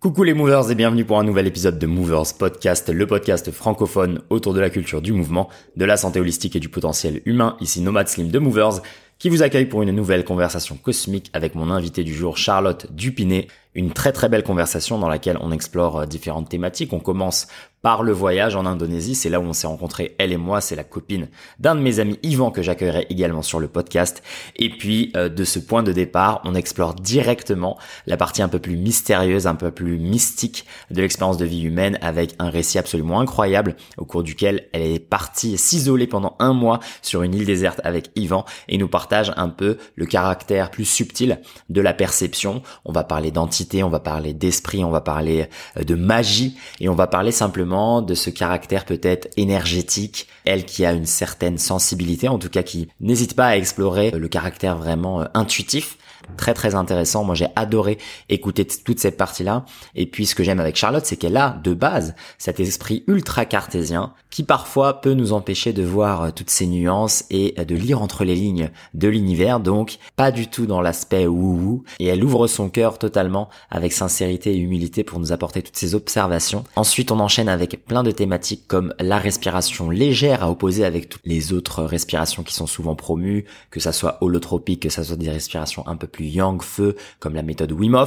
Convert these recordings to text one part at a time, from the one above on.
Coucou les movers et bienvenue pour un nouvel épisode de Movers Podcast, le podcast francophone autour de la culture du mouvement, de la santé holistique et du potentiel humain. Ici Nomad Slim de Movers qui vous accueille pour une nouvelle conversation cosmique avec mon invité du jour Charlotte Dupinet. Une très très belle conversation dans laquelle on explore euh, différentes thématiques. On commence par le voyage en Indonésie. C'est là où on s'est rencontrés, elle et moi. C'est la copine d'un de mes amis, Yvan, que j'accueillerai également sur le podcast. Et puis, euh, de ce point de départ, on explore directement la partie un peu plus mystérieuse, un peu plus mystique de l'expérience de vie humaine avec un récit absolument incroyable au cours duquel elle est partie s'isoler pendant un mois sur une île déserte avec Yvan et nous partage un peu le caractère plus subtil de la perception. On va parler d'entité on va parler d'esprit, on va parler euh, de magie et on va parler simplement de ce caractère peut-être énergétique, elle qui a une certaine sensibilité, en tout cas qui n'hésite pas à explorer le caractère vraiment euh, intuitif très très intéressant. Moi, j'ai adoré écouter toute cette partie-là. Et puis, ce que j'aime avec Charlotte, c'est qu'elle a de base cet esprit ultra cartésien qui parfois peut nous empêcher de voir euh, toutes ces nuances et euh, de lire entre les lignes de l'univers. Donc, pas du tout dans l'aspect wou-wou. Et elle ouvre son cœur totalement avec sincérité et humilité pour nous apporter toutes ces observations. Ensuite, on enchaîne avec plein de thématiques comme la respiration légère à opposer avec toutes les autres respirations qui sont souvent promues, que ça soit holotropique, que ça soit des respirations un peu plus yang, feu, comme la méthode Wim.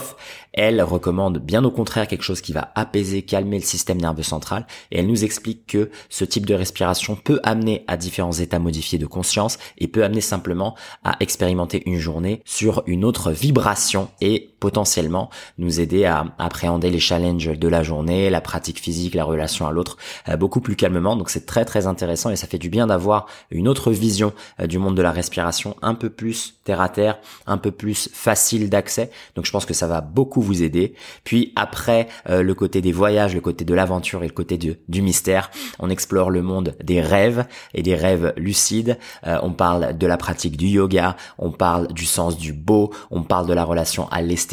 Elle recommande bien au contraire quelque chose qui va apaiser, calmer le système nerveux central. Et elle nous explique que ce type de respiration peut amener à différents états modifiés de conscience et peut amener simplement à expérimenter une journée sur une autre vibration et potentiellement nous aider à appréhender les challenges de la journée, la pratique physique, la relation à l'autre euh, beaucoup plus calmement. Donc c'est très très intéressant et ça fait du bien d'avoir une autre vision euh, du monde de la respiration, un peu plus terre à terre, un peu plus facile d'accès. Donc je pense que ça va beaucoup vous aider. Puis après euh, le côté des voyages, le côté de l'aventure et le côté du, mystère, on explore le monde des rêves et des rêves lucides. On parle de la pratique du yoga, on parle du sens du beau, on parle de la relation à l'esthétique,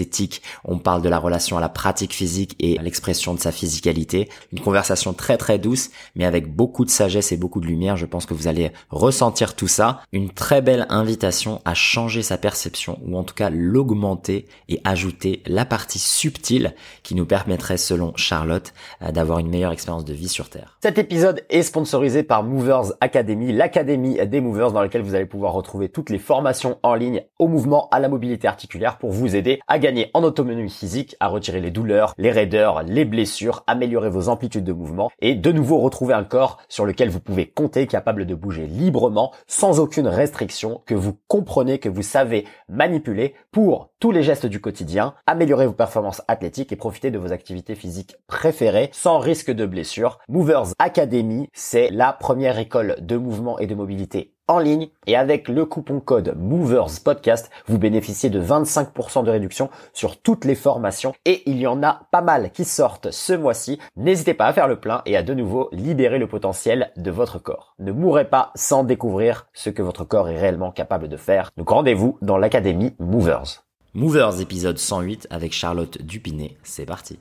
on parle de la relation à la pratique physique et à l'expression de sa physicalité. Une conversation très très douce, mais avec beaucoup de sagesse et beaucoup de lumière. Je pense que vous allez ressentir tout ça. Une très belle invitation à changer sa perception ou en tout cas l'augmenter et ajouter la partie subtile qui nous permettrait, selon Charlotte, euh, d'avoir une meilleure expérience de vie sur Terre. Cet épisode est sponsorisé par Movers Academy, l'académie des movers dans laquelle vous allez pouvoir retrouver toutes les formations en ligne au mouvement, à la mobilité articulaire pour vous aider à gagner en autonomie physique, à retirer les douleurs, les raideurs, les blessures, améliorer vos amplitudes de mouvement et de nouveau retrouver un corps sur lequel vous pouvez compter, capable de bouger librement, sans aucune restriction, que vous comprenez, que vous savez manipuler pour tous les gestes du quotidien, améliorer vos performances athlétiques et profiter de vos activités physiques préférées sans risque de blessure. Movers Academy, c'est la première école de mouvement et de mobilité en ligne et avec le coupon code Movers Podcast, vous bénéficiez de 25% de réduction sur toutes les formations et il y en a pas mal qui sortent ce mois-ci. N'hésitez pas à faire le plein et à de nouveau libérer le potentiel de votre corps. Ne mourrez pas sans découvrir ce que votre corps est réellement capable de faire. Donc rendez-vous dans l'académie Movers. Movers épisode 108 avec Charlotte Dupinet. C'est parti.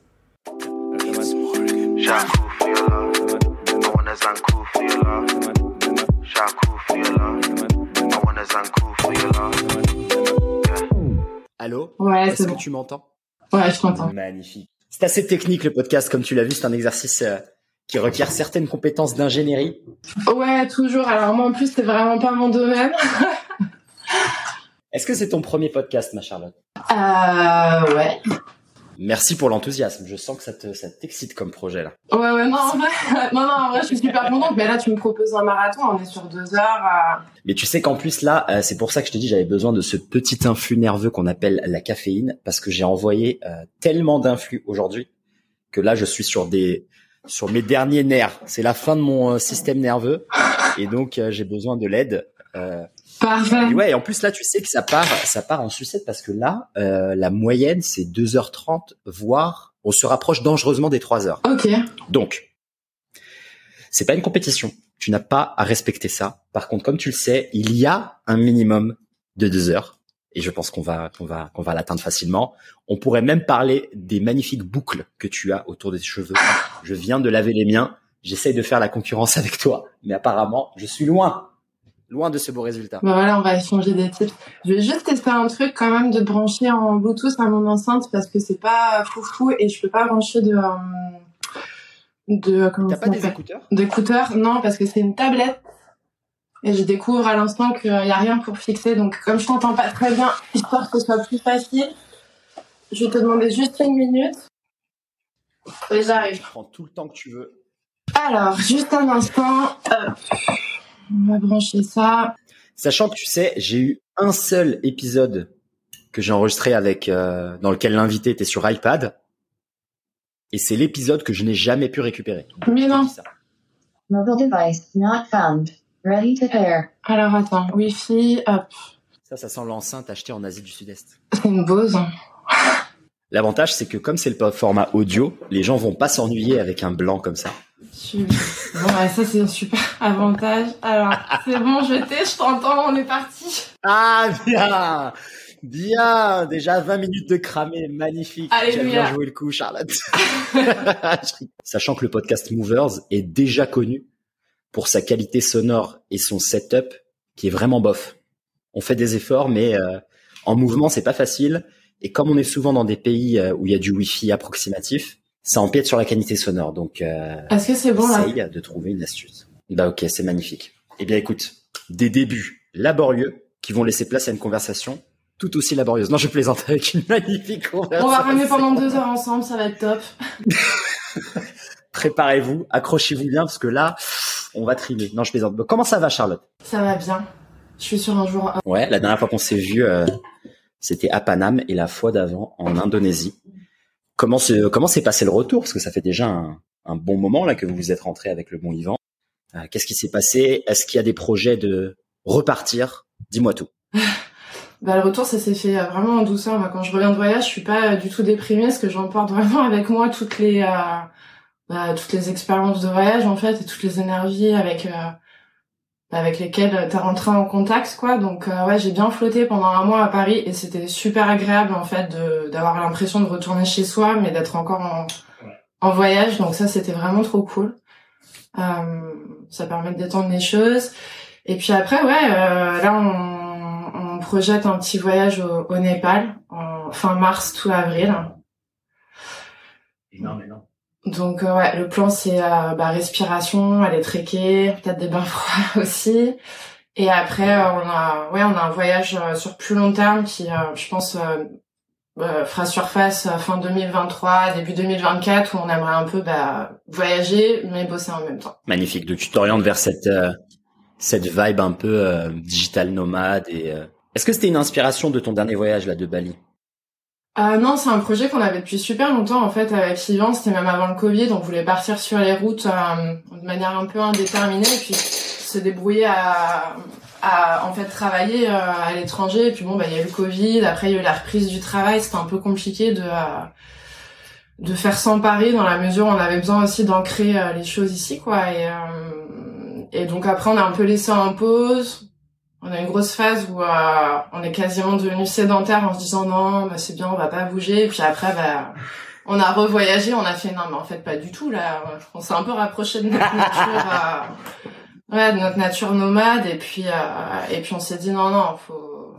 Allô? Ouais, Est-ce que tu m'entends? Ouais, je t'entends. Magnifique. C'est assez technique le podcast, comme tu l'as vu, c'est un exercice euh, qui requiert certaines compétences d'ingénierie. Ouais, toujours. Alors moi en plus, c'est vraiment pas mon domaine. Est-ce que c'est ton premier podcast, ma Charlotte? Euh, ouais. Merci pour l'enthousiasme. Je sens que ça te, ça t'excite comme projet là. Ouais, ouais, non, en vrai, non, non, en vrai, je suis super contente. Mais là, tu me proposes un marathon, on est sur deux heures. euh, Mais tu sais qu'en plus là, euh, c'est pour ça que je te dis j'avais besoin de ce petit influx nerveux qu'on appelle la caféine parce que j'ai envoyé euh, tellement d'influx aujourd'hui que là je suis sur des sur mes derniers nerfs. C'est la fin de mon système nerveux et donc j'ai besoin de l'aide. Euh, Parfait. et ouais, et en plus là tu sais que ça part ça part en sucette parce que là euh, la moyenne c'est 2h30 voire on se rapproche dangereusement des 3 heures. Ok. Donc, c'est pas une compétition. Tu n'as pas à respecter ça. Par contre, comme tu le sais, il y a un minimum de deux heures. Et je pense qu'on va, qu'on va, qu'on va l'atteindre facilement. On pourrait même parler des magnifiques boucles que tu as autour des cheveux. Je viens de laver les miens. J'essaye de faire la concurrence avec toi. Mais apparemment, je suis loin. Loin de ce beau résultat. Bah voilà, on va échanger des tips. Je vais juste tester un truc quand même de brancher en Bluetooth à mon enceinte parce que c'est pas foufou et je peux pas brancher de euh, de comment T'as ça pas des s'appelle écouteurs? D'écouteurs. Non, parce que c'est une tablette. Et je découvre à l'instant qu'il y a rien pour fixer. Donc comme je t'entends pas très bien, histoire que ce soit plus facile, je vais te demander juste une minute. Et j'arrive. Prends tout le temps que tu veux. Alors, juste un instant. Hop. On va brancher ça. Sachant que tu sais, j'ai eu un seul épisode que j'ai enregistré avec euh, dans lequel l'invité était sur iPad. Et c'est l'épisode que je n'ai jamais pu récupérer. Mais non. Mobile device not found. Ready to pair. Alors attends, Wi-Fi, hop. Ça, ça sent l'enceinte achetée en Asie du Sud-Est. C'est une Bose. L'avantage, c'est que comme c'est le format audio, les gens vont pas s'ennuyer avec un blanc comme ça. Bon, ouais, ça c'est un super avantage. Alors, c'est bon, je t'ai, je t'entends, on est parti. Ah, bien Bien Déjà 20 minutes de cramé, magnifique. Alléluia. J'ai bien joué le coup, Charlotte. Sachant que le podcast Movers est déjà connu pour sa qualité sonore et son setup qui est vraiment bof. On fait des efforts, mais euh, en mouvement, c'est pas facile. Et comme on est souvent dans des pays euh, où il y a du Wi-Fi approximatif, ça empiète sur la qualité sonore. Donc, euh, Est-ce que c'est bon là? essaye de trouver une astuce. Bah ok, c'est magnifique. Eh bien écoute, des débuts laborieux qui vont laisser place à une conversation tout aussi laborieuse. Non, je plaisante avec une magnifique conversation. On va ramer pendant deux heures ensemble, ça va être top. Préparez-vous, accrochez-vous bien parce que là, on va trimer. Non, je plaisante. Comment ça va, Charlotte? Ça va bien. Je suis sur un jour. Ouais, la dernière fois qu'on s'est vu, euh, c'était à Paname et la fois d'avant en Indonésie. Comment se, comment s'est passé le retour? Parce que ça fait déjà un, bon moment là que vous vous êtes rentré avec le bon Yvan. Euh, Qu'est-ce qui s'est passé? Est-ce qu'il y a des projets de repartir? Dis-moi tout. Bah, le retour, ça s'est fait euh, vraiment en douceur. Quand je reviens de voyage, je suis pas euh, du tout déprimée parce que j'emporte vraiment avec moi toutes les, bah, toutes les expériences de voyage, en fait, et toutes les énergies avec, euh, avec lesquelles t'es rentré en contact, quoi. Donc, euh, ouais, j'ai bien flotté pendant un mois à Paris et c'était super agréable, en fait, de, d'avoir l'impression de retourner chez soi, mais d'être encore en, en voyage. Donc, ça, c'était vraiment trop cool. Euh, ça permet de détendre les choses. Et puis après, ouais, euh, là, on, on projette un petit voyage au, au Népal, en fin mars, tout avril. Non, mais non. Donc euh, ouais, le plan c'est euh, bah, respiration, aller trekker, peut-être des bains froids aussi. Et après euh, on a ouais on a un voyage euh, sur plus long terme qui je pense euh, fera surface fin 2023 début 2024 où on aimerait un peu bah, voyager mais bosser en même temps. Magnifique. Donc tu t'orientes vers cette cette vibe un peu digital nomade et. Est-ce que c'était une inspiration de ton dernier voyage là de Bali? Euh, non, c'est un projet qu'on avait depuis super longtemps en fait avec Yvan, c'était même avant le Covid, on voulait partir sur les routes euh, de manière un peu indéterminée et puis se débrouiller à, en fait travailler euh, à l'étranger. Et puis bon bah il y a eu le Covid, après il y a eu la reprise du travail, c'était un peu compliqué de euh, de faire Paris dans la mesure où on avait besoin aussi d'ancrer les choses ici quoi. Et et donc après on a un peu laissé en pause on a une grosse phase où euh, on est quasiment devenu sédentaire en se disant non, bah, c'est bien, on va pas bouger. Et puis après, bah, on a revoyagé, on a fait non, mais en fait pas du tout là. On s'est un peu rapproché de notre nature, euh, ouais, de notre nature nomade. Et puis euh, et puis on s'est dit non, non, faut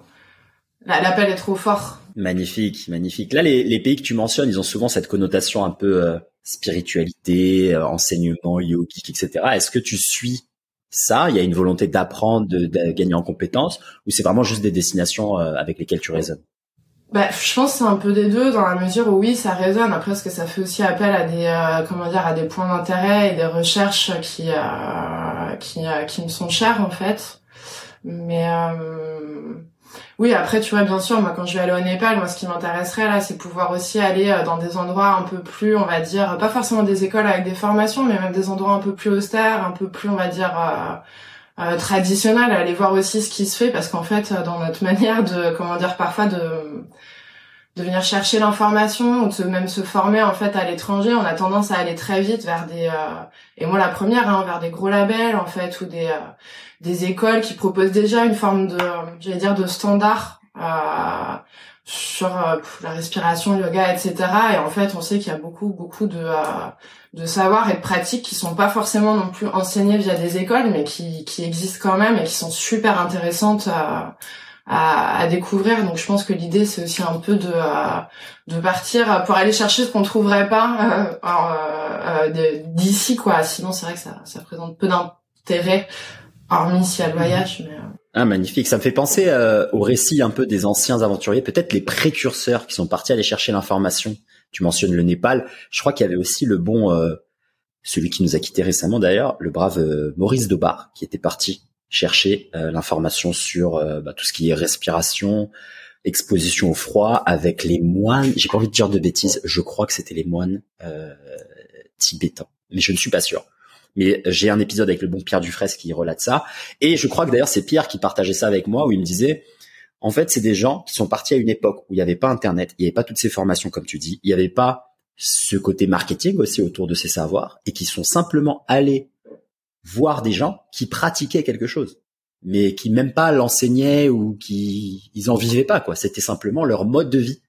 La- l'appel est trop fort. Magnifique, magnifique. Là, les, les pays que tu mentionnes, ils ont souvent cette connotation un peu euh, spiritualité, euh, enseignement, yogique, etc. Est-ce que tu suis ça Il y a une volonté d'apprendre, de, de gagner en compétences, ou c'est vraiment juste des destinations euh, avec lesquelles tu résonnes Bah, je pense que c'est un peu des deux dans la mesure où oui, ça résonne. Après, parce que ça fait aussi appel à des, euh, comment dire, à des points d'intérêt et des recherches qui, euh, qui, euh, qui me sont chères en fait. Mais euh, oui, après, tu vois, bien sûr, moi, quand je vais aller au Népal, moi, ce qui m'intéresserait là, c'est pouvoir aussi aller euh, dans des endroits un peu plus, on va dire, pas forcément des écoles avec des formations, mais même des endroits un peu plus austères, un peu plus, on va dire. Euh, euh, traditionnel, aller voir aussi ce qui se fait parce qu'en fait euh, dans notre manière de comment dire parfois de de venir chercher l'information ou de même se former en fait à l'étranger, on a tendance à aller très vite vers des euh, et moi la première hein, vers des gros labels en fait ou des des écoles qui proposent déjà une forme de j'allais dire de standard euh, sur la respiration, yoga, etc. Et en fait, on sait qu'il y a beaucoup, beaucoup de, de savoirs et de pratiques qui sont pas forcément non plus enseignés via des écoles, mais qui, qui existent quand même et qui sont super intéressantes à, à, découvrir. Donc je pense que l'idée c'est aussi un peu de de partir pour aller chercher ce qu'on trouverait pas euh, euh, d'ici quoi. Sinon c'est vrai que ça ça présente peu d'intérêt hormis si elle voyage. Mais, euh. ah magnifique, ça me fait penser au récit un peu des anciens aventuriers, peut-être les précurseurs qui sont partis aller chercher l'information. Tu mentionnes le Népal. Je crois qu'il y avait aussi le bon celui qui nous a quitté récemment d'ailleurs, le brave Maurice Dobar, qui était parti chercher euh, l'information sur euh, bah, tout ce qui est respiration, exposition au froid avec les moines. J'ai pas envie de dire de bêtises. Je crois que c'était les moines euh, tibétains, mais je ne suis pas sûr. Mais j'ai un épisode avec le bon Pierre Dufresne qui relate ça. Et je crois que d'ailleurs c'est Pierre qui partageait ça avec moi où il me disait, en fait, c'est des gens qui sont partis à une époque où il n'y avait pas Internet, il n'y avait pas toutes ces formations comme tu dis, il n'y avait pas ce côté marketing aussi autour de ces savoirs et qui sont simplement allés voir des gens qui pratiquaient quelque chose, mais qui même pas l'enseignaient ou qui ils en vivaient pas quoi. C'était simplement leur mode de vie.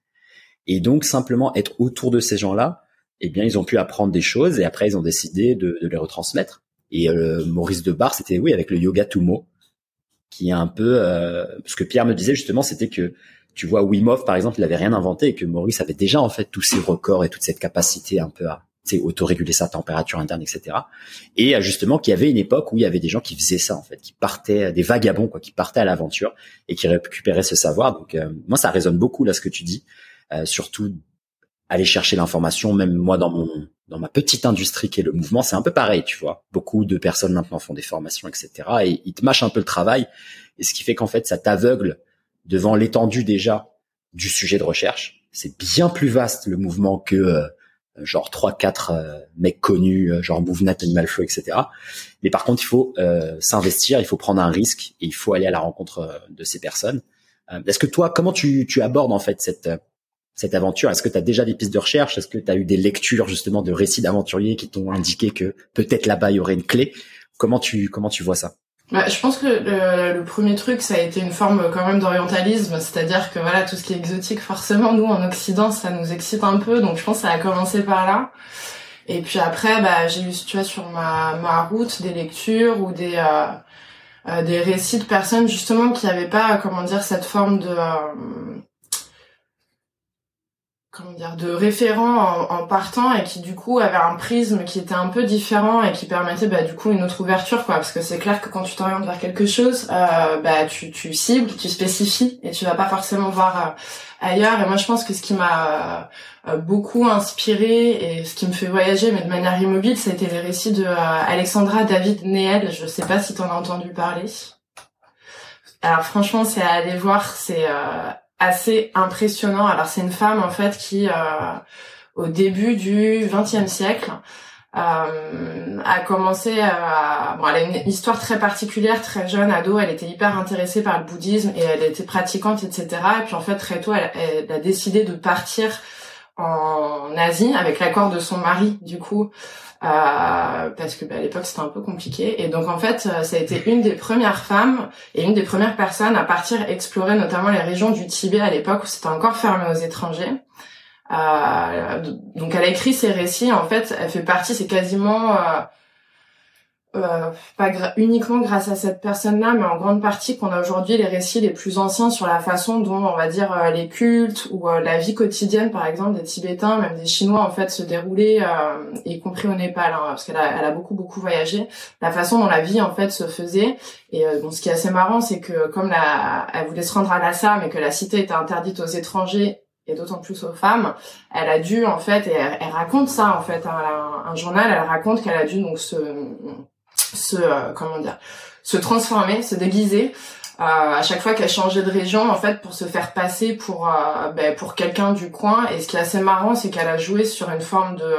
Et donc simplement être autour de ces gens-là, eh bien ils ont pu apprendre des choses et après ils ont décidé de, les retransmettre. Et euh, Maurice Debar, c'était oui avec le yoga Tumo, qui est un peu euh, ce que Pierre me disait justement, c'était que tu vois Wim par exemple, il avait rien inventé et que Maurice avait déjà en fait tous ses records et toute cette capacité un peu à autoréguler sa température interne, etc. Et euh, justement qu'il y avait une époque où il y avait des gens qui faisaient ça en fait, qui partaient, des vagabonds quoi, qui partaient à l'aventure et qui récupéraient ce savoir. Donc euh, moi ça résonne beaucoup là ce que tu dis, euh, surtout aller chercher l'information. Même moi dans mon dans ma petite industrie qui est le mouvement, c'est un peu pareil, tu vois. Beaucoup de personnes maintenant font des formations, etc. Et ils te mâchent un peu le travail, et ce qui fait qu'en fait ça t'aveugle devant l'étendue déjà du sujet de recherche. C'est bien plus vaste le mouvement que euh, genre trois quatre euh, mecs connus euh, genre Mouvenat, Animal Flow etc mais par contre il faut s'investir il faut prendre un risque et il faut aller à la rencontre de ces personnes est-ce que toi comment tu, tu abordes en fait cette cette aventure. Est-ce que tu as déjà des pistes de recherche? Est-ce que tu as eu des lectures justement de récits d'aventuriers qui t'ont indiqué que peut-être là-bas il y aurait une clé? Comment tu comment tu vois ça? Bah, je pense que le, premier truc, ça a été une forme quand même d'orientalisme, c'est-à-dire que voilà, tout ce qui est exotique, forcément, nous en Occident, ça nous excite un peu, donc je pense que ça a commencé par là. Et puis après, bah, j'ai lu, tu vois, sur ma, ma route, des lectures ou des euh, euh des récits de personnes justement qui n'avaient pas, comment dire, cette forme de euh, comment dire de référents en, partant et qui du coup avait un prisme qui était un peu différent et qui permettait bah du coup une autre ouverture quoi. Parce que c'est clair que quand tu t'orientes vers quelque chose euh, bah tu tu cibles tu spécifies et tu vas pas forcément voir euh, ailleurs. Et moi je pense que ce qui m'a euh, beaucoup inspiré et ce qui me fait voyager mais de manière immobile ça a été les récits de Alexandra David Neel je sais pas si tu en as entendu parler. Alors franchement c'est à aller voir. C'est assez impressionnant. Alors c'est une femme en fait qui, euh, au début du XXe siècle, euh, a commencé à... Bon, elle a une histoire très particulière, très jeune, ado, elle était hyper intéressée par le bouddhisme et elle était pratiquante, etc. Et puis en fait, très tôt, elle, a décidé de partir en Asie avec l'accord de son mari, du coup, parce que bah, à l'époque c'était un peu compliqué. Et donc en fait, euh, ça a été une des premières femmes et une des premières personnes à partir explorer notamment les régions du Tibet à l'époque où c'était encore fermé aux étrangers. Euh, donc elle a écrit ses récits. En fait, elle fait partie, c'est quasiment euh, euh, pas uniquement grâce à cette personne-là, mais en grande partie qu'on a aujourd'hui les récits les plus anciens sur la façon dont, on va dire, euh, les cultes ou euh, la vie quotidienne, par exemple, des Tibétains, même des Chinois, en fait, se déroulaient, y compris au Népal, hein, parce qu'elle a, elle a beaucoup, beaucoup voyagé, la façon dont la vie, en fait, se faisait. Et bon, ce qui est assez marrant, c'est que comme la, elle voulait se rendre à Lhasa, mais que la cité était interdite aux étrangers et d'autant plus aux femmes, elle a dû en fait, et elle, raconte ça en fait, hein, un, journal, elle raconte qu'elle a dû donc se se euh, comment dire se transformer, se déguiser euh, à chaque fois qu'elle changeait de région en fait pour se faire passer pour euh, ben, pour quelqu'un du coin. Et ce qui est assez marrant c'est qu'elle a joué sur une forme de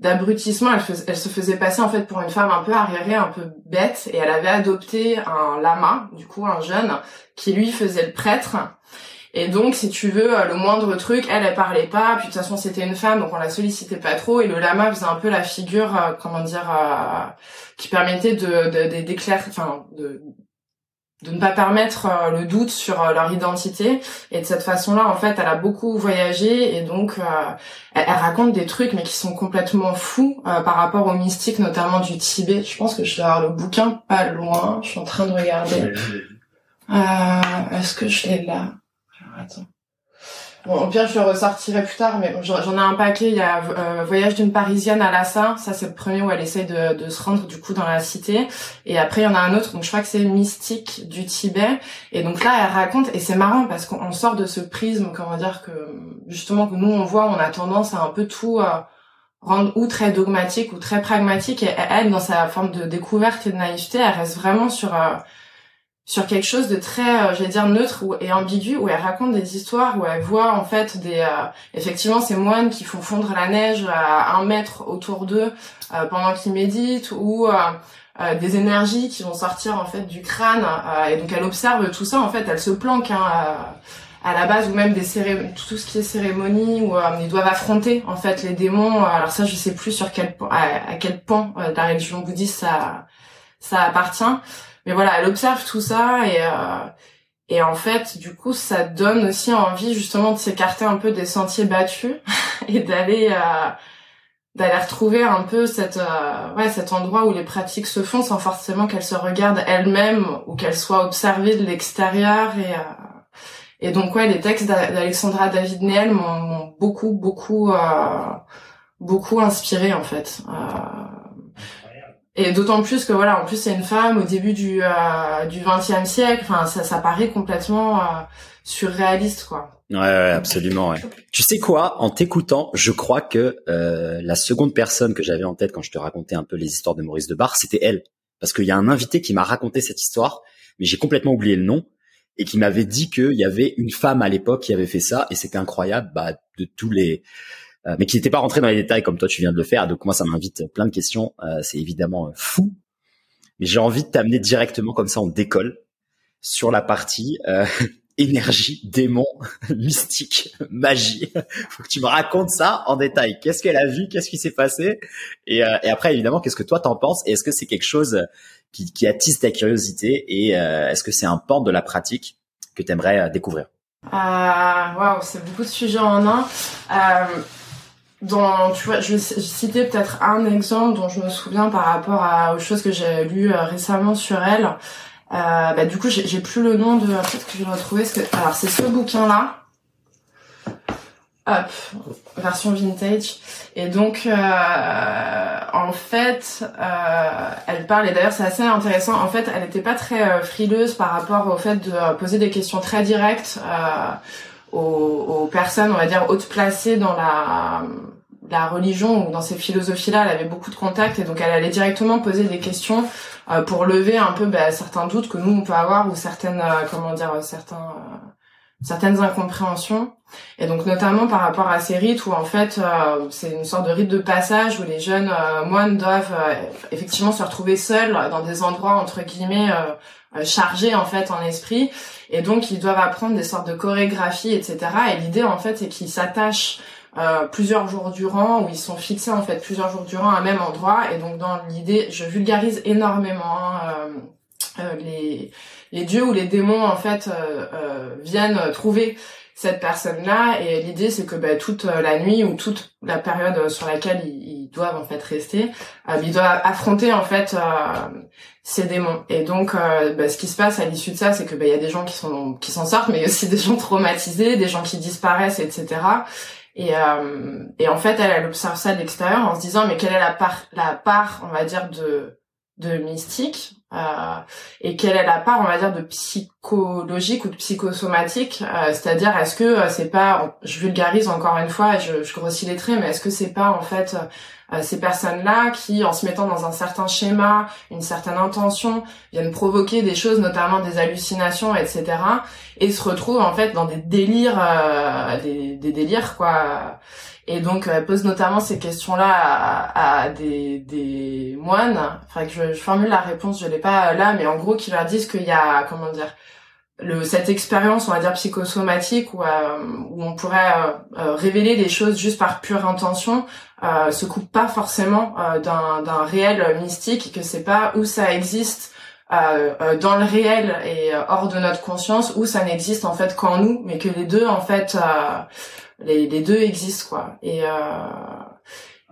d'abrutissement. Elle, elle, se faisait passer en fait pour une femme un peu arriérée un peu bête. Et elle avait adopté un lama du coup un jeune qui lui faisait le prêtre et donc, si tu veux, euh, le moindre truc, elle, elle parlait pas. Puis de toute façon, c'était une femme, donc on la sollicitait pas trop. Et le lama faisait un peu la figure, euh, comment dire, euh, qui permettait de d'éclairer, enfin, de de ne pas permettre euh, le doute sur leur identité et de cette façon-là en fait elle a beaucoup voyagé et donc elle, raconte des trucs mais qui sont complètement fous par rapport aux mystiques notamment du Tibet je pense que je vais avoir le bouquin pas loin je suis en train de regarder est-ce que je l'ai là? Bon, au pire, je le ressortirai plus tard, mais j'en ai un paquet. Il y a euh, Voyage d'une Parisienne à Lhasa. Ça, c'est le premier où elle essaye de, de, se rendre du coup dans la cité. Et après, il y en a un autre. Donc, je crois que c'est Mystique du Tibet. Et donc là, elle raconte. Et c'est marrant parce qu'on sort de ce prisme, comment dire que justement que nous on voit, on a tendance à un peu tout euh, rendre ou très dogmatique ou très pragmatique. Et elle, dans sa forme de découverte et de naïveté, elle reste vraiment sur euh, sur quelque chose de très, euh, j'allais dire neutre et ambigu, où elle raconte des histoires, où elle voit en fait des, euh, effectivement ces moines qui font fondre la neige à un mètre autour d'eux euh, pendant qu'ils méditent, ou des énergies qui vont sortir en fait du crâne, et donc elle observe tout ça. En fait, elle se planque hein, à la base, ou même des cérémonies, tout ce qui est cérémonie, où ils doivent affronter en fait les démons. Alors ça, je sais plus sur quel à, à quel pan de la religion bouddhiste ça ça appartient. Mais voilà, elle observe tout ça et euh, et en fait, du coup, ça donne aussi envie justement de s'écarter un peu des sentiers battus et d'aller euh, d'aller retrouver un peu cette euh, ouais cet endroit où les pratiques se font sans forcément qu'elles se regardent elles-mêmes ou qu'elles soient observées de l'extérieur et euh, et donc ouais les textes d'Alexandra David Neel m'ont beaucoup beaucoup euh, beaucoup inspiré en fait et d'autant plus que voilà, en plus c'est une femme au début du euh, du XXe siècle. Enfin, ça, ça paraît complètement euh, surréaliste, quoi. Ouais, ouais, absolument. Ouais. Tu sais quoi? En t'écoutant, je crois que euh, la seconde personne que j'avais en tête quand je te racontais un peu les histoires de Maurice de Bar, c'était elle, parce qu'il y a un invité qui m'a raconté cette histoire, mais j'ai complètement oublié le nom et qui m'avait dit qu'il y avait une femme à l'époque qui avait fait ça et c'était incroyable. Bah, de tous les mais qui n'était pas rentré dans les détails comme toi tu viens de le faire. Donc moi ça m'invite plein de questions. Euh, c'est évidemment euh, fou, mais j'ai envie de t'amener directement comme ça on décolle sur la partie énergie, démon, mystique, magie. Faut que tu me racontes ça en détail. Qu'est-ce qu'elle a vu? Qu'est-ce qui s'est passé? Et, et, après, évidemment, qu'est-ce que toi t'en penses? Et est-ce que c'est quelque chose qui, qui, attise ta curiosité? Et est-ce que c'est un pan de la pratique que tu aimerais découvrir? Waouh, c'est beaucoup de sujets en un dans, tu vois, je vais citer peut-être un exemple dont je me souviens par rapport à, aux choses que j'ai lues euh, récemment sur elle. Euh, bah, du coup, j'ai plus le nom de, peut-être que je vais retrouver. Ce que, alors, c'est ce bouquin-là. Hop, version vintage. Et donc, euh, en fait, euh, elle parle, et d'ailleurs c'est assez intéressant, en fait, elle n'était pas très euh, frileuse par rapport au fait de poser des questions très directes aux, aux, personnes, on va dire, hautes placées dans la, la religion ou dans ces philosophies-là, elle avait beaucoup de contacts et donc elle allait directement poser des questions euh, pour lever un peu bah, certains doutes que nous on peut avoir ou certaines, euh, comment dire, certains, euh, certaines incompréhensions. Et donc notamment par rapport à ces rites où en fait c'est une sorte de rite de passage où les jeunes moines doivent effectivement se retrouver seuls dans des endroits entre guillemets chargés en fait en esprit et donc ils doivent apprendre des sortes de chorégraphies etc. Et l'idée en fait c'est qu'ils s'attachent euh, plusieurs jours durant, où ils sont fixés en fait plusieurs jours durant à un même endroit. Et donc dans l'idée, je vulgarise énormément hein, euh, euh, les, les dieux ou les démons en fait viennent trouver cette personne-là. Et l'idée c'est que bah, toute la nuit ou toute la période sur laquelle ils, doivent en fait rester, ils doivent affronter en fait ces démons. Et donc, bah, ce qui se passe à l'issue de ça, c'est que bah, il y a des gens qui sont qui s'en sortent, mais aussi des gens traumatisés, des gens qui disparaissent, etc. Et, euh, et en fait, elle, elle observe ça de l'extérieur en se disant, mais quelle est la part, la part, on va dire, de, de mystique euh, et quelle est la part, on va dire, de psychologique ou de psychosomatique. Euh, C'est-à-dire, est-ce que euh, c'est pas, je vulgarise encore une fois, je, grossis les traits, mais est-ce que c'est pas en fait euh, ces personnes-là qui, en se mettant dans un certain schéma, une certaine intention, viennent provoquer des choses, notamment des hallucinations, etc., et se retrouvent en fait dans des délires, des, des, délires quoi. Et donc elle pose notamment ces questions-là à, à des, des, moines. Enfin que je, je, formule la réponse, je l'ai pas là, mais en gros qui leur disent qu'il y a, comment dire, le, cette expérience, on va dire psychosomatique, où, euh, où on pourrait euh, révéler des choses juste par pure intention, euh, se coupe pas forcément euh, d'un réel mystique, que c'est pas où ça existe euh, euh, dans le réel et euh, hors de notre conscience ou ça n'existe en fait qu'en nous mais que les deux en fait les, les, deux existent quoi. Et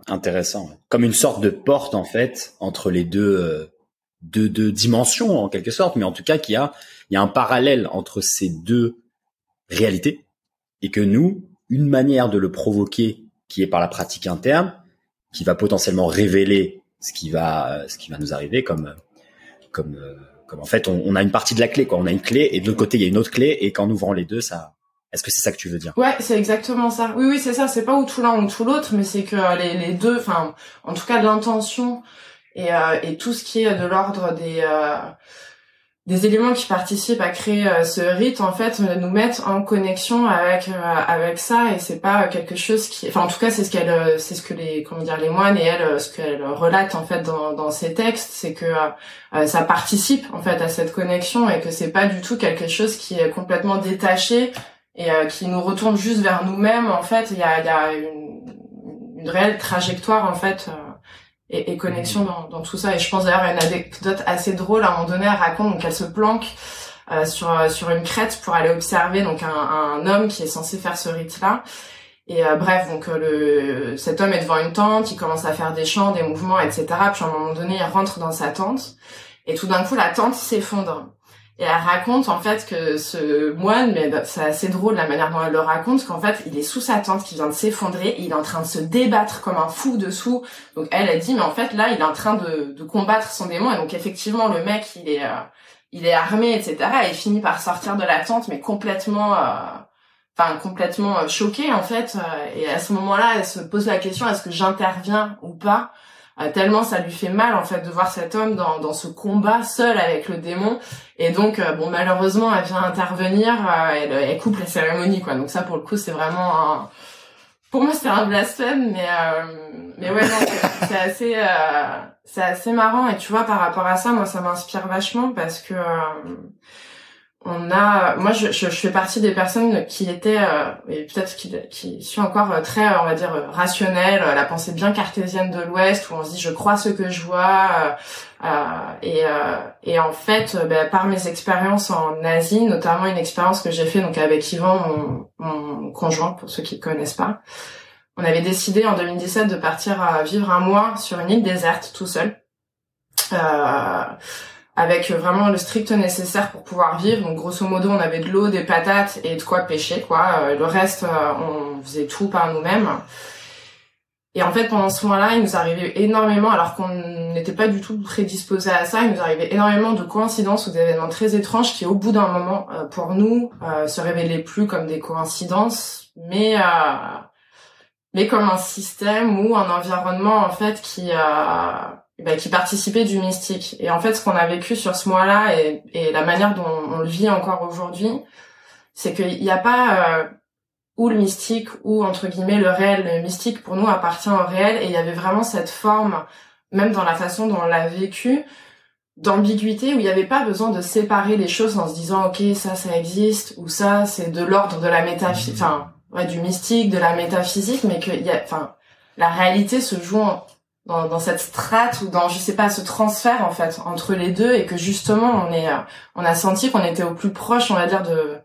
intéressant comme une sorte de porte en fait entre les deux deux, deux dimensions en quelque sorte mais en tout cas qu'il y a il y a un parallèle entre ces deux réalités et que nous une manière de le provoquer qui est par la pratique interne qui va potentiellement révéler ce qui va ce qui va nous arriver comme comme euh, comme en fait on, on, a une partie de la clé quoi. On a une clé et de l'autre côté il y a une autre clé et qu'en ouvrant les deux ça est-ce que c'est ça que tu veux dire? Ouais, c'est exactement ça. Oui, oui, c'est ça. C'est pas ou tout l'un ou tout l'autre, mais c'est que euh, les, deux, enfin, en tout cas, l'intention et, euh, et tout ce qui est de l'ordre des euh, des éléments qui participent à créer euh, ce rite en fait nous mettent en connexion avec euh, avec ça et c'est pas quelque chose qui enfin en tout cas c'est ce qu'elle euh, c'est ce que les comment dire les moines et elle ce qu'elle relate en fait dans dans ses textes c'est que ça participe en fait à cette connexion et que c'est pas du tout quelque chose qui est complètement détaché et qui nous retourne juste vers nous-mêmes en fait il y a y a une, une réelle trajectoire en fait et, et connexion dans, dans, tout ça. Et je pense d'ailleurs à une anecdote assez drôle. À un moment donné, elle raconte donc elle se planque euh, sur euh, sur une crête pour aller observer donc un, un homme qui est censé faire ce rite-là. Et euh, bref, donc le cet homme est devant une tente, il commence à faire des chants, des mouvements, etc. Puis à un moment donné, il rentre dans sa tente et tout d'un coup, la tente s'effondre. Et elle raconte en fait que ce moine, mais bah, c'est assez drôle la manière dont elle le raconte, qu'en fait il est sous sa tente qui vient de s'effondrer il est en train de se débattre comme un fou dessous. Donc elle a dit mais en fait là il est en train de, de combattre son démon et donc effectivement le mec il est euh, il est armé etc. Et il finit par sortir de la tente mais complètement euh, enfin complètement euh, choqué en fait. et à ce moment-là elle se pose la question est-ce que j'interviens ou pas? Euh, tellement ça lui fait mal en fait de voir cet homme dans, dans ce combat seul avec le démon et donc euh, bon malheureusement elle vient intervenir euh, elle, elle, coupe la cérémonie quoi. Donc ça pour le coup c'est vraiment un... pour moi c'est un blasphème mais mais ouais c'est assez c'est assez marrant. Et tu vois par rapport à ça moi ça m'inspire vachement parce que on a moi je, je, fais partie des personnes qui étaient euh, et peut-être qui, qui suis encore euh, très on va dire rationnelle la pensée bien cartésienne de l'ouest où on se dit je crois ce que je vois euh, et et en fait bah, par mes expériences en Asie notamment une expérience que j'ai fait donc avec Yvan mon, mon conjoint pour ceux qui ne connaissent pas on avait décidé en 2017 de partir vivre un mois sur une île déserte tout seul. Euh, avec vraiment le strict nécessaire pour pouvoir vivre. Donc grosso modo, on avait de l'eau, des patates et de quoi pêcher, quoi. Euh, le reste, euh, on faisait tout par nous-mêmes. Et en fait, pendant ce mois-là, il nous arrivait énormément, alors qu'on n'était pas du tout prédisposé à ça, il nous arrivait énormément de coïncidences ou d'événements très étranges qui, au bout d'un moment, euh, pour nous, se révélaient plus comme des coïncidences, mais mais comme un système ou un environnement en fait qui bah, qui participait du mystique. Et en fait, ce qu'on a vécu sur ce mois-là et, et, la manière dont on le vit encore aujourd'hui, c'est qu'il n'y a pas euh, ou le mystique ou entre guillemets le réel. Le mystique pour nous appartient au réel et il y avait vraiment cette forme, même dans la façon dont on l'a vécu, d'ambiguïté où il n'y avait pas besoin de séparer les choses en se disant ok ça ça existe ou ça c'est de l'ordre de la métaphysique, enfin ouais du mystique, de la métaphysique, mais que y a, enfin la réalité se joue en, dans, dans, cette strate ou dans je sais pas ce transfert en fait entre les deux et que justement on est euh, on a senti qu'on était au plus proche on va dire de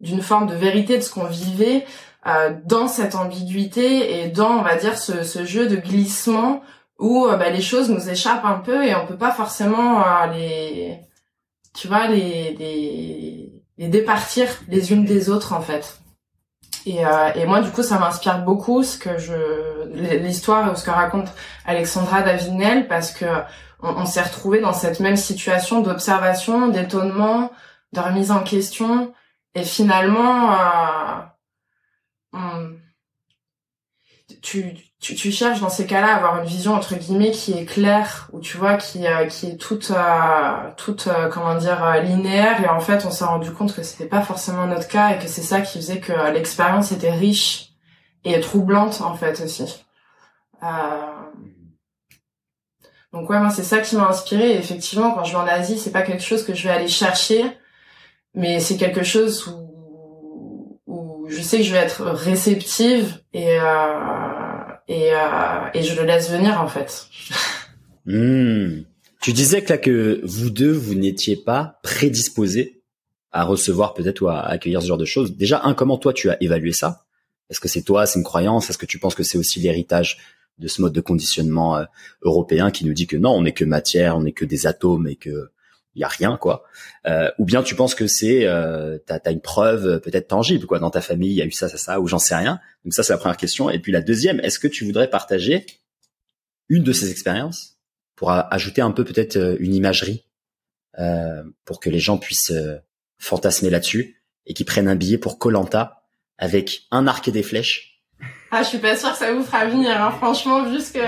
d'une forme de vérité de ce qu'on vivait euh, dans cette ambiguïté et dans on va dire ce, ce jeu de glissement où euh, bah, les choses nous échappent un peu et on peut pas forcément euh, les tu vois les, les les départir les unes des autres en fait et, euh, et moi, du coup, ça m'inspire beaucoup ce que je l'histoire ou ce que raconte Alexandra Davinel parce que on, s'est retrouvé dans cette même situation d'observation, d'étonnement, de remise en question, et finalement, euh, tu, tu, tu, cherches dans ces cas-là à avoir une vision entre guillemets qui est claire ou tu vois qui euh, qui est toute euh, toute euh, comment dire linéaire. Et en fait on s'est rendu compte que c'était pas forcément notre cas et que c'est ça qui faisait que l'expérience était riche et troublante en fait aussi. Donc ouais moi c'est ça qui m'a inspiré effectivement quand je vais en Asie c'est pas quelque chose que je vais aller chercher mais c'est quelque chose où je sais que je vais être réceptive et euh, et, euh, et je le laisse venir en fait. Hmm. Tu disais que là que vous deux, vous n'étiez pas prédisposés à recevoir peut-être ou à accueillir ce genre de choses. Déjà, un, comment toi tu as évalué ça? Est-ce que c'est toi, c'est une croyance? Est-ce que tu penses que c'est aussi l'héritage de ce mode de conditionnement euh, européen qui nous dit que non, on n'est que matière, on n'est que des atomes et que il y a rien quoi euh, ou bien tu penses que c'est euh, t'as as une preuve peut-être tangible quoi dans ta famille il y a eu ça ça ça ou j'en sais rien donc ça c'est la première question et puis la deuxième est-ce que tu voudrais partager une de ces expériences pour ajouter un peu peut-être euh, une imagerie euh, pour que les gens puissent euh, fantasmer là-dessus et qui prennent un billet pour Colanta avec un arc et des flèches? Ah, je suis pas sûre que ça vous fera venir, hein, franchement, jusque.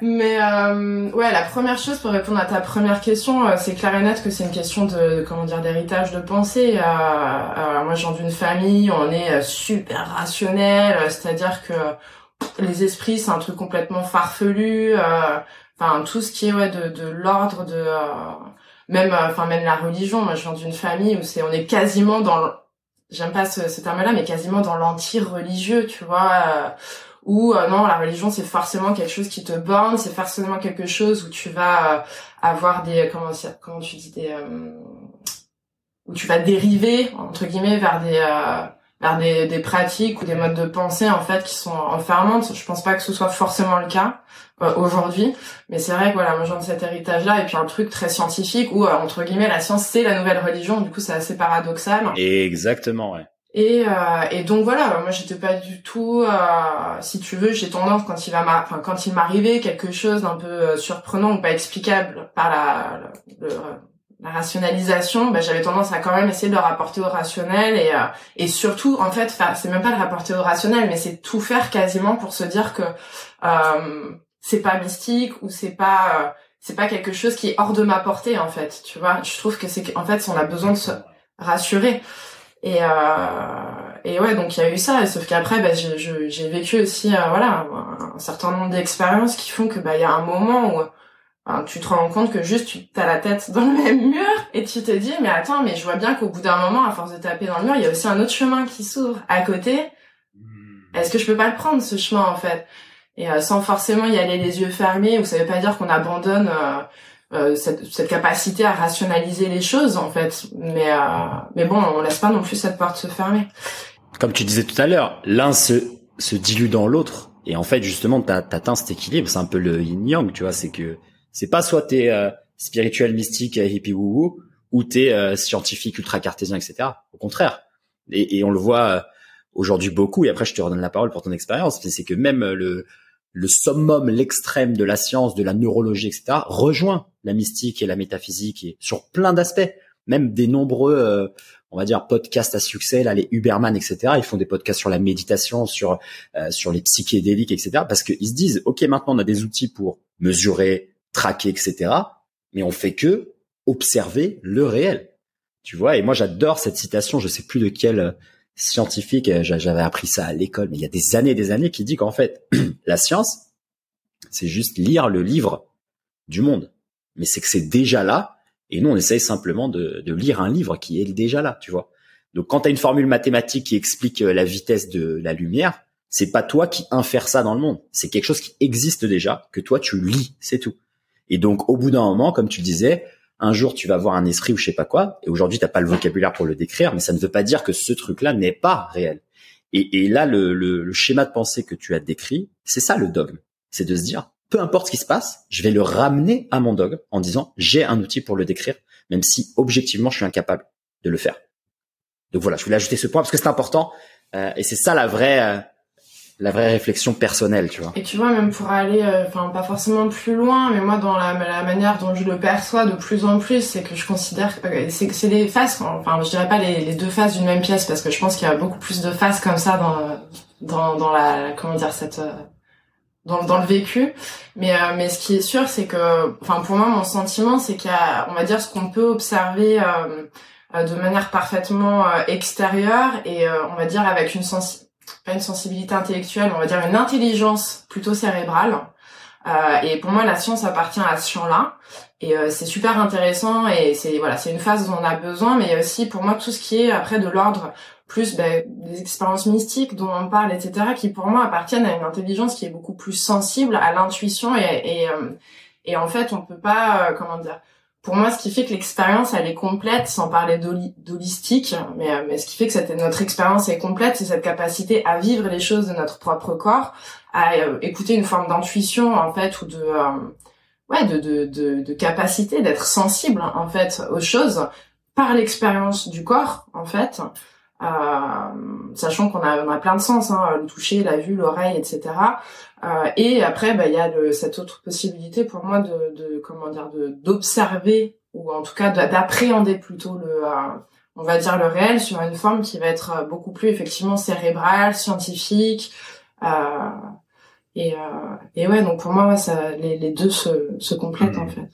Mais euh, ouais, la première chose pour répondre à ta première question, c'est clair et net que c'est une question de comment dire d'héritage de pensée. Euh, moi, je viens d'une famille, on est super rationnel, c'est-à-dire que les esprits, c'est un truc complètement farfelu. Euh, enfin, tout ce qui est ouais de, de l'ordre de euh, même euh, enfin même la religion. Moi, je viens d'une famille où c'est on est quasiment dans j'aime pas ce, ce terme-là, mais quasiment dans l'anti-religieux, tu vois. Où non, la religion c'est forcément quelque chose qui te borne, c'est forcément quelque chose où tu vas avoir des comment comment tu dis des où tu vas dériver entre guillemets vers des vers des, des, pratiques ou des modes de pensée en fait qui sont enfermantes. Je pense pas que ce soit forcément le cas euh, aujourd'hui, mais c'est vrai que voilà, moi j'ai cet héritage-là et puis un truc très scientifique où euh, entre guillemets la science c'est la nouvelle religion. Du coup, c'est assez paradoxal. Exactement, ouais. Et, euh, et donc voilà, moi j'étais pas du tout, si tu veux, j'ai tendance quand il va, enfin quand il m'arrivait quelque chose d'un peu surprenant ou pas explicable par la, la rationalisation, bah, j'avais tendance à quand même essayer de le rapporter au rationnel et euh, et surtout en fait, c'est même pas le rapporter au rationnel, mais c'est tout faire quasiment pour se dire que euh, c'est pas mystique ou c'est pas euh, c'est pas quelque chose qui est hors de ma portée en fait. Tu vois, je trouve que c'est en fait on a besoin de se rassurer et euh, et ouais donc il y a eu ça. Sauf qu'après bah, j'ai vécu aussi voilà un certain nombre d'expériences qui font que bah il y a un moment où tu te rends compte que juste tu as la tête dans le même mur et tu te dis mais attends mais je vois bien qu'au bout d'un moment à force de taper dans le mur il y a aussi un autre chemin qui s'ouvre à côté. Hmm. est-ce que je peux pas le prendre ce chemin en fait? Et euh, sans forcément y aller les yeux fermés ou ça veut pas dire qu'on abandonne euh, euh, cette, cette, capacité à rationaliser les choses en fait mais mais bon on laisse pas non plus cette porte se fermer comme tu disais tout à l'heure l'un se se dilue dans l'autre et en fait justement t'atteins cet équilibre c'est un peu le yin yang tu vois c'est que c'est pas soit t'es euh, spirituel, mystique, euh, hippie woo ou t'es euh, scientifique, ultra cartésien, etc. Au contraire. Et, et on le voit euh, aujourd'hui beaucoup. Et après, je te redonne la parole pour ton expérience. C'est que même le le summum, l'extrême de la science, de la neurologie, etc., rejoint la mystique et la métaphysique et sur plein d'aspects. Même des nombreux, on va dire, podcasts à succès, là, les Uberman, etc. Ils font des podcasts sur la méditation, sur sur les psychédéliques, etc. Parce qu'ils se disent, ok, maintenant on a des outils pour mesurer, traquer, etc. Mais on fait que observer le réel. Tu vois, et moi j'adore cette citation, je sais plus de quel euh, scientifique, euh, j'avais appris ça à l'école, mais il y a des années et des années qui dit qu'en fait, la science, c'est juste lire le livre du monde. Mais c'est que c'est déjà là, et nous on essaye simplement de, de lire un livre qui est déjà là, tu vois. Donc quand tu as une formule mathématique qui explique euh, la vitesse de la lumière, c'est pas toi qui infère ça dans le monde, c'est quelque chose qui existe déjà, que toi tu lis, c'est tout. Et donc, au bout d'un moment, comme tu disais, un jour tu vas voir un esprit ou je sais pas quoi, et aujourd'hui t'as pas le vocabulaire pour le décrire, mais ça ne veut pas dire que ce truc-là n'est pas réel. Et, et là, le, le, schéma de pensée que tu as décrit, c'est ça le dogme, c'est de se dire, peu importe ce qui se passe, je vais le ramener à mon dogme en disant, j'ai un outil pour le décrire, même si objectivement je suis incapable de le faire. Donc voilà, je voulais ajouter ce point parce que c'est important, euh, et c'est ça la vraie euh, la vraie réflexion personnelle, tu vois. Et tu vois, même pour aller, euh, enfin pas forcément plus loin, mais moi dans la, la, manière dont je le perçois de plus en plus, c'est que je considère que c'est c'est des faces, enfin je dirais pas les, les deux faces d'une même pièce parce que je pense qu'il y a beaucoup plus de faces comme ça dans dans dans la comment dire cette euh, dans, dans le vécu. Mais euh, mais ce qui est sûr, c'est que, enfin pour moi mon sentiment, c'est qu'il y a, on va dire ce qu'on peut observer. de manière parfaitement extérieure et on va dire avec une sensibilité pas une sensibilité intellectuelle, on va dire une intelligence plutôt cérébrale. Euh, et pour moi, la science appartient à ce champ-là. Et euh, c'est super intéressant et c'est voilà, c'est une phase dont on a besoin, mais il y a aussi pour moi tout ce qui est après de l'ordre plus ben, des expériences mystiques dont on parle, etc., qui pour moi appartiennent à une intelligence qui est beaucoup plus sensible à l'intuition et, et, euh, Et en fait, on peut pas, euh, comment dire, pour moi, ce qui fait que l'expérience, elle est complète, sans parler d'holistique, mais, euh, mais ce qui fait que cette, notre expérience est complète, c'est cette capacité à vivre les choses de notre propre corps, à euh, écouter une forme d'intuition, en fait, ou de, ouais, de, de, de, de capacité d'être sensible, en fait, aux choses par l'expérience du corps, en fait, euh, sachant qu'on a, on a plein de sens, hein, le toucher, la vue, l'oreille, etc. Euh, et après, bah, il y a le, cette autre possibilité pour moi de, de comment dire, de d'observer ou en tout cas d'appréhender plutôt le, euh, on va dire le réel sur une forme qui va être beaucoup plus effectivement cérébrale, scientifique. Euh, et, euh, et ouais, donc pour moi, ouais, ça, les, les deux se, se complètent mmh. en fait.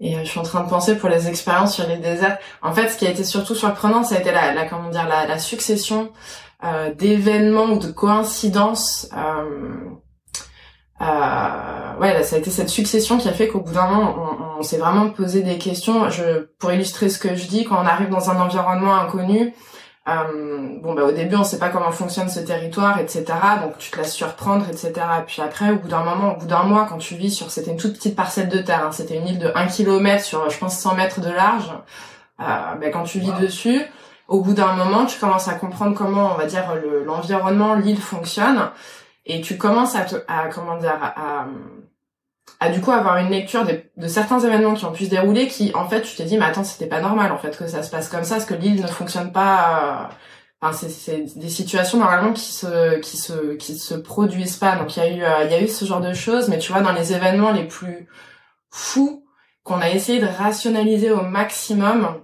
Et euh, je suis en train de penser pour les expériences sur les déserts. En fait, ce qui a été surtout surprenant, ça a été la, la comment dire, la, la succession euh, d'événements ou de coïncidences. Euh, euh, ouais, ça a été cette succession qui a fait qu'au bout d'un moment, on, on s'est vraiment posé des questions. Je, pour illustrer ce que je dis, quand on arrive dans un environnement inconnu, euh, bon bah au début on sait pas comment fonctionne ce territoire etc donc tu te laisses surprendre etc puis après au bout d'un moment au bout d'un mois quand tu vis sur c'était une toute petite parcelle de terre hein, c'était une île de 1 km sur je pense 100 mètres de large. Euh, bah, quand tu vis dessus au bout d'un moment tu commences à comprendre comment on va dire l'environnement l'île fonctionne. Et tu commences à, te, à comment dire à, à du coup avoir une lecture de, de, certains événements qui ont pu se dérouler qui en fait tu t'es dit mais attends c'était pas normal en fait que ça se passe comme ça parce que l'île ne fonctionne pas euh, enfin c'est des situations normalement qui se qui se qui se produisent pas. Donc il y a eu euh, il y a eu ce genre de choses mais tu vois dans les événements les plus fous qu'on a essayé de rationaliser au maximum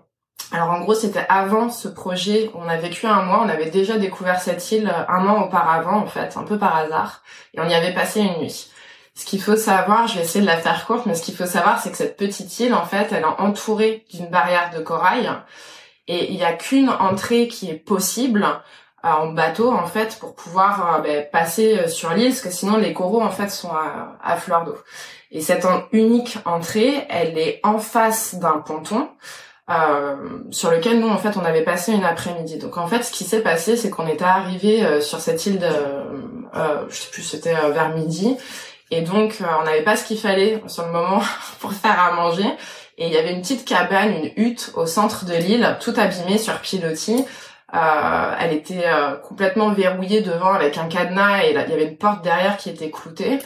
alors en gros c'était avant ce projet. On a vécu un mois on avait déjà découvert cette île un an auparavant en fait un peu par hasard et on y avait passé une nuit ce qu'il faut savoir, je vais essayer de la faire courte, mais ce qu'il faut savoir, c'est que cette petite île, en fait, elle est entourée d'une barrière de corail. Et il n'y a qu'une entrée qui est possible euh, en bateau, en fait, pour pouvoir euh, ben, passer euh, sur l'île, parce que sinon les coraux, en fait, sont à, fleur d'eau. Et cette unique entrée, elle est en face d'un ponton. sur lequel nous en fait on avait passé une après-midi. Donc en fait ce qui s'est passé c'est qu'on était arrivé sur cette île de je sais plus c'était vers midi et donc, euh, on n'avait pas ce qu'il fallait sur le moment pour faire à manger. Et il y avait une petite cabane, une hutte au centre de l'île, tout abîmée sur pilotis. Euh, elle était euh, complètement verrouillée devant avec un cadenas et il y avait une porte derrière qui était cloutée.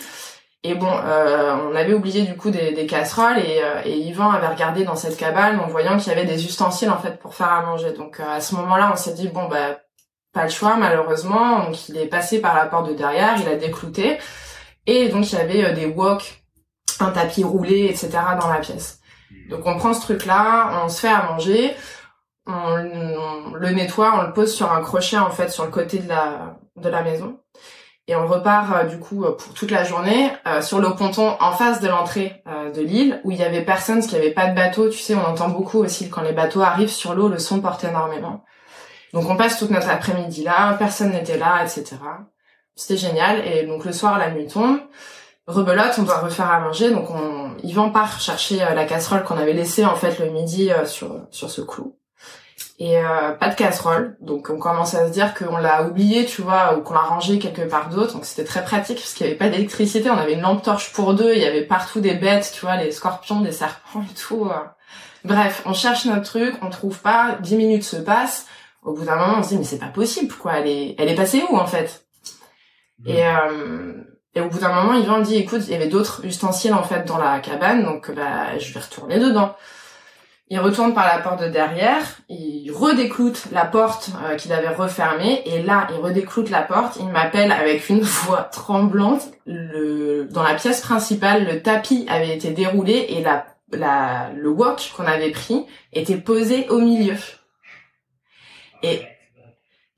Et bon, euh, on avait oublié du coup des, des casseroles et, et, Yvan avait regardé dans cette cabane en voyant qu'il y avait des ustensiles en fait pour faire à manger. Donc à ce moment-là, on s'est dit bon bah pas le choix malheureusement. Donc il est passé par la porte de derrière, il a déclouté. Et donc avait euh, des wok, un tapis roulé, etc. dans la pièce. Donc on prend ce truc-là, on se fait à manger, on, le nettoie, on le pose sur un crochet en fait sur le côté de la de la maison. Et on repart euh, du coup euh, pour toute la journée sur le ponton en face de l'entrée de l'île où il y avait personne, parce qu'il y avait pas de bateau. Tu sais, on entend beaucoup aussi quand les bateaux arrivent sur l'eau, le son porte énormément. Donc on passe toute notre après-midi là, personne n'était là, etc. C'était génial. Et donc le soir, la nuit tombe. Rebelote, on doit refaire à manger. Donc on, Yvan part chercher euh, la casserole qu'on avait laissée en fait le midi euh, sur sur ce clou. Et euh, pas de casserole. Donc on commence à se dire qu'on l'a oublié, tu vois, ou qu'on l'a rangé quelque part d'autre. Donc c'était très pratique parce qu'il n'y avait pas d'électricité. On avait une lampe torche pour deux. Il y avait partout des bêtes, tu vois, les scorpions, des serpents et tout. Bref, on cherche notre truc, on trouve pas. Dix minutes se passent. Au bout d'un moment, on se dit mais c'est pas possible, quoi. Elle est, elle est passée où en fait? Et, euh, et au bout d'un moment, Yvan dit, écoute, il y avait d'autres ustensiles en fait dans la cabane, donc bah je vais retourner dedans. Il retourne par la porte de derrière, il redécloute la porte euh, qu'il avait refermée, et là, il redécloute la porte, il m'appelle avec une voix tremblante. Le, dans la pièce principale, le tapis avait été déroulé et la, la, le wok qu'on avait pris était posé au milieu. Et,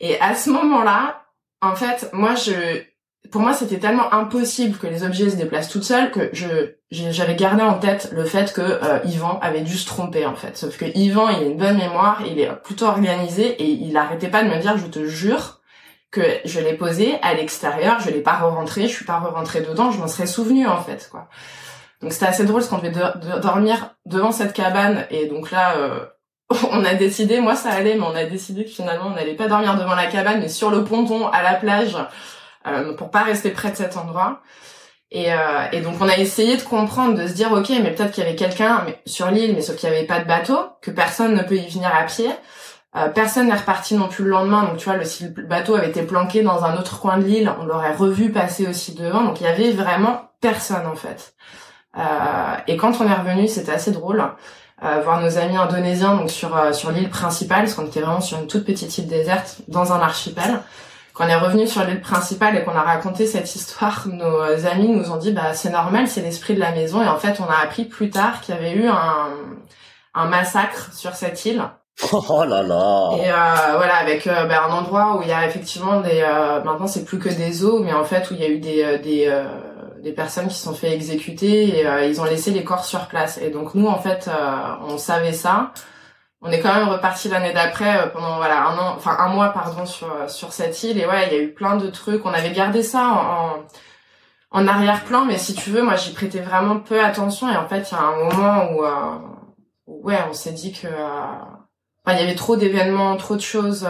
et à ce moment-là, en fait, moi, je, pour moi, c'était tellement impossible que les objets se déplacent toutes seules que je j'avais gardé en tête le fait que euh, Yvan avait dû se tromper en fait. Sauf que Yvan, il a une bonne mémoire, il est plutôt organisé et il arrêtait pas de me dire, je te jure que je l'ai posé à l'extérieur, je l'ai pas re-rentré, je suis pas re-rentré dedans, je m'en serais souvenu en fait quoi. Donc c'était assez drôle parce qu'on devait dormir devant cette cabane et donc là euh, on a décidé, moi ça allait, mais on a décidé que finalement on n'allait pas dormir devant la cabane mais sur le ponton à la plage euh, pour pas rester près de cet endroit. Et, euh, et donc on a essayé de comprendre, de se dire ok, mais peut-être qu'il y avait quelqu'un sur l'île, mais sauf qu'il n'y avait pas de bateau, que personne ne peut y venir à pied. Euh, personne n'est reparti non plus le lendemain, donc tu vois, le, si le bateau avait été planqué dans un autre coin de l'île, on l'aurait revu passer aussi devant. Donc il y avait vraiment personne en fait. Euh, et quand on est revenu, c'était assez drôle. Euh, voir nos amis indonésiens donc sur euh, sur l'île principale, parce qu'on était vraiment sur une toute petite île déserte dans un archipel. Quand on est revenu sur l'île principale et qu'on a raconté cette histoire, nos amis nous ont dit bah c'est normal, c'est l'esprit de la maison. Et en fait, on a appris plus tard qu'il y avait eu un un massacre sur cette île. Oh là là. Et euh, voilà, avec euh, bah, un endroit où il y a effectivement des. Euh, maintenant, c'est plus que des eaux, mais en fait où il y a eu des des des personnes qui se sont fait exécuter et euh, ils ont laissé les corps sur place. Et donc nous, en fait, euh, on savait ça. On est quand même reparti l'année d'après euh, pendant voilà un an, enfin un mois pardon sur sur cette île. Et ouais, il y a eu plein de trucs. On avait gardé ça en, en, arrière-plan, mais si tu veux, moi j'y prêtais vraiment peu attention. Et en fait, il y a un moment où, où ouais, on s'est dit que Enfin, il y avait trop d'événements, trop de choses.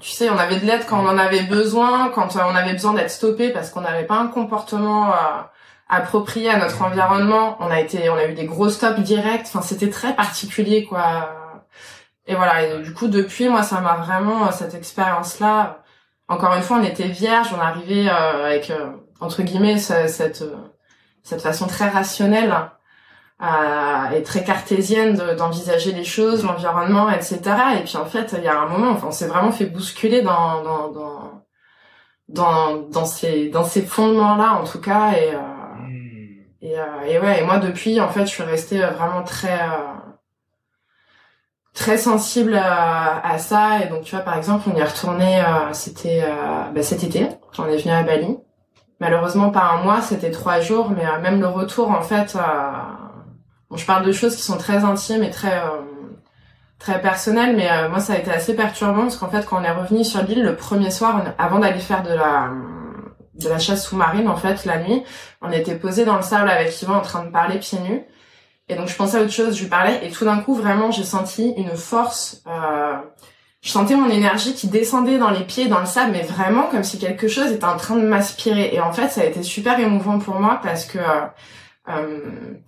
tu sais, on avait de l'aide quand on en avait besoin, quand on avait besoin d'être stoppé parce qu'on n'avait pas un comportement approprié à notre environnement. On a été, on a eu des gros stops directs. Enfin, c'était très particulier, quoi. Et voilà. Et du coup, depuis, moi, ça m'a vraiment cette expérience-là. Encore une fois, on était vierge. On arrivait euh, avec euh, entre guillemets cette cette façon très rationnelle euh, et très cartésienne d'envisager les choses, l'environnement, etc. Et puis en fait, il y a un moment, enfin, on s'est vraiment fait bousculer dans dans dans dans, dans ces dans ces fondements-là, en tout cas. Et euh, et, euh, et ouais, et moi depuis, en fait, je suis restée euh, vraiment très euh, très sensible à, à, ça. Et donc, tu vois, par exemple, on y est retourné, c'était bah, cet été, on est venu à Bali. Malheureusement, pas un mois, c'était trois jours, mais même le retour, en fait, bon, je parle de choses qui sont très intimes et très très personnelles, mais moi, ça a été assez perturbant parce qu'en fait, quand on est revenu sur l'île le premier soir, avant d'aller faire de la de la chasse sous-marine en fait la nuit. On était posé dans le sable avec Yvan en train de parler pieds nus. Et donc je pensais à autre chose, je lui parlais et tout d'un coup vraiment j'ai senti une force. Euh, je sentais mon énergie qui descendait dans les pieds, dans le sable, mais vraiment comme si quelque chose était en train de m'aspirer. Et en fait ça a été super émouvant pour moi parce que euh, euh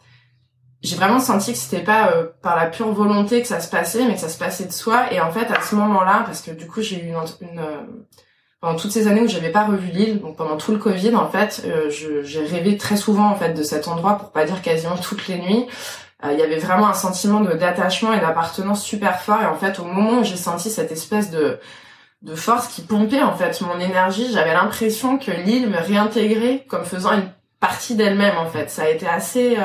j'ai vraiment senti que c'était pas euh, par la pure volonté que ça se passait, mais que ça se passait de soi. Et en fait à ce moment-là, parce que du coup j'ai eu une, une euh, pendant toutes ces années où j'avais pas revu l'île, donc pendant tout le Covid, en fait, euh, j'ai rêvé très souvent en fait de cet endroit, pour pas dire quasiment toutes les nuits. Euh, il y avait vraiment un sentiment d'attachement et d'appartenance super fort. Et en fait, au moment où j'ai senti cette espèce de de force qui pompait en fait mon énergie, j'avais l'impression que l'île me réintégrait comme faisant une partie d'elle-même en fait. Ça a été assez euh...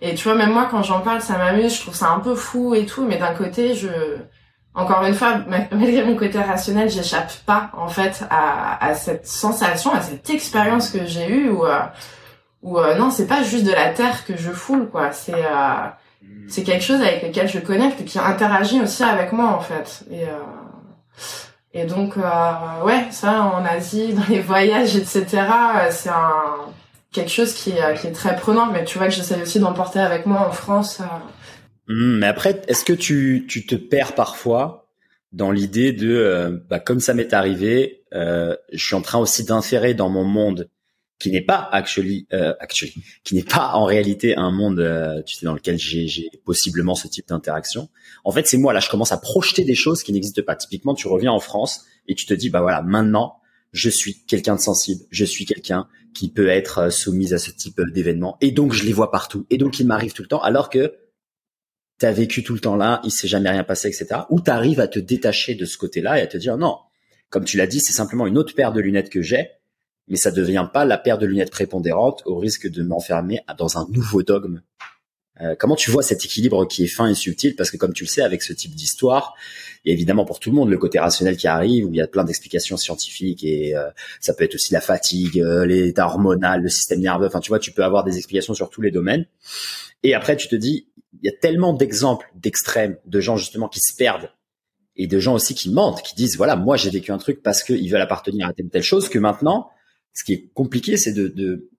et tu vois même moi quand j'en parle ça m'amuse, je trouve ça un peu fou et tout, mais d'un côté je encore une fois, malgré mon côté rationnel, j'échappe pas en fait à, à, cette sensation, à cette expérience que j'ai eue où, euh, où euh, non, c'est pas juste de la terre que je foule quoi, c'est euh, c'est quelque chose avec lequel je connecte et qui interagit aussi avec moi en fait. Et euh, et donc ouais, ça en Asie, dans les voyages, etc. C'est un quelque chose qui est, qui est très prenant, mais tu vois que j'essaie aussi d'emporter avec moi en France. Hmm, mais après, est-ce que tu, tu te perds parfois dans l'idée de, euh, bah, comme ça m'est arrivé, euh, je suis en train aussi d'inférer dans mon monde qui n'est pas actually, euh, actually qui n'est pas en réalité un monde, euh, tu sais, dans lequel j'ai possiblement ce type d'interaction. En fait, c'est moi là, je commence à projeter des choses qui n'existent pas. Typiquement, tu reviens en France et tu te dis, bah voilà, maintenant, je suis quelqu'un de sensible, je suis quelqu'un qui peut être euh, soumise à ce type d'événements, et donc je les vois partout, et donc il m'arrive tout le temps, alors que t'as vécu tout le temps là, il s'est jamais rien passé, etc. Ou t'arrives à te détacher de ce côté-là et à te dire non, comme tu l'as dit, c'est simplement une autre paire de lunettes que j'ai, mais ça devient pas la paire de lunettes prépondérante au risque de m'enfermer dans un nouveau dogme. Euh, comment tu vois cet équilibre qui est fin et subtil? Parce que comme tu le sais, avec ce type d'histoire, il y a évidemment pour tout le monde le côté rationnel qui arrive, où il y a plein d'explications scientifiques et euh, ça peut être aussi la fatigue, euh, l'état hormonal, le système nerveux. Enfin, tu vois, tu peux avoir des explications sur tous les domaines. Et après, tu te dis, il y a tellement d'exemples d'extrêmes, de gens justement qui se perdent et de gens aussi qui mentent, qui disent voilà, moi j'ai vécu un truc parce qu'ils veulent appartenir à telle telle chose que maintenant, ce qui est compliqué, c'est de, de,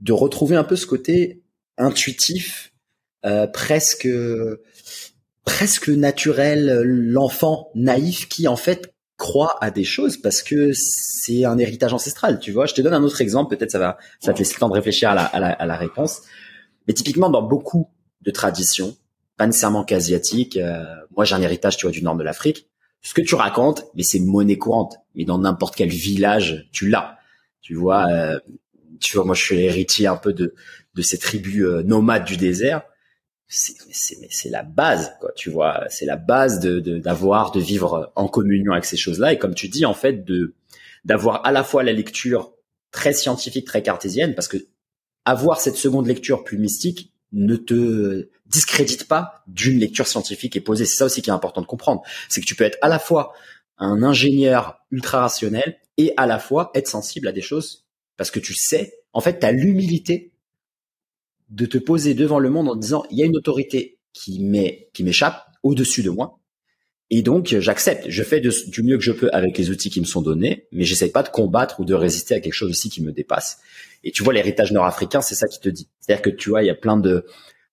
de retrouver un peu ce côté intuitif, euh, presque presque naturel, l'enfant naïf qui en fait croient à des choses parce que c'est un héritage ancestral, tu vois. Je te donne un autre exemple, peut-être ça va, ça te laisser le temps de réfléchir à la, à la, à la réponse. Mais typiquement, dans beaucoup de traditions, pas nécessairement qu'asiatiques, euh, moi j'ai un héritage, tu vois, du nord de l'Afrique. Ce que tu racontes, mais c'est monnaie courante. Mais dans n'importe quel village, tu l'as. Tu vois, euh, tu vois, moi je suis héritier un peu de, de ces tribus euh, nomades du désert c'est la base quoi tu vois c'est la base de d'avoir de, vivre en communion avec ces choses là et comme tu dis en fait de d'avoir à la fois la lecture très scientifique très cartésienne parce que avoir cette seconde lecture plus mystique ne te discrédite pas d'une lecture scientifique et posée. C'est ça aussi qui est important de comprendre. C'est que tu peux être à la fois un ingénieur ultra rationnel et à la fois être sensible à des choses parce que tu sais en fait tu as l'humilité de te poser devant le monde en disant il y a une autorité qui m'échappe au-dessus de moi et donc j'accepte. Je fais du mieux que je peux avec les outils qui me sont donnés mais j'essaye pas de combattre ou de résister à quelque chose aussi qui me dépasse et tu vois l'héritage nord-africain c'est ça qui te dit. C'est-à-dire que tu vois il y a plein de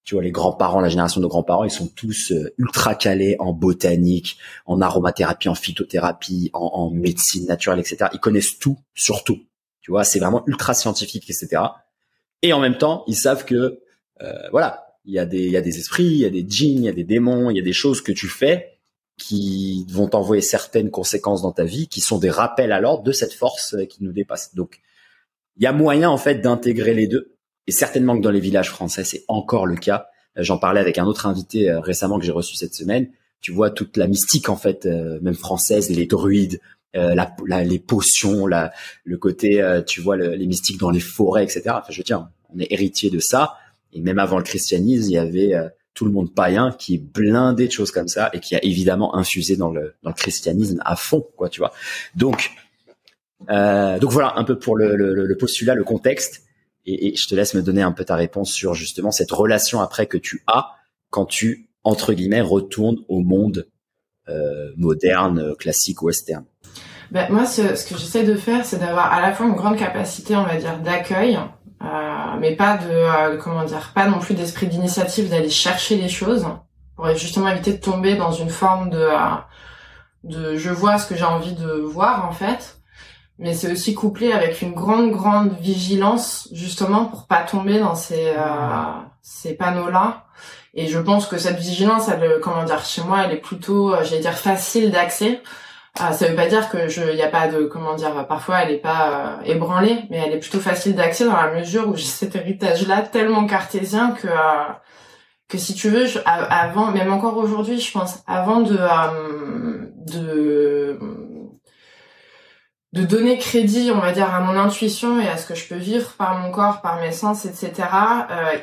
tu vois les grands-parents la génération de grands-parents ils sont tous euh, ultra calés en botanique en aromathérapie en phytothérapie en, médecine naturelle etc ils connaissent tout sur tout. Tu vois c'est vraiment ultra scientifique etc et en même temps, ils savent que euh, voilà, il y a des il y a des esprits, il y a des djinns, il y a des démons, il y a des choses que tu fais qui vont t'envoyer certaines conséquences dans ta vie, qui sont des rappels à l'ordre de cette force euh, qui nous dépasse. Donc, il y a moyen en fait d'intégrer les deux. Et certainement que dans les villages français, c'est encore le cas. Euh, j'en parlais avec un autre invité récemment que j'ai reçu cette semaine. Tu vois toute la mystique en fait, même française, les druides, euh, la, les potions, la, le côté, euh, tu vois, les mystiques dans les forêts, etc. Enfin, je veux dire, on est héritier de ça. Et même avant le christianisme, il y avait euh, tout le monde païen qui est blindé de choses comme ça et qui a évidemment infusé dans le, dans le christianisme à fond, quoi, tu vois. Donc, donc voilà un peu pour le, le, le postulat, le contexte. Et, et, je te laisse me donner un peu ta réponse sur justement cette relation après que tu as quand tu entre guillemets retournes au monde moderne, classique, western. Ben, moi, ce, ce que j'essaie de faire, c'est d'avoir à la fois une grande capacité, on va dire, d'accueil, euh, mais pas de, euh, comment dire, pas non plus d'esprit d'initiative d'aller chercher les choses, pour justement éviter de tomber dans une forme de, euh, de je vois ce que j'ai envie de voir en fait. Mais c'est aussi couplé avec une grande grande vigilance justement pour pas tomber dans ces euh, ces panneaux là. Et je pense que cette vigilance, elle, comment dire, chez moi, elle est plutôt, j'allais dire, facile d'accès ah, ça veut pas dire que je, y a pas de, comment dire, parfois elle est pas euh, ébranlée, mais elle est plutôt facile d'accès dans la mesure où j'ai cet héritage-là tellement cartésien que, euh, que si tu veux, avant, même encore aujourd'hui, je pense, avant de, euh, de, de donner crédit, on va dire, à mon intuition et à ce que je peux vivre par mon corps, par mes sens, etc.,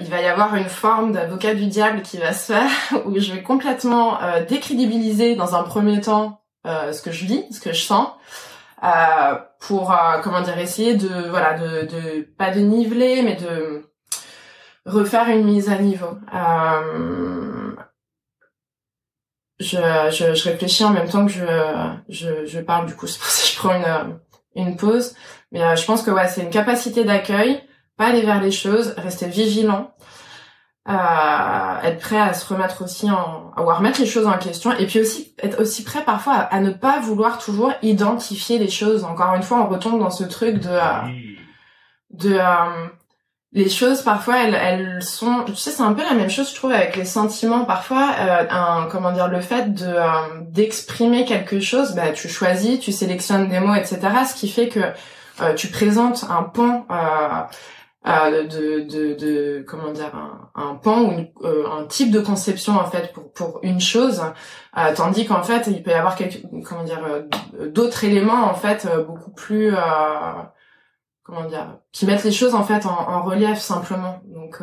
il va y avoir une forme d'avocat du diable qui va se faire, où je vais complètement décrédibiliser dans un premier temps euh, ce que je vis, ce que je sens, euh, pour euh, comment dire essayer de voilà de pas de niveler mais de refaire une mise à niveau. Je, je, je, réfléchis en même temps que je, je, je parle du coup c'est pour ça que je prends une, une pause. Mais je pense que ouais c'est une capacité d'accueil pas aller vers les choses rester vigilant euh, être prêt à se remettre aussi en à remettre les choses en question et puis aussi être aussi prêt parfois à, ne pas vouloir toujours identifier les choses. Encore une fois on retombe dans ce truc de euh, de euh, les choses parfois elles, elles sont tu sais c'est un peu la même chose je trouve avec les sentiments. Parfois euh, un comment dire le fait de d'exprimer quelque chose bah tu choisis tu sélectionnes des mots etc ce qui fait que tu présentes un pan euh, de, de, de, comment dire un, pan ou euh, un type de conception en fait pour pour une chose. Euh, tandis qu'en fait il peut y avoir quelques comment dire d'autres éléments en fait beaucoup plus comment dire qui mettent les choses en fait en, en relief simplement donc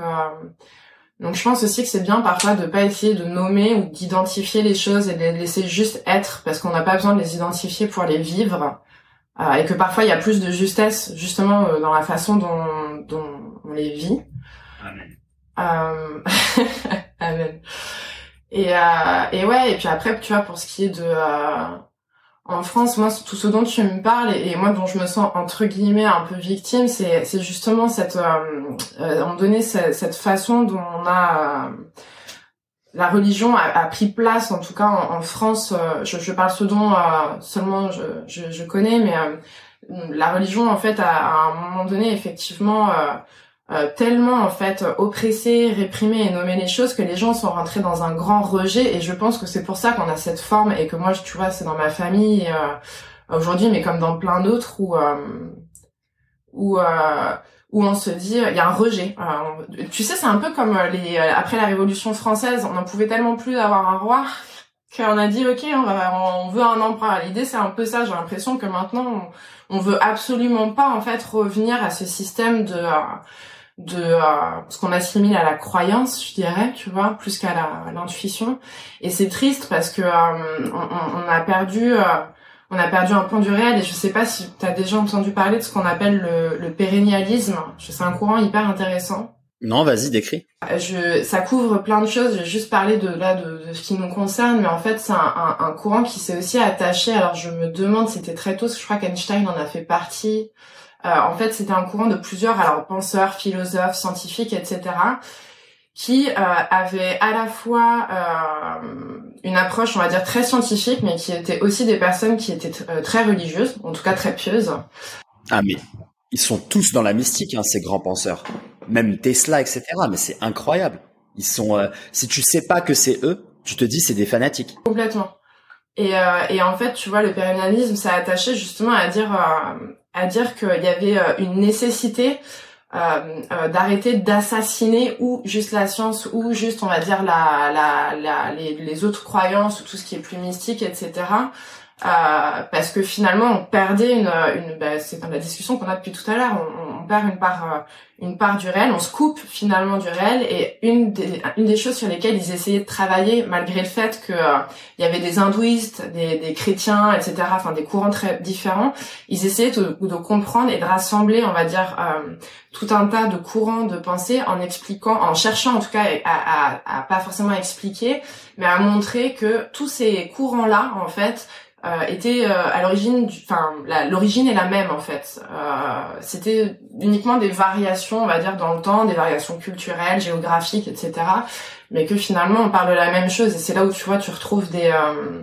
donc je pense aussi que c'est bien parfois de pas essayer de nommer ou d'identifier les choses et de les laisser juste être parce qu'on n'a pas besoin de les identifier pour les vivre euh, et que parfois il y a plus de justesse justement euh, dans la façon dont, dont on les vit. Amen. Euh... Amen. Et, euh, et ouais, et puis après, tu vois, pour ce qui est de... Euh, en France, moi, tout ce dont tu me parles, et, moi dont je me sens, entre guillemets, un peu victime, c'est, justement cette... Euh, euh, on cette, cette façon dont on a la religion a, a, pris place, en tout cas en, en France. je, je, parle ce dont seulement je, je, je, connais, mais la religion en fait a, à un moment donné effectivement euh, tellement en fait oppressé, réprimé et nommé les choses que les gens sont rentrés dans un grand rejet et je pense que c'est pour ça qu'on a cette forme et que moi tu vois c'est dans ma famille euh, aujourd'hui mais comme dans plein d'autres où euh, où où on se dit il y a un rejet. tu sais c'est un peu comme les après la Révolution française on n'en pouvait tellement plus d'avoir un roi qu'on a dit ok on va on veut un empereur. L'idée c'est un peu ça j'ai l'impression que maintenant on, on veut absolument pas en fait revenir à ce système de de euh, ce qu'on assimile à la croyance, je dirais, tu vois, plus qu'à l'intuition. Et c'est triste parce que euh, on, on, a perdu euh, on a perdu un point du réel et je sais pas si tu as déjà entendu parler de ce qu'on appelle le, le pérennialisme. C'est un courant hyper intéressant. Non, vas-y, décris. Je, ça couvre plein de choses. Je vais juste parler de là de, de ce qui nous concerne, mais en fait, c'est un, un, un, courant qui s'est aussi attaché. Alors, je me demande, c'était très tôt, je crois qu'Einstein en a fait partie. Euh, en fait, c'était un courant de plusieurs alors penseurs, philosophes, scientifiques, etc., qui euh, avaient à la fois euh, une approche, on va dire, très scientifique, mais qui étaient aussi des personnes qui étaient très religieuses, en tout cas très pieuses. Ah mais ils sont tous dans la mystique, hein, ces grands penseurs. Même Tesla, etc. Mais c'est incroyable. Ils sont. si tu sais pas que c'est eux, tu te dis c'est des fanatiques. Complètement. Et, et en fait, tu vois, le pérennialisme, ça attaché justement à dire à dire qu'il y avait euh, une nécessité euh, euh, d'arrêter d'assassiner ou juste la science ou juste on va dire la, la, la les, les, autres croyances ou tout ce qui est plus mystique etc euh, parce que finalement on perdait une, une bah, c'est dans la discussion qu'on a depuis tout à l'heure on, on, perd une part euh, une part du réel on se coupe finalement du réel et une des une des choses sur lesquelles ils essayaient de travailler malgré le fait que euh, y avait des hindouistes des, des chrétiens etc enfin des courants très différents ils essayaient de, de comprendre et de rassembler on va dire tout un tas de courants de pensée en expliquant en cherchant en tout cas à, à, à pas forcément expliquer mais à montrer que tous ces courants là en fait euh, était euh, à l'origine, enfin l'origine est la même en fait. Euh, C'était uniquement des variations, on va dire dans le temps, des variations culturelles, géographiques, etc. Mais que finalement on parle de la même chose et c'est là où tu vois tu retrouves des euh,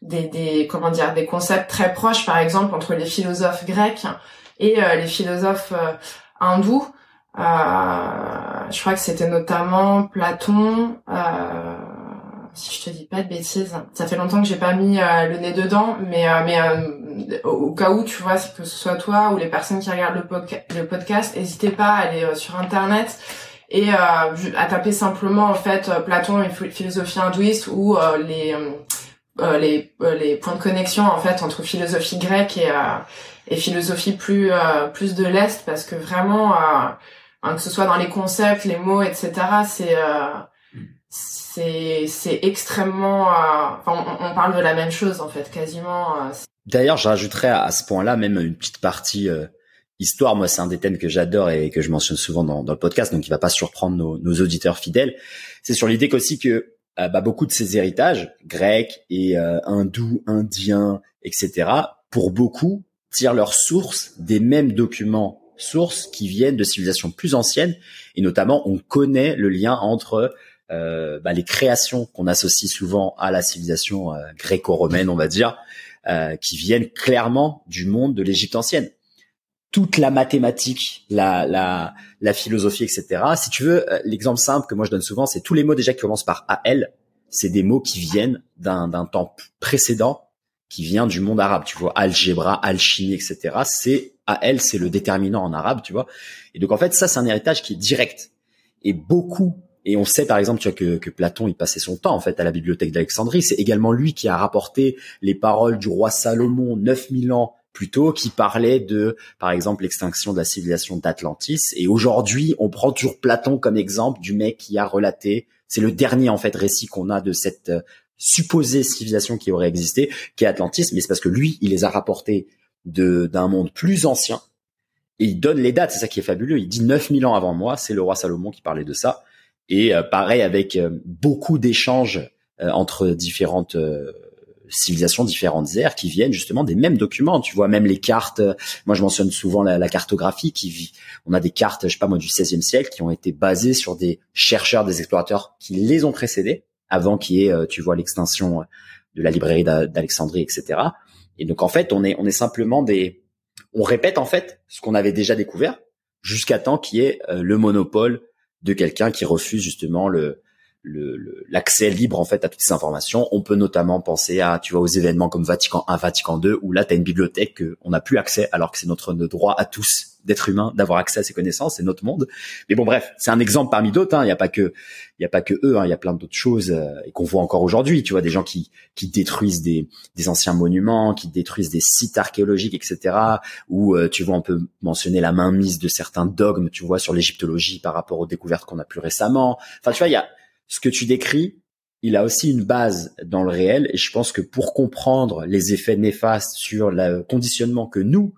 des, des comment dire des concepts très proches par exemple entre les philosophes grecs et euh, les philosophes hindous. je crois que c'était notamment Platon. Euh, si je te dis pas de bêtises. Ça fait longtemps que j'ai pas mis euh, le nez dedans, mais euh, mais euh, au cas où tu vois, que ce soit toi ou les personnes qui regardent le, le podcast, n'hésitez pas à aller sur internet et à taper simplement en fait Platon et philosophie hindouiste ou les les les points de connexion en fait entre philosophie grecque et et philosophie plus plus de l'est parce que vraiment hein, que ce soit dans les concepts, les mots, etc. C'est c'est extrêmement euh, on, parle de la même chose en fait quasiment euh, d'ailleurs je rajouterais à, ce point-là même une petite partie euh, histoire. Moi c'est un des thèmes que j'adore et que je mentionne souvent dans, le podcast donc il va pas surprendre nos, auditeurs fidèles. C'est sur l'idée qu'aussi que bah, beaucoup de ces héritages grecs et hindous indiens etc pour beaucoup tirent leur source des mêmes documents sources qui viennent de civilisations plus anciennes et notamment on connaît le lien entre bah, les créations qu'on associe souvent à la civilisation euh, gréco-romaine, on va dire, euh, qui viennent clairement du monde de l'Égypte ancienne. Toute la mathématique, la, la, la philosophie, etc. Si tu veux, l'exemple simple que moi je donne souvent, c'est tous les mots déjà qui commencent par AL, c'est des mots qui viennent d'un, temps précédent qui vient du monde arabe, tu vois, algèbre, alchimie, etc. C'est AL, c'est le déterminant en arabe, tu vois. Et donc en fait, ça c'est un héritage qui est direct. Et beaucoup et on sait par exemple tu vois, que, que Platon il passait son temps en fait à la bibliothèque d'Alexandrie. C'est également lui qui a rapporté les paroles du roi Salomon 9000 ans plus tôt qui parlait de par exemple l'extinction de la civilisation d'Atlantis. Et aujourd'hui on prend toujours Platon comme exemple du mec qui a relaté. C'est le dernier en fait récit qu'on a de cette euh, supposée civilisation qui aurait existé, qui est Atlantis. Mais c'est parce que lui il les a rapportés de d'un monde plus ancien. Et il donne les dates, c'est ça qui est fabuleux. Il dit 9000 ans avant moi, c'est le roi Salomon qui parlait de ça. Et euh, pareil avec euh, beaucoup d'échanges euh, entre différentes civilisations, différentes ères qui viennent justement des mêmes documents. Tu vois, même les cartes. Moi, je mentionne souvent la, la cartographie. Qui vit. On a des cartes, je sais pas moi, du XVIe siècle qui ont été basées sur des chercheurs, des explorateurs qui les ont précédés. avant qu'il y ait, tu vois, l'extinction de la librairie d'Alexandrie, etc. Et donc en fait, on est on est simplement des, on répète en fait ce qu'on avait déjà découvert jusqu'à temps qu'il y ait le monopole de quelqu'un qui refuse justement le l'accès libre en fait à toutes ces informations. On peut notamment penser à, tu vois, aux événements comme Vatican 1, Vatican 2, où là, tu as une bibliothèque qu'on n'a plus accès, alors que c'est notre, droit à tous d'être humain d'avoir accès à ces connaissances, c'est notre monde. Mais bon, bref, c'est un exemple parmi d'autres. Hein. Il n'y a pas que, il y a pas que eux. Hein. Il y a plein d'autres choses euh, et qu'on voit encore aujourd'hui. Tu vois, des gens qui qui détruisent des des anciens monuments, qui détruisent des sites archéologiques, etc. Ou euh, tu vois, on peut mentionner la mainmise de certains dogmes, tu vois, sur l'égyptologie par rapport aux découvertes qu'on a plus récemment. Enfin, tu vois, il y a ce que tu décris, il a aussi une base dans le réel et je pense que pour comprendre les effets néfastes sur le conditionnement que nous,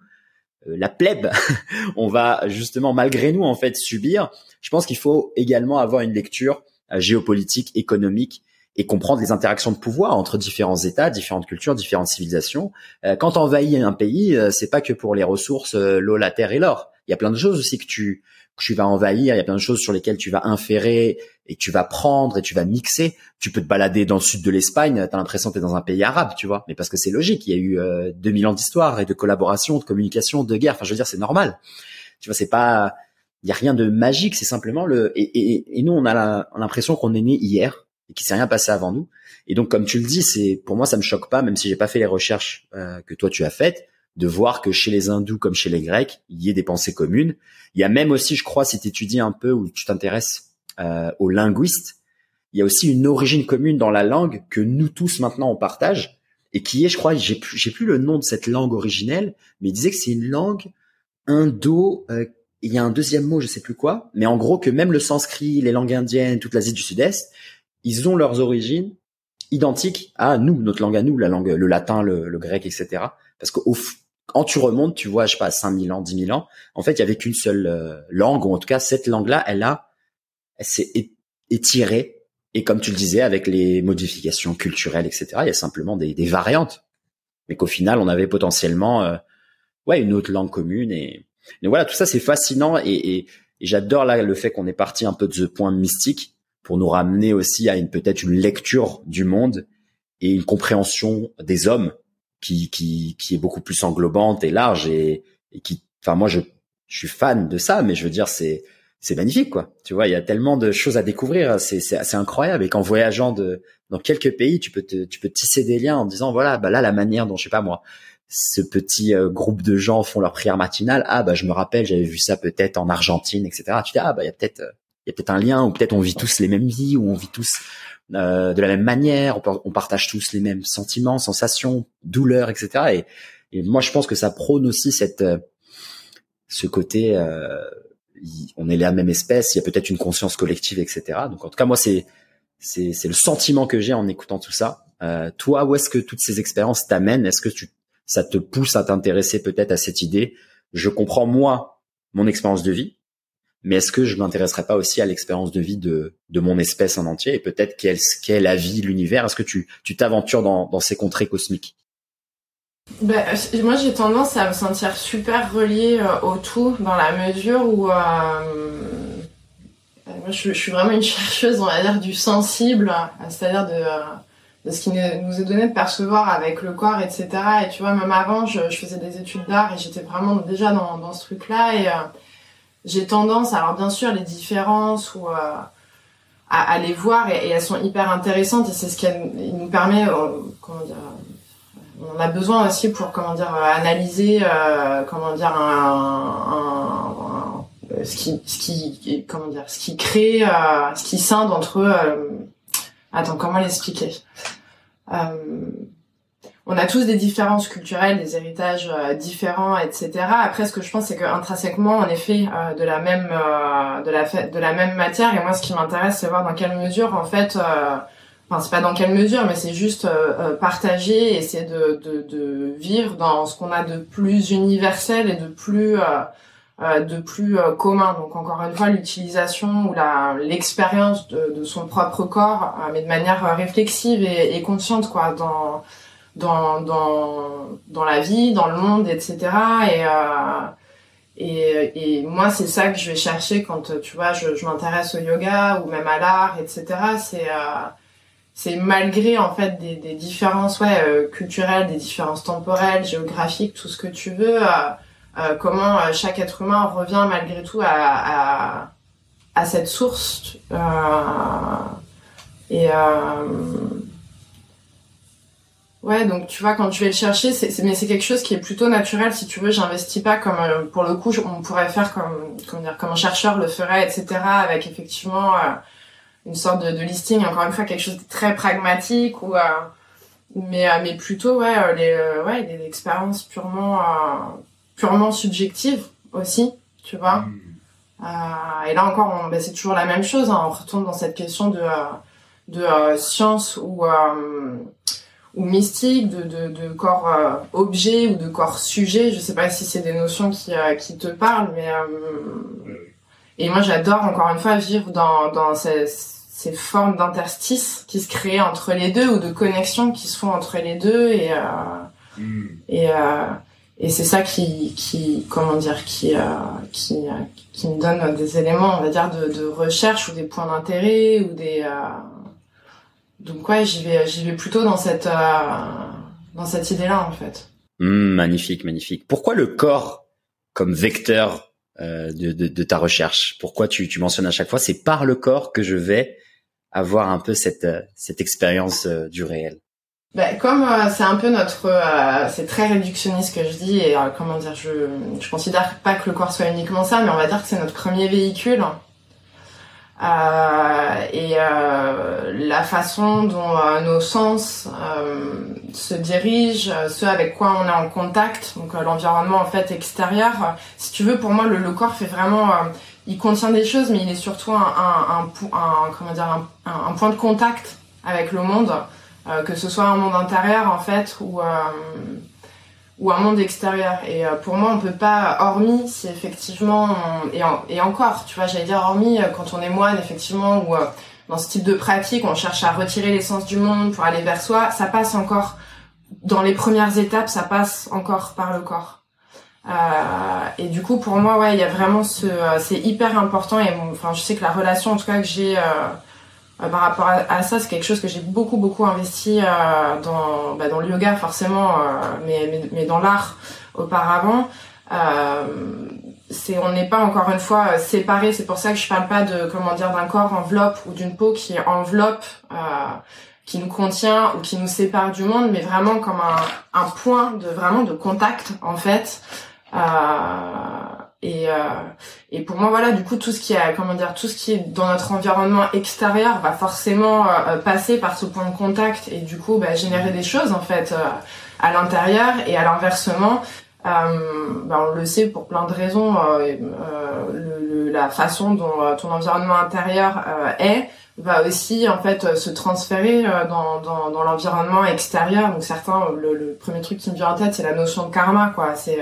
la plèbe, on va justement malgré nous en fait subir, je pense qu'il faut également avoir une lecture euh, géopolitique, économique et comprendre les interactions de pouvoir entre différents États, différentes cultures, différentes civilisations. Euh, quand on envahit un pays, c'est pas que pour les ressources, l'eau, la terre et l'or. Il y a plein de choses aussi que tu tu vas envahir. Il y a plein de choses sur lesquelles tu vas inférer et tu vas prendre et tu vas mixer. Tu peux te balader dans le sud de l'Espagne, t'as l'impression que t'es dans un pays arabe, tu vois. Mais parce que c'est logique, il y a eu euh, 2000 ans d'histoire et de collaboration, de communication, de guerre. Enfin, je veux dire, c'est normal. Tu vois, c'est pas, il y a rien de magique, c'est simplement le. Et, et, et nous, on a l'impression qu'on est né hier et qu'il s'est rien passé avant nous. Et donc, comme tu le dis, c'est pour moi, ça me choque pas, même si j'ai pas fait les recherches euh, que toi tu as faites de voir que chez les hindous comme chez les grecs, il y ait des pensées communes. Il y a même aussi, je crois, si tu étudies un peu ou tu t'intéresses euh, aux linguistes, il y a aussi une origine commune dans la langue que nous tous maintenant on partage et qui est, je crois, j'ai plus, j'ai plus le nom de cette langue originelle, mais il disait que c'est une langue indo. Euh, il y a un deuxième mot, je sais plus quoi, mais en gros que même le sanskrit, les langues indiennes, toute l'Asie du Sud-Est, ils ont leurs origines identiques à nous, notre langue à nous, la langue, le latin, le, le grec, etc. Parce qu'au quand tu remontes, tu vois, je sais pas, 5000 ans, 10 000 ans, en fait, il y avait qu'une seule euh, langue, ou en tout cas, cette langue-là, elle a, elle s'est étirée. Et comme tu le disais, avec les modifications culturelles, etc., il y a simplement des, des variantes. Mais qu'au final, on avait potentiellement, euh, ouais, une autre langue commune. Et, et voilà, tout ça, c'est fascinant. Et, et, et j'adore là le fait qu'on est parti un peu de ce point mystique pour nous ramener aussi à une peut-être une lecture du monde et une compréhension des hommes qui, qui, qui est beaucoup plus englobante et large et, et qui, enfin moi je, je suis fan de ça, mais je veux dire c'est c'est magnifique quoi. Tu vois, il y a tellement de choses à découvrir, c'est c'est assez incroyable. Et qu'en voyageant de dans quelques pays, tu peux te, tu peux tisser des liens en disant voilà, bah là la manière dont je sais pas moi, ce petit euh, groupe de gens font leur prière matinale. Ah bah je me rappelle, j'avais vu ça peut-être en Argentine, etc. Tu dis ah bah il y a peut-être euh, il y a peut-être un lien ou peut-être on vit tous les mêmes vies ou on vit tous euh, de la même manière, on, partage tous les mêmes sentiments, sensations, douleurs, etc. Et, et, moi, je pense que ça prône aussi cette euh, ce côté, euh, on est la même espèce, il y a peut-être une conscience collective, etc. Donc, en tout cas, moi, c'est c'est c'est le sentiment que j'ai en écoutant tout ça. Euh, toi, où est-ce que toutes ces expériences t'amènent? Est-ce que tu ça te pousse à t'intéresser peut-être à cette idée? Je comprends moi mon expérience de vie, mais est-ce que je m'intéresserais pas aussi à l'expérience de vie de, de mon espèce en entier et peut-être quelle qu'est la vie, l'univers? Est-ce que tu tu t'aventures dans, dans ces contrées cosmiques? Ben, moi j'ai tendance à me sentir super reliée euh, au tout dans la mesure où euh, moi, je, je, suis vraiment une chercheuse on va dire du sensible c'est-à-dire de, euh, de ce qui nous est donné de percevoir avec le corps etc et tu vois même avant je, je faisais des études d'art et j'étais vraiment déjà dans, dans ce truc là et j'ai tendance, alors bien sûr, les différences ou euh, à, à, les voir et, elles sont hyper intéressantes et c'est ce qui nous permet, euh, comment dire, on a besoin aussi pour comment dire analyser, euh, comment dire un, un, ce qui, ce qui, comment dire, ce qui crée, euh, ce qui scinde entre, attends, comment l'expliquer? On a tous des différences culturelles, des héritages euh, différents, etc. Après, ce que je pense, c'est qu'intrinsèquement, on est fait euh, de la même euh, de la de la même matière. Et moi, ce qui m'intéresse, c'est voir dans quelle mesure, en fait, enfin, c'est pas dans quelle mesure, mais c'est juste partager, essayer de, de, de, vivre dans ce qu'on a de plus universel et de plus de plus commun. Donc, encore une fois, l'utilisation ou la l'expérience de, de, son propre corps, mais de manière réflexive et, et consciente, quoi, dans dans, dans, dans la vie, dans le monde, etc. Et, euh, et, et moi, c'est ça que je vais chercher quand, tu vois, je, je m'intéresse au yoga ou même à l'art, etc. C'est euh, c'est malgré en fait des, des différences ouais euh, culturelles, des différences temporelles, géographiques, tout ce que tu veux, comment chaque être humain revient malgré tout à, à, à cette source et Ouais, donc tu vois, quand tu vais le chercher, c'est, mais c'est quelque chose qui est plutôt naturel. Si tu veux, j'investis pas comme, euh, pour le coup, on pourrait faire comme, comment dire, comme un chercheur le ferait, etc. Avec effectivement euh, une sorte de, de, listing. Encore une fois, quelque chose de très pragmatique ou, euh, mais, mais plutôt ouais, les, ouais, des expériences purement, purement subjectives aussi, tu vois. Mmh. et là encore, ben, c'est toujours la même chose. Hein. on retourne dans cette question de, de science ou ou mystique, de, de, de corps euh, objet ou de corps sujet. Je sais pas si c'est des notions qui, euh, qui te parlent, mais euh, et moi j'adore encore une fois vivre dans, dans ces, ces formes d'interstices qui se créent entre les deux ou de connexions qui se font entre les deux et mm. et et c'est ça qui qui comment dire qui qui qui me donne des éléments on va dire de, de recherche ou des points d'intérêt ou des donc ouais, j'y vais, j'y vais plutôt dans cette, euh, dans cette idée-là en fait. Mmh, magnifique, magnifique. Pourquoi le corps comme vecteur euh, de, de, de, ta recherche? Pourquoi tu, tu mentionnes à chaque fois c'est par le corps que je vais avoir un peu cette, euh, cette expérience euh, du réel? Ben, comme euh, c'est un peu notre, euh, c'est très réductionniste que je dis et comment dire, je je considère pas que le corps soit uniquement ça, mais on va dire que c'est notre premier véhicule et euh, la façon dont euh, nos sens se dirigent, ce avec quoi on est en contact, donc l'environnement en fait extérieur. Si tu veux, pour moi, le, le corps fait vraiment, il contient des choses, mais il est surtout un, un, un, un comment dire, un, point de contact avec le monde, que ce soit un monde intérieur en fait ou ou un monde extérieur. Et euh, pour moi, on peut pas, hormis si effectivement, et, et, encore, tu vois, j'allais dire hormis euh, quand on est moine, effectivement, ou euh, dans ce type de pratique, on cherche à retirer l'essence du monde pour aller vers soi, ça passe encore, dans les premières étapes, ça passe encore par le corps. Euh, et du coup, pour moi, ouais, il y a vraiment ce, c'est hyper important. Et enfin, je sais que la relation, en tout cas, que j'ai euh, par rapport à, ça, c'est quelque chose que j'ai beaucoup beaucoup investi euh, dans bah, dans le yoga forcément, euh, mais, mais, mais dans l'art auparavant. c'est on n'est pas encore une fois séparés. C'est pour ça que je parle pas de comment dire d'un corps enveloppe ou d'une peau qui enveloppe qui nous contient ou qui nous sépare du monde, mais vraiment comme un, un point de vraiment de contact en fait. Euh, et, euh, et pour moi, voilà, du coup, tout ce qui est, comment dire, tout ce qui est dans notre environnement extérieur va forcément euh, euh, passer par ce point de contact et du coup, bah, générer des choses en fait à l'intérieur et à l'inversement. Euh, bah, on le sait pour plein de raisons. Euh, le, la façon dont ton environnement intérieur est va aussi en fait se transférer dans, dans, dans l'environnement extérieur. Donc certains, le, le, premier truc qui me vient en tête, c'est la notion de karma, quoi. C'est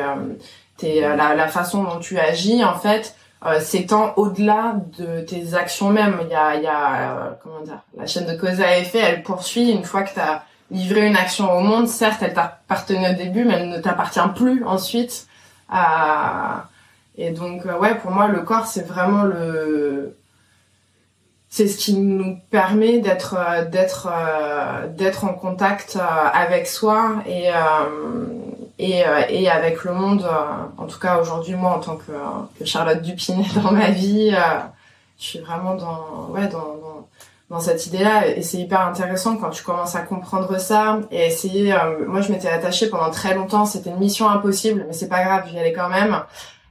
euh, la, la, façon dont tu agis en fait euh, s'étend au-delà de tes actions même. Il y a, il y a euh, comment dire, la chaîne de cause à effet, elle poursuit une fois que tu as livré une action au monde. Certes, elle t'appartenait au début, mais elle ne t'appartient plus ensuite. Euh, et donc, ouais, pour moi, le corps, c'est vraiment le c'est ce qui nous permet d'être d'être d'être en contact avec soi et et, euh, et avec le monde. Euh, en tout cas, aujourd'hui, moi, en tant que, que Charlotte Dupinet dans ma vie, euh, je suis vraiment dans, ouais, dans, dans, dans cette idée-là. Et c'est hyper intéressant quand tu commences à comprendre ça et essayer. moi, je m'étais attachée pendant très longtemps. C'était une mission impossible, mais c'est pas grave, j'y allais quand même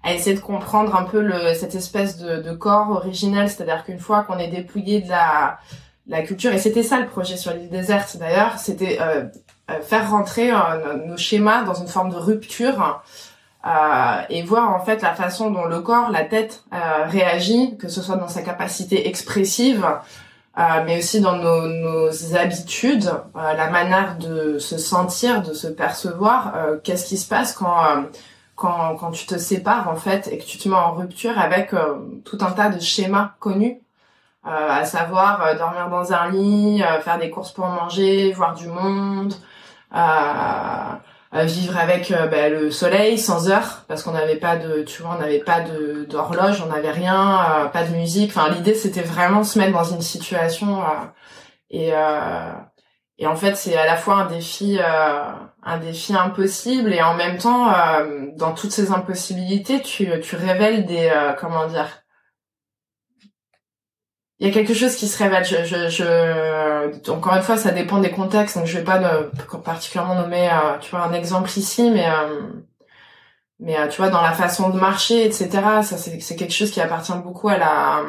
à essayer de comprendre un peu le, cette espèce de, de corps originel, c'est-à-dire qu'une fois qu'on est dépouillé de la, la culture, et c'était ça le projet sur l'île déserte d'ailleurs, c'était euh, euh, faire rentrer euh, nos schémas dans une forme de rupture euh, et voir en fait la façon dont le corps, la tête réagit, que ce soit dans sa capacité expressive, mais aussi dans nos, nos habitudes, la manière de se sentir, de se percevoir. Qu'est-ce qui se passe quand quand, quand tu te sépares en fait et que tu te mets en rupture avec tout un tas de schémas connus, à savoir dormir dans un lit, faire des courses pour manger, voir du monde, à, vivre avec euh, bah, le soleil sans heure parce qu'on n'avait pas de tu vois on n'avait pas de d'horloge on n'avait rien euh, pas de musique. Enfin l'idée c'était vraiment se mettre dans une situation euh, Et et en fait, c'est à la fois un défi, un défi impossible, et en même temps, dans toutes ces impossibilités, tu, tu révèles des, comment dire, il y a quelque chose qui se révèle. Je, je, je, encore une fois, ça dépend des contextes, donc je vais pas particulièrement nommer, euh, tu vois, un exemple ici, mais euh, mais tu vois, dans la façon de marcher, etc. Ça, c'est, quelque chose qui appartient beaucoup à la.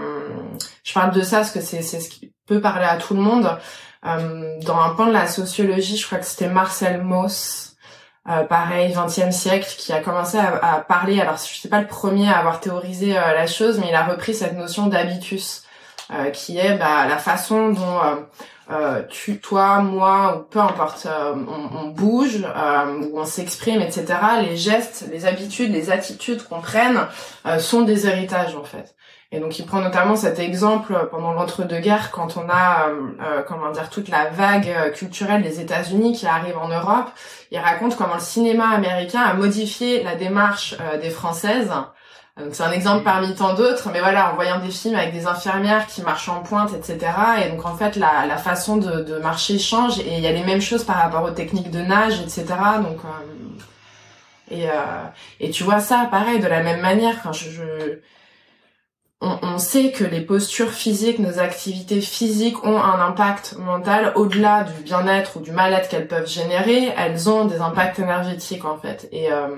je parle de ça parce que c'est, c'est ce qui peut parler à tout le monde. Euh, dans un pan de la sociologie, je crois que c'était Marcel Mauss, euh, pareil, 20e siècle, qui a commencé à, à, parler. Alors, je sais pas le premier à avoir théorisé euh, la chose, mais il a repris cette notion d'habitus, euh, qui est bah, la façon dont euh, tu, toi, moi, ou peu importe, on, on, bouge, ou on s'exprime, etc. Les gestes, les habitudes, les attitudes qu'on prenne sont des héritages en fait. Et donc il prend notamment cet exemple pendant l'entre-deux-guerres quand on a euh, euh, comment dire toute la vague euh, culturelle des États-Unis qui arrive en Europe. Il raconte comment le cinéma américain a modifié la démarche des Françaises. Donc c'est un exemple parmi tant d'autres, mais voilà, en voyant des films avec des infirmières qui marchent en pointe, etc. Et donc en fait la, la façon de, de, marcher change et il y a les mêmes choses par rapport aux techniques de nage, etc. Donc et, et tu vois ça pareil de la même manière quand je, je on, on, sait que les postures physiques, nos activités physiques ont un impact mental au-delà du bien-être ou du mal-être qu'elles peuvent générer. Elles ont des impacts énergétiques en fait. Et, euh,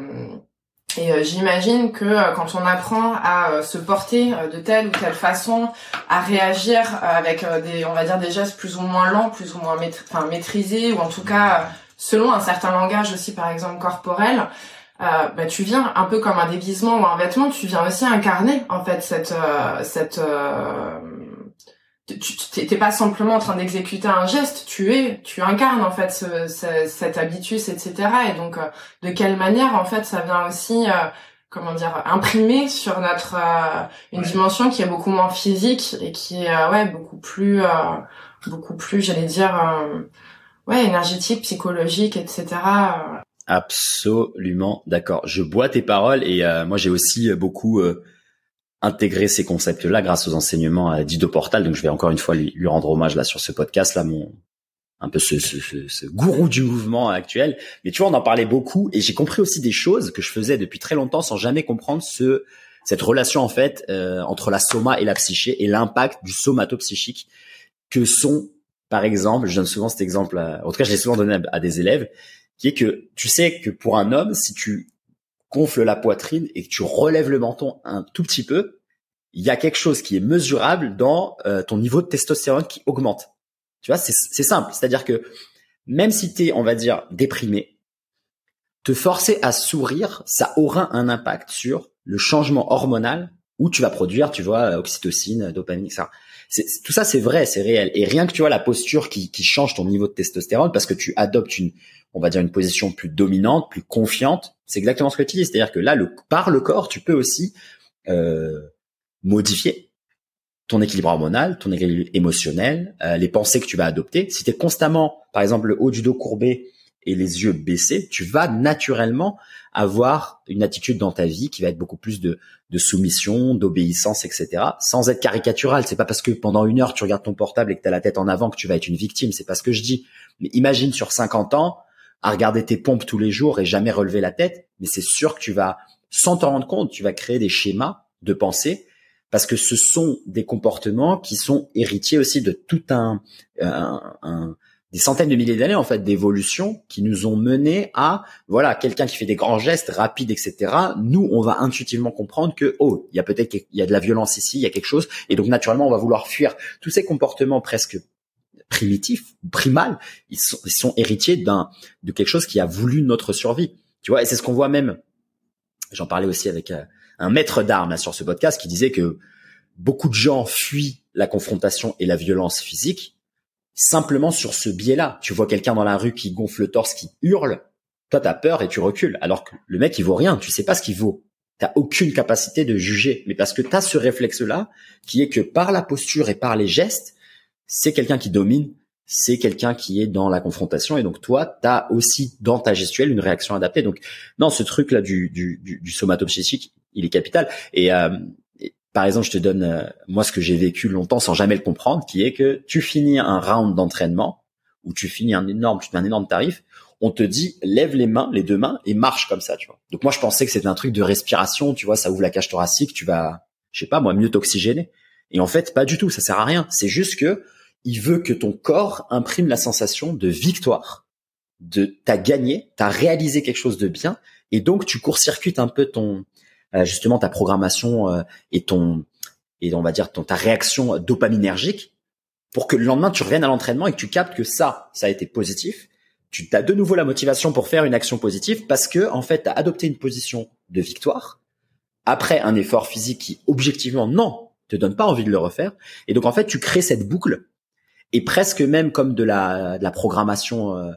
et euh, j'imagine que euh, quand on apprend à se porter de telle ou telle façon, à réagir avec des, on va dire des gestes plus ou moins lents, plus ou moins maîtrisés, ou en tout cas selon un certain langage aussi, par exemple corporel, euh, bah, tu viens un peu comme un déguisement ou un vêtement, tu viens aussi incarner en fait cette euh, cette euh, tu t'es pas simplement en train d'exécuter un geste, tu es, tu incarnes en fait ce, ce, cet habitus, etc. Et donc, euh, de quelle manière en fait ça vient aussi, euh, comment dire, imprimer sur notre une dimension qui est beaucoup moins physique et qui est ouais beaucoup plus, beaucoup plus, j'allais dire, ouais énergétique, psychologique, etc. Absolument d'accord. Je bois tes paroles et euh, moi j'ai aussi beaucoup intégré ces concepts-là grâce aux enseignements à Dido Portal. Donc je vais encore une fois lui, rendre hommage là sur ce podcast là, mon un peu ce, ce, ce, gourou du mouvement actuel. Mais tu vois, on en parlait beaucoup et j'ai compris aussi des choses que je faisais depuis très longtemps sans jamais comprendre ce cette relation en fait euh, entre la soma et la psyché et l'impact du somato-psychique que sont par exemple, je donne souvent cet exemple, en tout cas je l'ai souvent donné à des élèves, qui est que tu sais que pour un homme, si tu gonfles la poitrine et que tu relèves le menton un tout petit peu, il y a quelque chose qui est mesurable dans euh, ton niveau de testostérone qui augmente. Tu vois, c'est simple. C'est-à-dire que même si tu es, on va dire, déprimé, te forcer à sourire, ça aura un impact sur le changement hormonal où tu vas produire, tu vois, oxytocine, dopamine, etc. tout ça, c'est vrai, c'est réel. Et rien que tu vois la posture qui, qui change ton niveau de testostérone parce que tu adoptes une, on va dire une position plus dominante, plus confiante. C'est exactement ce que tu dis. C'est-à-dire que là, le, par le corps, tu peux aussi euh, modifier ton équilibre hormonal, ton équilibre émotionnel, euh, les pensées que tu vas adopter. Si tu es constamment, par exemple, le haut du dos courbé et les yeux baissés, tu vas naturellement avoir une attitude dans ta vie qui va être beaucoup plus de, de soumission, d'obéissance, etc. Sans être caricatural. C'est pas parce que pendant une heure tu regardes ton portable et que tu as la tête en avant que tu vas être une victime. C'est pas ce que je dis. Mais imagine sur 50 ans, à regarder tes pompes tous les jours et jamais relever la tête, mais c'est sûr que tu vas, sans t'en rendre compte, tu vas créer des schémas de pensée parce que ce sont des comportements qui sont héritiers aussi de tout un, un, des centaines de milliers d'années en fait d'évolution qui nous ont mené à voilà quelqu'un qui fait des grands gestes rapides etc. Nous on va intuitivement comprendre que oh il y a peut-être il y a de la violence ici il y a quelque chose et donc naturellement on va vouloir fuir tous ces comportements presque primitif, primal, ils sont, ils sont héritiers d'un de quelque chose qui a voulu notre survie. Tu vois, et c'est ce qu'on voit même. J'en parlais aussi avec euh, un maître d'armes sur ce podcast qui disait que beaucoup de gens fuient la confrontation et la violence physique simplement sur ce biais-là. Tu vois quelqu'un dans la rue qui gonfle le torse, qui hurle, toi t'as peur et tu recules, alors que le mec il vaut rien, tu sais pas ce qu'il vaut. T'as aucune capacité de juger, mais parce que t'as ce réflexe-là qui est que par la posture et par les gestes, c'est quelqu'un qui domine, c'est quelqu'un qui est dans la confrontation et donc toi, tu as aussi dans ta gestuelle une réaction adaptée. Donc non, ce truc là du du, du, du il est capital. Et, euh, par exemple, je te donne euh, moi ce que j'ai vécu longtemps sans jamais le comprendre, qui est que tu finis un round d'entraînement ou tu finis un énorme, tu fais un énorme tarif, on te dit lève les mains, les deux mains et marche comme ça, tu vois. Donc moi je pensais que c'était un truc de respiration, tu vois, ça ouvre la cage thoracique, tu vas, je sais pas moi, mieux t'oxygéner. Et en fait, pas du tout, ça sert à rien. C'est juste que il veut que ton corps imprime la sensation de victoire, de t'as gagné, t'as réalisé quelque chose de bien, et donc tu court-circuites un peu ton justement ta programmation euh, et ton et on va dire ton ta réaction dopaminergique pour que le lendemain tu reviennes à l'entraînement et que tu captes que ça ça a été positif. Tu as de nouveau la motivation pour faire une action positive parce que en fait tu as adopté une position de victoire après un effort physique qui objectivement non te donne pas envie de le refaire. Et donc en fait tu crées cette boucle. Et presque même comme de la, de la programmation euh,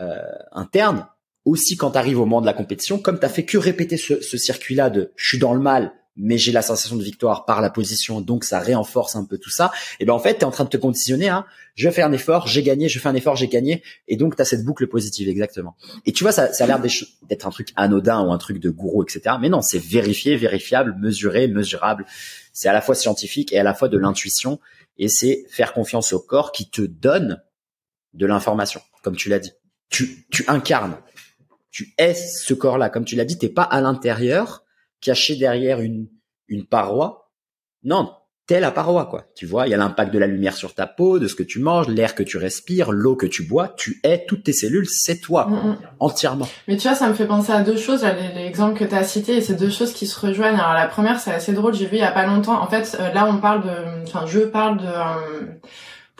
euh, interne aussi quand tu arrives au moment de la compétition, comme tu fait que répéter ce, ce circuit-là de je suis dans le mal, mais j'ai la sensation de victoire par la position, donc ça réenforce un peu tout ça. Et ben en fait, tu es en train de te conditionner à je fais un effort, j'ai gagné, je fais un effort, j'ai gagné, et donc tu as cette boucle positive exactement. Et tu vois, ça, ça a l'air d'être un truc anodin ou un truc de gourou, etc. Mais non, c'est vérifié, vérifiable, mesuré, mesurable. C'est à la fois scientifique et à la fois de l'intuition, et c'est faire confiance au corps qui te donne de l'information, comme tu l'as dit. Tu, tu incarnes tu es ce corps-là. Comme tu l'as dit, t'es pas à l'intérieur, caché derrière une, une paroi. Non, t'es la paroi, quoi. Tu vois, il y a l'impact de la lumière sur ta peau, de ce que tu manges, l'air que tu respires, l'eau que tu bois. Tu es, toutes tes cellules, c'est toi, mm, mm. entièrement. Mais tu vois, ça me fait penser à deux choses, l'exemple que tu as cité, et c'est deux choses qui se rejoignent. Alors la première, c'est assez drôle, j'ai vu il y a pas longtemps. En fait, euh, là, on parle de, enfin, je parle de, euh,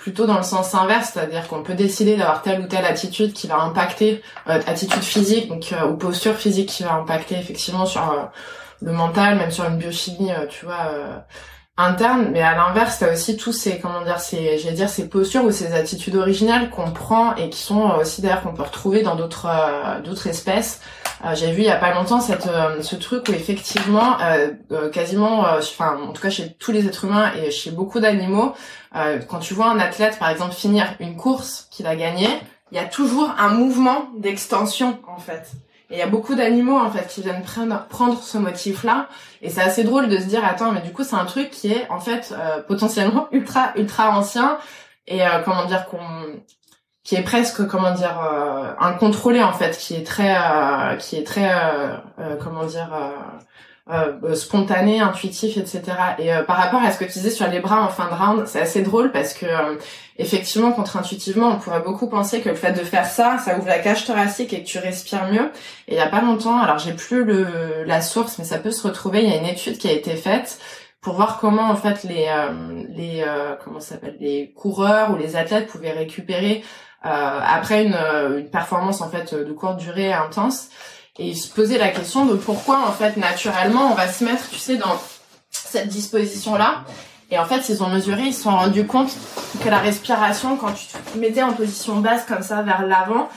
plutôt dans le sens inverse, c'est-à-dire qu'on peut décider d'avoir telle ou telle attitude qui va impacter euh, attitude physique, donc euh, ou posture physique qui va impacter effectivement sur euh, le mental, même sur une biochimie, tu vois, interne. Mais à l'inverse, t'as aussi tous ces comment dire, ces, j'allais dire ces postures ou ces attitudes originales qu'on prend et qui sont aussi d'ailleurs qu'on peut retrouver dans d'autres d'autres espèces. J'ai vu il y a pas longtemps cette ce truc où effectivement quasiment, enfin en tout cas chez tous les êtres humains et chez beaucoup d'animaux euh, quand tu vois un athlète, par exemple, finir une course qu'il a gagnée, il y a toujours un mouvement d'extension, en fait. Et il y a beaucoup d'animaux, en fait, qui viennent prendre, ce motif-là. Et c'est assez drôle de se dire, attends, mais du coup, c'est un truc qui est, en fait, euh, potentiellement ultra, ultra ancien. Et euh, comment dire qu'on qui est presque comment dire incontrôlé en fait qui est très qui est très comment dire euh, spontané, intuitif, etc. Et euh, par rapport à ce que tu disais sur les bras en fin de round, c'est assez drôle parce que euh, effectivement, contre-intuitivement, on pourrait beaucoup penser que le fait de faire ça, ça ouvre la cage thoracique et que tu respires mieux. Et il y a pas longtemps, alors j'ai plus le la source, mais ça peut se retrouver. Il y a une étude qui a été faite pour voir comment en fait les les comment s'appelle les coureurs ou les athlètes pouvaient récupérer après une, une performance en fait de courte durée intense et se poser la question de pourquoi en fait naturellement on va se mettre tu sais dans cette disposition là et en fait ils ont mesuré ils se sont rendus compte que la respiration quand tu te mettais en position basse comme ça vers l'avant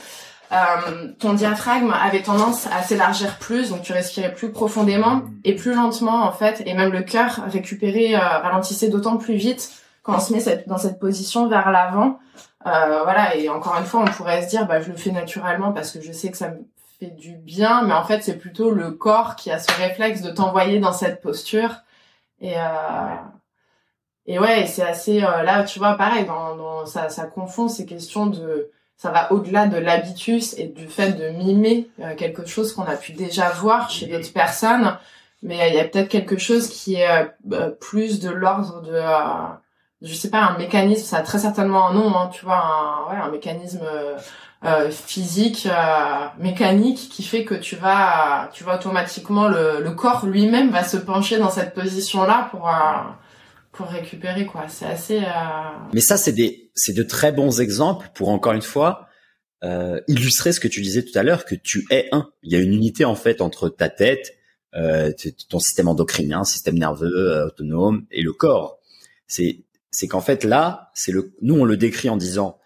euh, ton diaphragme avait tendance à s'élargir plus donc tu respirais plus profondément et plus lentement en fait. Et même le cœur récupérait euh, ralentissait d'autant plus vite quand on se met dans cette position vers l'avant. Euh, voilà et encore une fois on pourrait se dire bah je le fais naturellement parce que je sais que ça me fait du bien, mais en fait c'est plutôt le corps qui a ce réflexe de t'envoyer dans cette posture. Et euh, et ouais, c'est assez euh, là, tu vois, pareil, dans, dans ça, ça confond ces questions de, ça va au-delà de l'habitus et du fait de mimer euh, quelque chose qu'on a pu déjà voir chez d'autres personnes, mais il y a peut-être quelque chose qui est plus de l'ordre de je sais pas un mécanisme ça a très certainement un nom hein, tu vois un, ouais, un mécanisme euh, physique, euh, mécanique, qui fait que tu vas, tu vas automatiquement le, le corps lui-même va se pencher dans cette position-là pour euh, pour récupérer quoi. C'est assez. Mais ça, c'est des, c'est de très bons exemples pour encore une fois illustrer ce que tu disais tout à l'heure, que tu es un. Il y a une unité en fait entre ta tête, ton système endocrinien, système nerveux autonome et le corps. C'est c'est qu'en fait là, c'est le, nous on le décrit en disant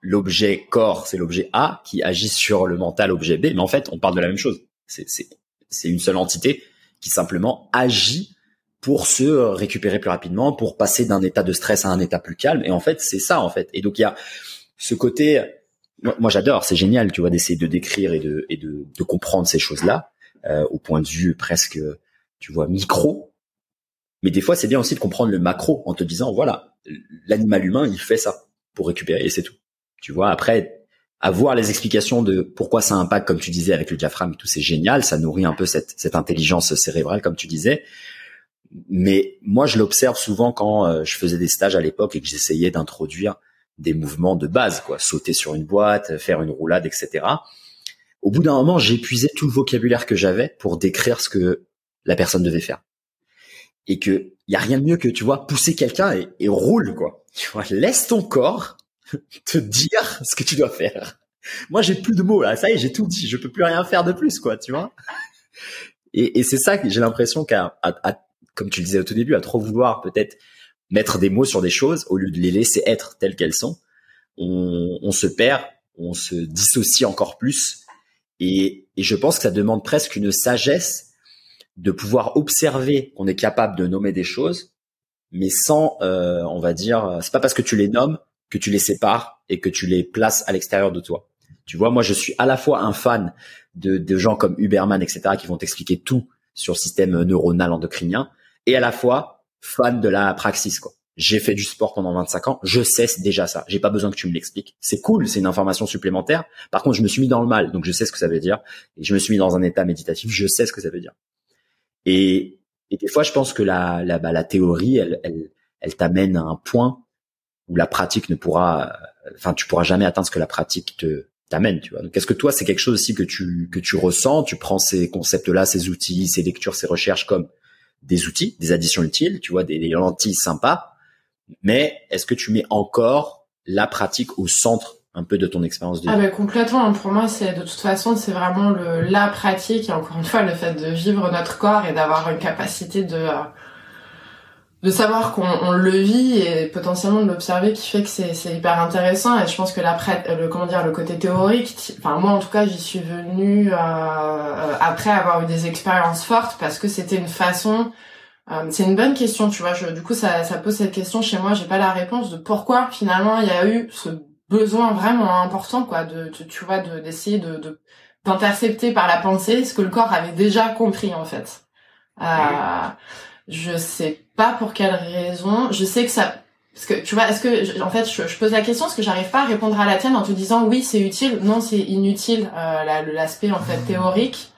l'objet corps, c'est l'objet A qui agit sur le mental objet B, mais en fait, on parle de la même chose. C'est une seule entité qui simplement agit pour se récupérer plus rapidement, pour passer d'un état de stress à un état plus calme. Et en fait, c'est ça, en fait. Et donc, il y a ce côté, moi, j'adore, c'est génial, tu vois, d'essayer de décrire et de, et de, de comprendre ces choses-là, euh, au point de vue presque, tu vois, micro. Mais des fois, c'est bien aussi de comprendre le macro en te disant, voilà, l'animal humain, il fait ça pour récupérer et c'est tout. Tu vois, après, avoir les explications de pourquoi ça impacte, comme tu disais, avec le diaphragme et tout, c'est génial. Ça nourrit un peu cette, cette intelligence cérébrale, comme tu disais. Mais moi, je l'observe souvent quand euh, je faisais des stages à l'époque et que j'essayais d'introduire des mouvements de base, quoi, sauter sur une boîte, faire une roulade, etc. Au bout d'un moment, j'épuisais tout le vocabulaire que j'avais pour décrire ce que la personne devait faire. Et que y a rien de mieux que tu vois pousser quelqu'un et, et roule quoi. Tu vois, laisse ton corps te dire ce que tu dois faire. Moi, j'ai plus de mots là. Ça y est, j'ai tout dit. Je peux plus rien faire de plus, quoi. Tu vois. Et, c'est ça que j'ai l'impression qu'à, comme tu le disais au tout début, à trop vouloir peut-être mettre des mots sur des choses au lieu de les laisser être telles qu'elles sont, on, se perd, on se dissocie encore plus. Et, et je pense que ça demande presque une sagesse de pouvoir observer qu'on est capable de nommer des choses, mais sans, euh, on va dire, c'est pas parce que tu les nommes que tu les sépares et que tu les places à l'extérieur de toi. Tu vois, moi, je suis à la fois un fan de, gens comme Huberman, etc., qui vont t'expliquer tout sur le système neuronal endocrinien, et à la fois fan de la praxis, quoi. J'ai fait du sport pendant 25 ans, je sais déjà ça. J'ai pas besoin que tu me l'expliques. C'est cool, c'est une information supplémentaire. Par contre, je me suis mis dans le mal, donc je sais ce que ça veut dire. Et je me suis mis dans un état méditatif, je sais ce que ça veut dire. Et, et des fois, je pense que la, la, bah, la théorie, elle t'amène à un point où la pratique ne pourra, enfin, tu pourras jamais atteindre ce que la pratique te t'amène, tu vois. Donc, est-ce que toi, c'est quelque chose aussi que tu que tu ressens? Tu prends ces concepts-là, ces outils, ces lectures, ces recherches comme des outils, des additions utiles, tu vois, des, des lentilles sympas. Mais est-ce que tu mets encore la pratique au centre un peu de ton expérience de vie? Ah ben complètement. Pour moi, c'est de toute façon, c'est vraiment le la pratique et encore une fois le fait de vivre notre corps et d'avoir une capacité de de savoir qu'on on le vit et potentiellement de l'observer qui fait que c'est c'est hyper intéressant. Et je pense que la le comment dire le côté théorique enfin moi en tout cas j'y suis venue euh, après avoir eu des expériences fortes parce que c'était une façon euh, c'est une bonne question tu vois. Je, du coup ça ça pose cette question chez moi j'ai pas la réponse de pourquoi finalement il y a eu ce besoin vraiment important quoi de, tu vois de d'essayer de d'intercepter par la pensée ce que le corps avait déjà compris en fait. Euh, je sais pas pour quelle raison je sais que ça parce que tu vois est-ce que en fait je, pose la question parce que j'arrive pas à répondre à la tienne en te disant oui c'est utile non c'est inutile euh, l'aspect en fait théorique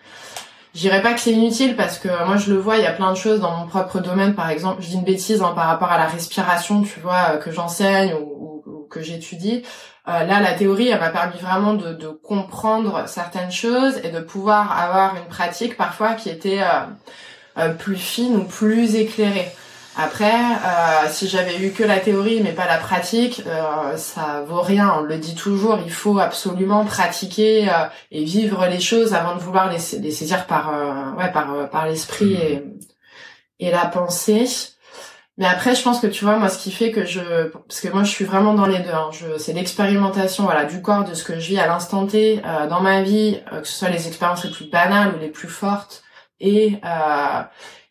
je dirais pas que c'est inutile parce que moi je le vois, il y a plein de choses dans mon propre domaine, par exemple, je dis une bêtise hein, par rapport à la respiration, tu vois, euh, que j'enseigne ou, que j'étudie. Euh, là, la théorie, elle m'a permis vraiment de, de, comprendre certaines choses et de pouvoir avoir une pratique parfois qui était euh, euh plus fine ou plus éclairée. Après, euh, si j'avais eu que la théorie mais pas la pratique, euh, ça vaut rien. On le dit toujours, il faut absolument pratiquer euh, et vivre les choses avant de vouloir les, les saisir par ouais par par l'esprit et et la pensée. Mais après, je pense que tu vois, moi, ce qui fait que je, parce que moi, je suis vraiment dans les deux. Hein. Je, c'est l'expérimentation, voilà, du corps, de ce que je vis à l'instant T euh, dans ma vie, euh, que ce soit les expériences les plus banales ou les plus fortes, et euh,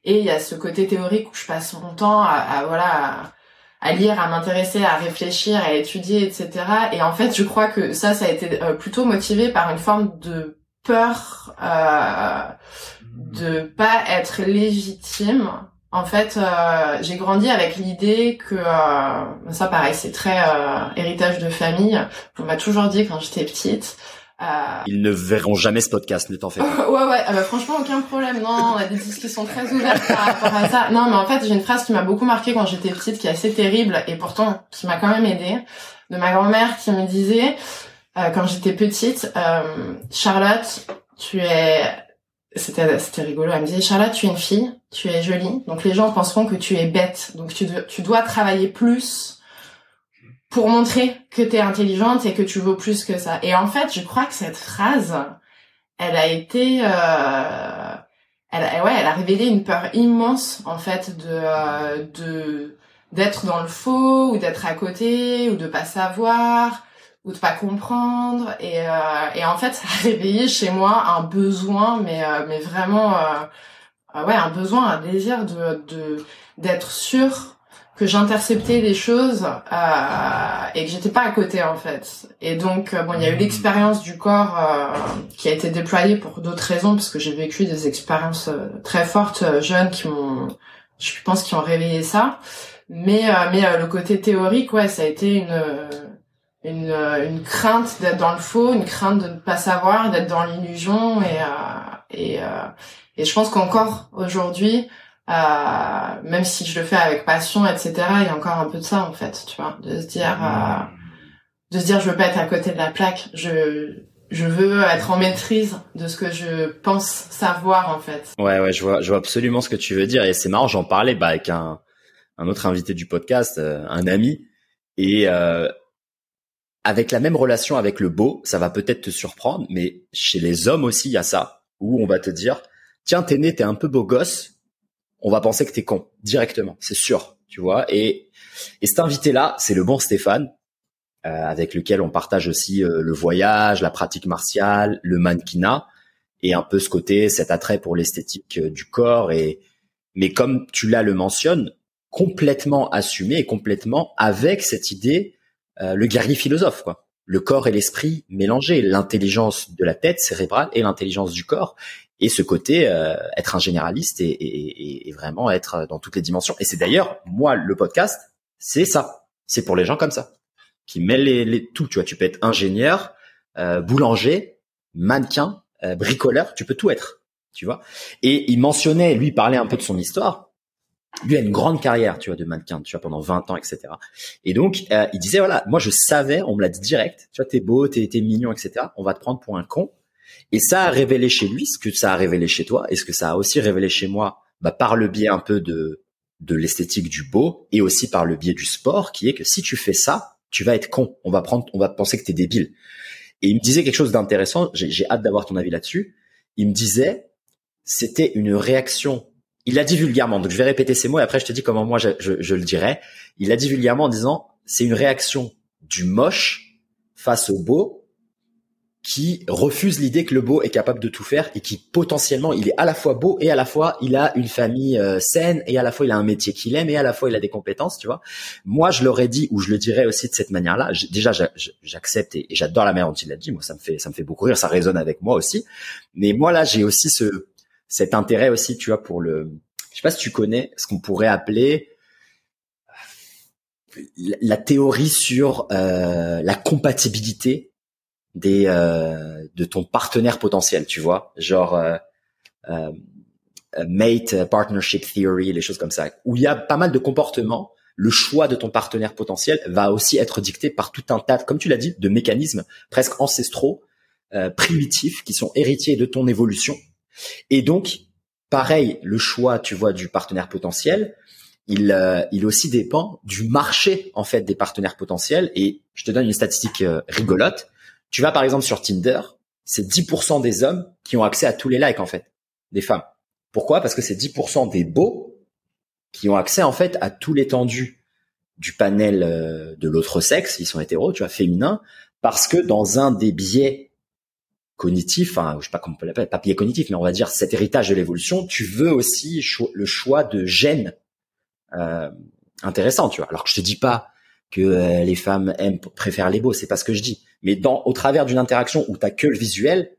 et il y a ce côté théorique où je passe mon temps à, voilà à, lire, à m'intéresser, à réfléchir, à étudier, etc. Et en fait, je crois que ça, ça a été plutôt motivé par une forme de peur euh, de pas être légitime en fait, euh, j'ai grandi avec l'idée que euh, ça, pareil, c'est très euh, héritage de famille. On m'a toujours dit quand j'étais petite. Ils ne verront jamais ce podcast, ne t'en fais pas. ouais, ouais. Ah bah, franchement, aucun problème. Non, on a des discussions très ouvertes par rapport à ça. Non, mais en fait, j'ai une phrase qui m'a beaucoup marquée quand j'étais petite, qui est assez terrible et pourtant qui m'a quand même aidée, de ma grand-mère qui me disait quand j'étais petite, Charlotte, tu es c'était c'était rigolo elle me disait Charlotte tu es une fille tu es jolie donc les gens penseront que tu es bête donc tu, tu dois travailler plus pour montrer que tu es intelligente et que tu vaux plus que ça. Et en fait je crois que cette phrase elle a été euh, elle ouais elle a révélé une peur immense en fait de euh, de d'être dans le faux ou d'être à côté ou de pas savoir ou de pas comprendre. Et, euh, et en fait ça a réveillé chez moi un besoin mais euh, mais vraiment euh, ouais un besoin un désir de de d'être sûr que j'interceptais les choses et que j'étais pas à côté en fait et donc bon il y a eu l'expérience du corps qui a été déployée pour d'autres raisons parce que j'ai vécu des expériences très fortes jeunes qui m'ont je pense qu'ils ont réveillé ça. Mais mais le côté théorique, ouais, ça a été une une, une crainte d'être dans le faux, une crainte de ne pas savoir, d'être dans l'illusion et et et je pense qu'encore aujourd'hui, euh, même si je le fais avec passion, etc., il y a encore un peu de ça en fait, tu vois, de se dire, euh, de se dire, je veux pas être à côté de la plaque, je je veux être en maîtrise de ce que je pense savoir en fait. Ouais, ouais, je vois, je vois absolument ce que tu veux dire et c'est marrant, j'en parlais bah, avec un un autre invité du podcast, euh, un ami, et euh, avec la même relation avec le beau, ça va peut-être te surprendre, mais chez les hommes aussi, il y a ça où on va te dire, tiens, t'es né, t'es un peu beau gosse, on va penser que t'es con directement, c'est sûr, tu vois. Et, et cet invité-là, c'est le bon Stéphane, euh, avec lequel on partage aussi euh, le voyage, la pratique martiale, le mannequinat, et un peu ce côté, cet attrait pour l'esthétique euh, du corps. Et mais comme tu l'as le mentionne, complètement assumé et complètement avec cette idée, le guerrier philosophe, quoi. Le corps et l'esprit mélangés, l'intelligence de la tête cérébrale et l'intelligence du corps et ce côté euh, être un généraliste et, et, et, vraiment être dans toutes les dimensions. Et c'est d'ailleurs moi le podcast, c'est ça, c'est pour les gens comme ça qui mêlent les, les tout. Tu vois, tu peux être ingénieur, euh, boulanger, mannequin, euh, bricoleur, tu peux tout être. Tu vois. Et il mentionnait, lui, parlait un peu de son histoire. Lui a une grande carrière, tu vois, de mannequin, tu vois, pendant 20 ans, etc. Et donc, euh, il disait, voilà, moi, je savais, on me l'a dit direct, tu vois, t'es beau, t'es, t'es mignon, etc. On va te prendre pour un con et ça a révélé chez lui ce que ça a révélé chez toi et ce que ça a aussi révélé chez moi bah, par le biais un peu de, de l'esthétique du beau et aussi par le biais du sport qui est que si tu fais ça, tu vas être con. On va prendre, on va penser que t'es débile. Et il me disait quelque chose d'intéressant. J'ai hâte d'avoir ton avis là-dessus. Il me disait, c'était une réaction. Il l'a dit vulgairement. Donc je vais répéter ces mots et après je te dis comment moi je, je, le dirais. Il l'a dit vulgairement en disant, c'est une réaction du moche face au beau qui refuse l'idée que le beau est capable de tout faire et qui potentiellement il est à la fois beau et à la fois il a une famille euh, saine et à la fois il a un métier qu'il aime et à la fois il a des compétences, tu vois. Moi, je l'aurais dit ou je le dirais aussi de cette manière-là. Déjà, j'accepte et, j'adore la manière dont il l'a dit. Moi, ça me fait ça me fait beaucoup rire, ça résonne avec moi aussi. Mais moi là, j'ai aussi ce cet intérêt aussi, tu vois, pour le. Je sais pas si tu connais ce qu'on pourrait appeler la théorie sur euh, la compatibilité des euh, de ton partenaire potentiel, tu vois, genre euh, euh, mate partnership theory, les choses comme ça, où il y a pas mal de comportements. Le choix de ton partenaire potentiel va aussi être dicté par tout un tas, comme tu l'as dit, de mécanismes presque ancestraux, primitifs, qui sont héritiers de ton évolution. Et donc, pareil, le choix, tu vois, du partenaire potentiel, il, il aussi dépend du marché en fait des partenaires potentiels. Et je te donne une statistique rigolote. Tu vas par exemple sur Tinder, c'est 10% des hommes qui ont accès à tous les likes en fait, des femmes. Pourquoi? Parce que c'est 10% des beaux qui ont accès en fait à tout l'étendue du panel euh, de l'autre sexe, ils sont hétéros, tu vois, féminins, parce que dans un des biais cognitifs, enfin, je sais pas comment on peut l'appeler, pas biais cognitif, mais on va dire cet héritage de l'évolution, tu veux aussi le choix de gènes euh, intéressants, tu vois. Alors que je te dis pas que euh, les femmes aiment préfèrent les beaux, c'est pas ce que je dis. Mais dans au travers d'une interaction où t'as que le visuel,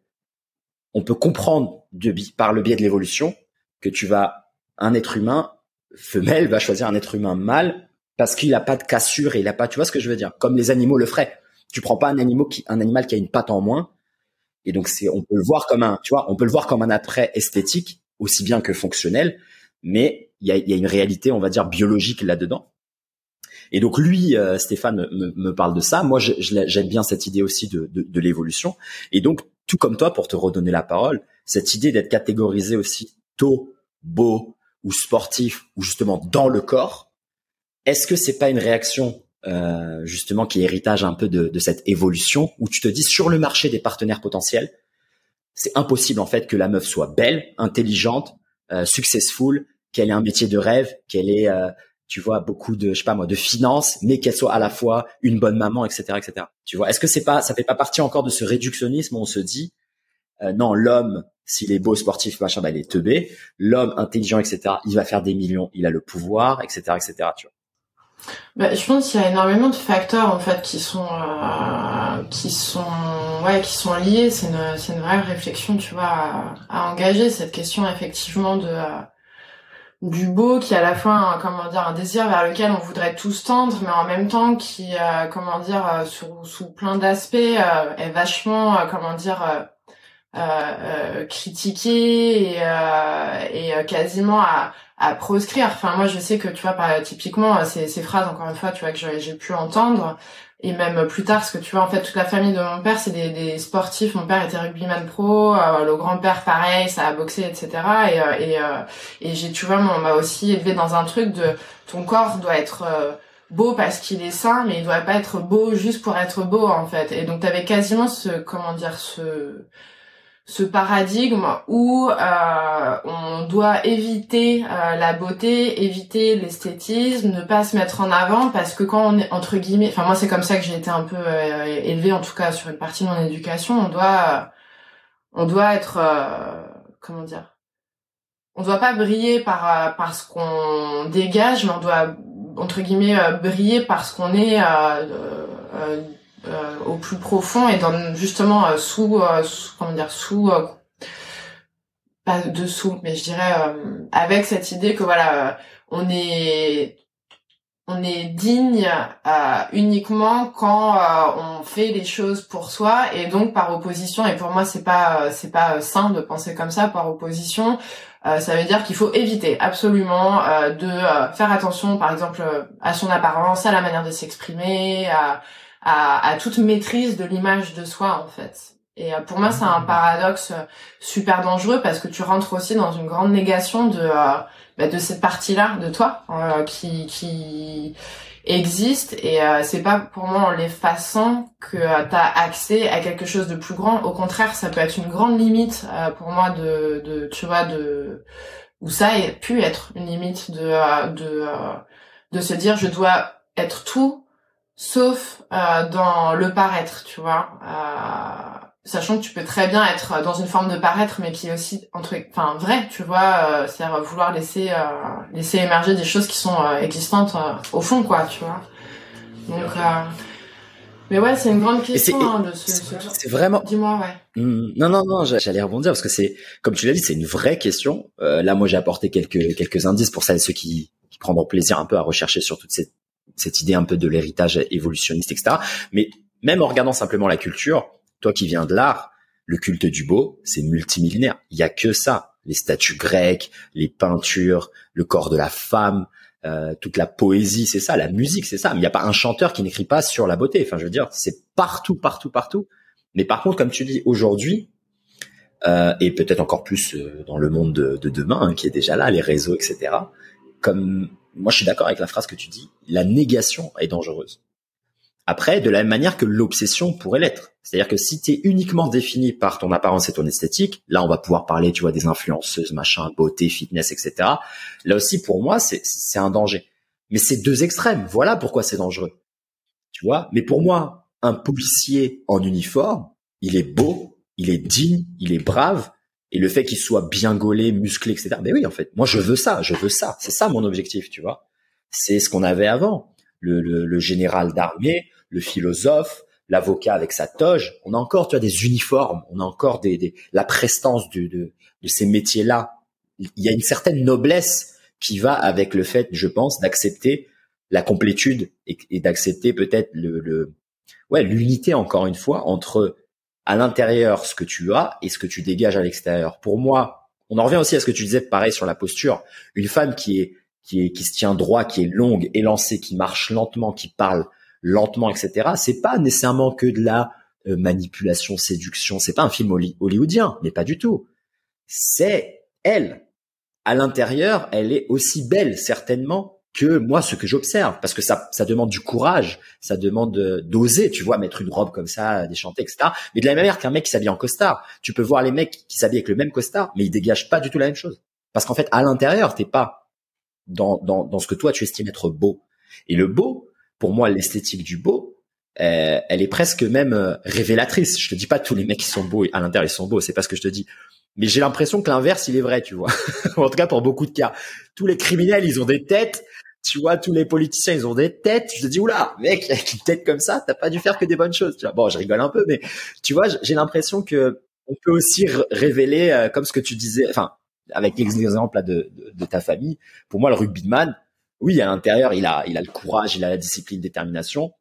on peut comprendre de, par le biais de l'évolution que tu vas un être humain femelle va choisir un être humain mâle parce qu'il a pas de cassure et il a pas, tu vois ce que je veux dire, comme les animaux le feraient. Tu prends pas un animal qui un animal qui a une patte en moins et donc c'est on peut le voir comme un, tu vois, on peut le voir comme un attrait esthétique aussi bien que fonctionnel, mais il y a, y a une réalité, on va dire biologique là-dedans et donc lui, euh, Stéphane me, me, parle de ça. Moi, j'aime bien cette idée aussi de, de, de l'évolution. Et donc, tout comme toi, pour te redonner la parole, cette idée d'être catégorisé aussi tôt, beau ou sportif ou justement dans le corps, est-ce que c'est pas une réaction euh, justement qui est héritage un peu de, de cette évolution où tu te dis sur le marché des partenaires potentiels, c'est impossible en fait que la meuf soit belle, intelligente, euh, successful, qu'elle ait un métier de rêve, qu'elle ait euh, tu vois beaucoup de je sais pas moi de finances mais qu'elle soit à la fois une bonne maman etc etc tu vois est-ce que c'est pas ça fait pas partie encore de ce réductionnisme où on se dit euh, non l'homme s'il est beau sportif machin bah il est teubé. L'homme intelligent etc il va faire des millions il a le pouvoir etc etc tu vois. Bah, je pense qu'il y a énormément de facteurs en fait qui sont euh, qui sont ouais qui sont liés. C'est une c'est une vraie réflexion tu vois à, à, engager cette question effectivement de du beau qui est à la fois un, comment dire un désir vers lequel on voudrait tous tendre mais en même temps qui euh, comment dire euh, sous, sous plein d'aspects euh, est vachement comment dire critiqué et, et quasiment à, à proscrire. Enfin moi je sais que tu vois typiquement ces, ces phrases encore une fois tu vois que j'ai pu entendre et même plus tard parce que tu vois en fait toute la famille de mon père c'est des, des, sportifs. Mon père était rugbyman pro euh, le grand père pareil ça a boxé etc et euh, et, euh, et j'ai tu vois on m'a aussi élevé dans un truc de ton corps doit être beau parce qu'il est sain mais il doit pas être beau juste pour être beau en fait. Et donc t'avais quasiment ce comment dire ce ce paradigme où euh, on doit éviter euh, la beauté, éviter l'esthétisme, ne pas se mettre en avant parce que quand on est entre guillemets, enfin moi c'est comme ça que j'ai été un peu euh, élevée en tout cas sur une partie de mon éducation, on doit on doit être comment dire, on doit pas briller par par ce qu'on dégage, mais on doit entre guillemets briller parce qu'on est euh, au plus profond et dans justement euh, sous, euh, sous, comment dire sous pas dessous mais je dirais avec cette idée que voilà on est on est digne uniquement quand on fait les choses pour soi et donc par opposition et pour moi c'est pas c'est pas sain de penser comme ça par opposition ça veut dire qu'il faut éviter absolument de faire attention par exemple à son apparence à la manière de s'exprimer à à, toute maîtrise de l'image de soi en fait. Et euh, pour moi, c'est un paradoxe euh, super dangereux parce que tu rentres aussi dans une grande négation de euh, bah, de cette partie-là de toi qui qui existe et c'est pas pour moi en l'effaçant que tu as accès à quelque chose de plus grand. Au contraire, ça peut être une grande limite pour moi de de tu vois de où ça a pu être une limite de de de se dire je dois être tout sauf euh, dans le paraître, tu vois. Euh, sachant que tu peux très bien être dans une forme de paraître, mais qui est aussi entre, enfin vrai, tu vois, euh, c'est-à-dire vouloir laisser euh, laisser émerger des choses qui sont euh, existantes au fond, quoi, tu vois. Donc, mais ouais, c'est une grande question hein, de ce. C'est vraiment. Dis-moi, ouais. Mmh, non, non, non, j'allais rebondir parce que c'est, comme tu l'as dit, c'est une vraie question. là, moi, j'ai apporté quelques quelques indices pour ça et ceux qui, qui prendront plaisir un peu à rechercher sur toute cette cette idée un peu de l'héritage évolutionniste, etc. Mais même en regardant simplement la culture, toi qui viens de l'art, le culte du beau, c'est multimillénaire. Il y a que ça. Les statues grecques, les peintures, le corps de la femme, euh, toute la poésie, c'est ça. La musique, c'est ça. Mais il n'y a pas un chanteur qui n'écrit pas sur la beauté. Enfin, je veux dire, c'est partout, partout, partout. Mais par contre, comme tu dis, aujourd'hui, euh, et peut-être encore plus euh, dans le monde de, demain, hein, qui est déjà là, les réseaux, etc. Comme moi je suis d'accord avec la phrase que tu dis, la négation est dangereuse. Après, de la même manière que l'obsession pourrait l'être. C'est-à-dire que si tu es uniquement défini par ton apparence et ton esthétique, là on va pouvoir parler, tu vois, des influenceuses, machin, beauté, fitness, etc. Là aussi, pour moi, c'est un danger. Mais c'est deux extrêmes. Voilà pourquoi c'est dangereux. Tu vois? Mais pour moi, un policier en uniforme, il est beau, il est digne, il est brave, et le fait qu'il soit bien gaulé, musclé, etc. Mais oui, en fait, moi je veux ça, je veux ça. C'est ça mon objectif, tu vois. C'est ce qu'on avait avant. Le, le, général d'armée, le philosophe, l'avocat avec sa toge. On a encore, tu vois, des uniformes. On a encore des, des la prestance de, de, de ces métiers-là. Il y a une certaine noblesse qui va avec le fait, je pense, d'accepter la complétude et, et d'accepter peut-être le, le ouais l'unité encore une fois entre à l'intérieur ce que tu as et ce que tu dégages à l'extérieur. Pour moi, on en revient aussi à ce que tu disais pareil sur la posture. Une femme qui est qui est qui se tient droit, qui est longue, élancée, qui marche lentement, qui parle lentement, etc. C'est pas nécessairement que de la euh, manipulation, séduction. C'est pas un film hollywoodien, mais pas du tout. C'est elle. À l'intérieur, elle est aussi belle certainement que moi ce que j'observe parce que ça ça demande du courage ça demande d'oser tu vois mettre une robe comme ça déchanter etc mais de la même manière qu'un mec qui s'habille en costard tu peux voir les mecs qui s'habillent avec le même costard mais ils dégagent pas du tout la même chose. Parce qu'en fait à l'intérieur t'es pas dans, dans dans ce que toi tu estimes être beau. Et le beau pour moi l'esthétique du beau euh, elle est presque même euh, révélatrice. Je te dis pas tous les mecs qui sont beaux à l'intérieur ils sont beaux c'est pas ce que je te dis. Mais j'ai l'impression que l'inverse, il est vrai, tu vois. en tout cas, pour beaucoup de cas. Tous les criminels, ils ont des têtes tu vois, tous les politiciens, ils ont des têtes. Je te dis, oula, mec, avec une tête comme ça, t'as pas dû faire que des bonnes choses. Tu vois. Bon, je rigole un peu, mais tu vois, j'ai l'impression que on peut aussi révéler, euh, comme ce que tu disais, enfin, avec l'exemple de, de, de, ta famille, pour moi, le rugbyman, oui, à l'intérieur, il a, il a le courage, il a la discipline, détermination.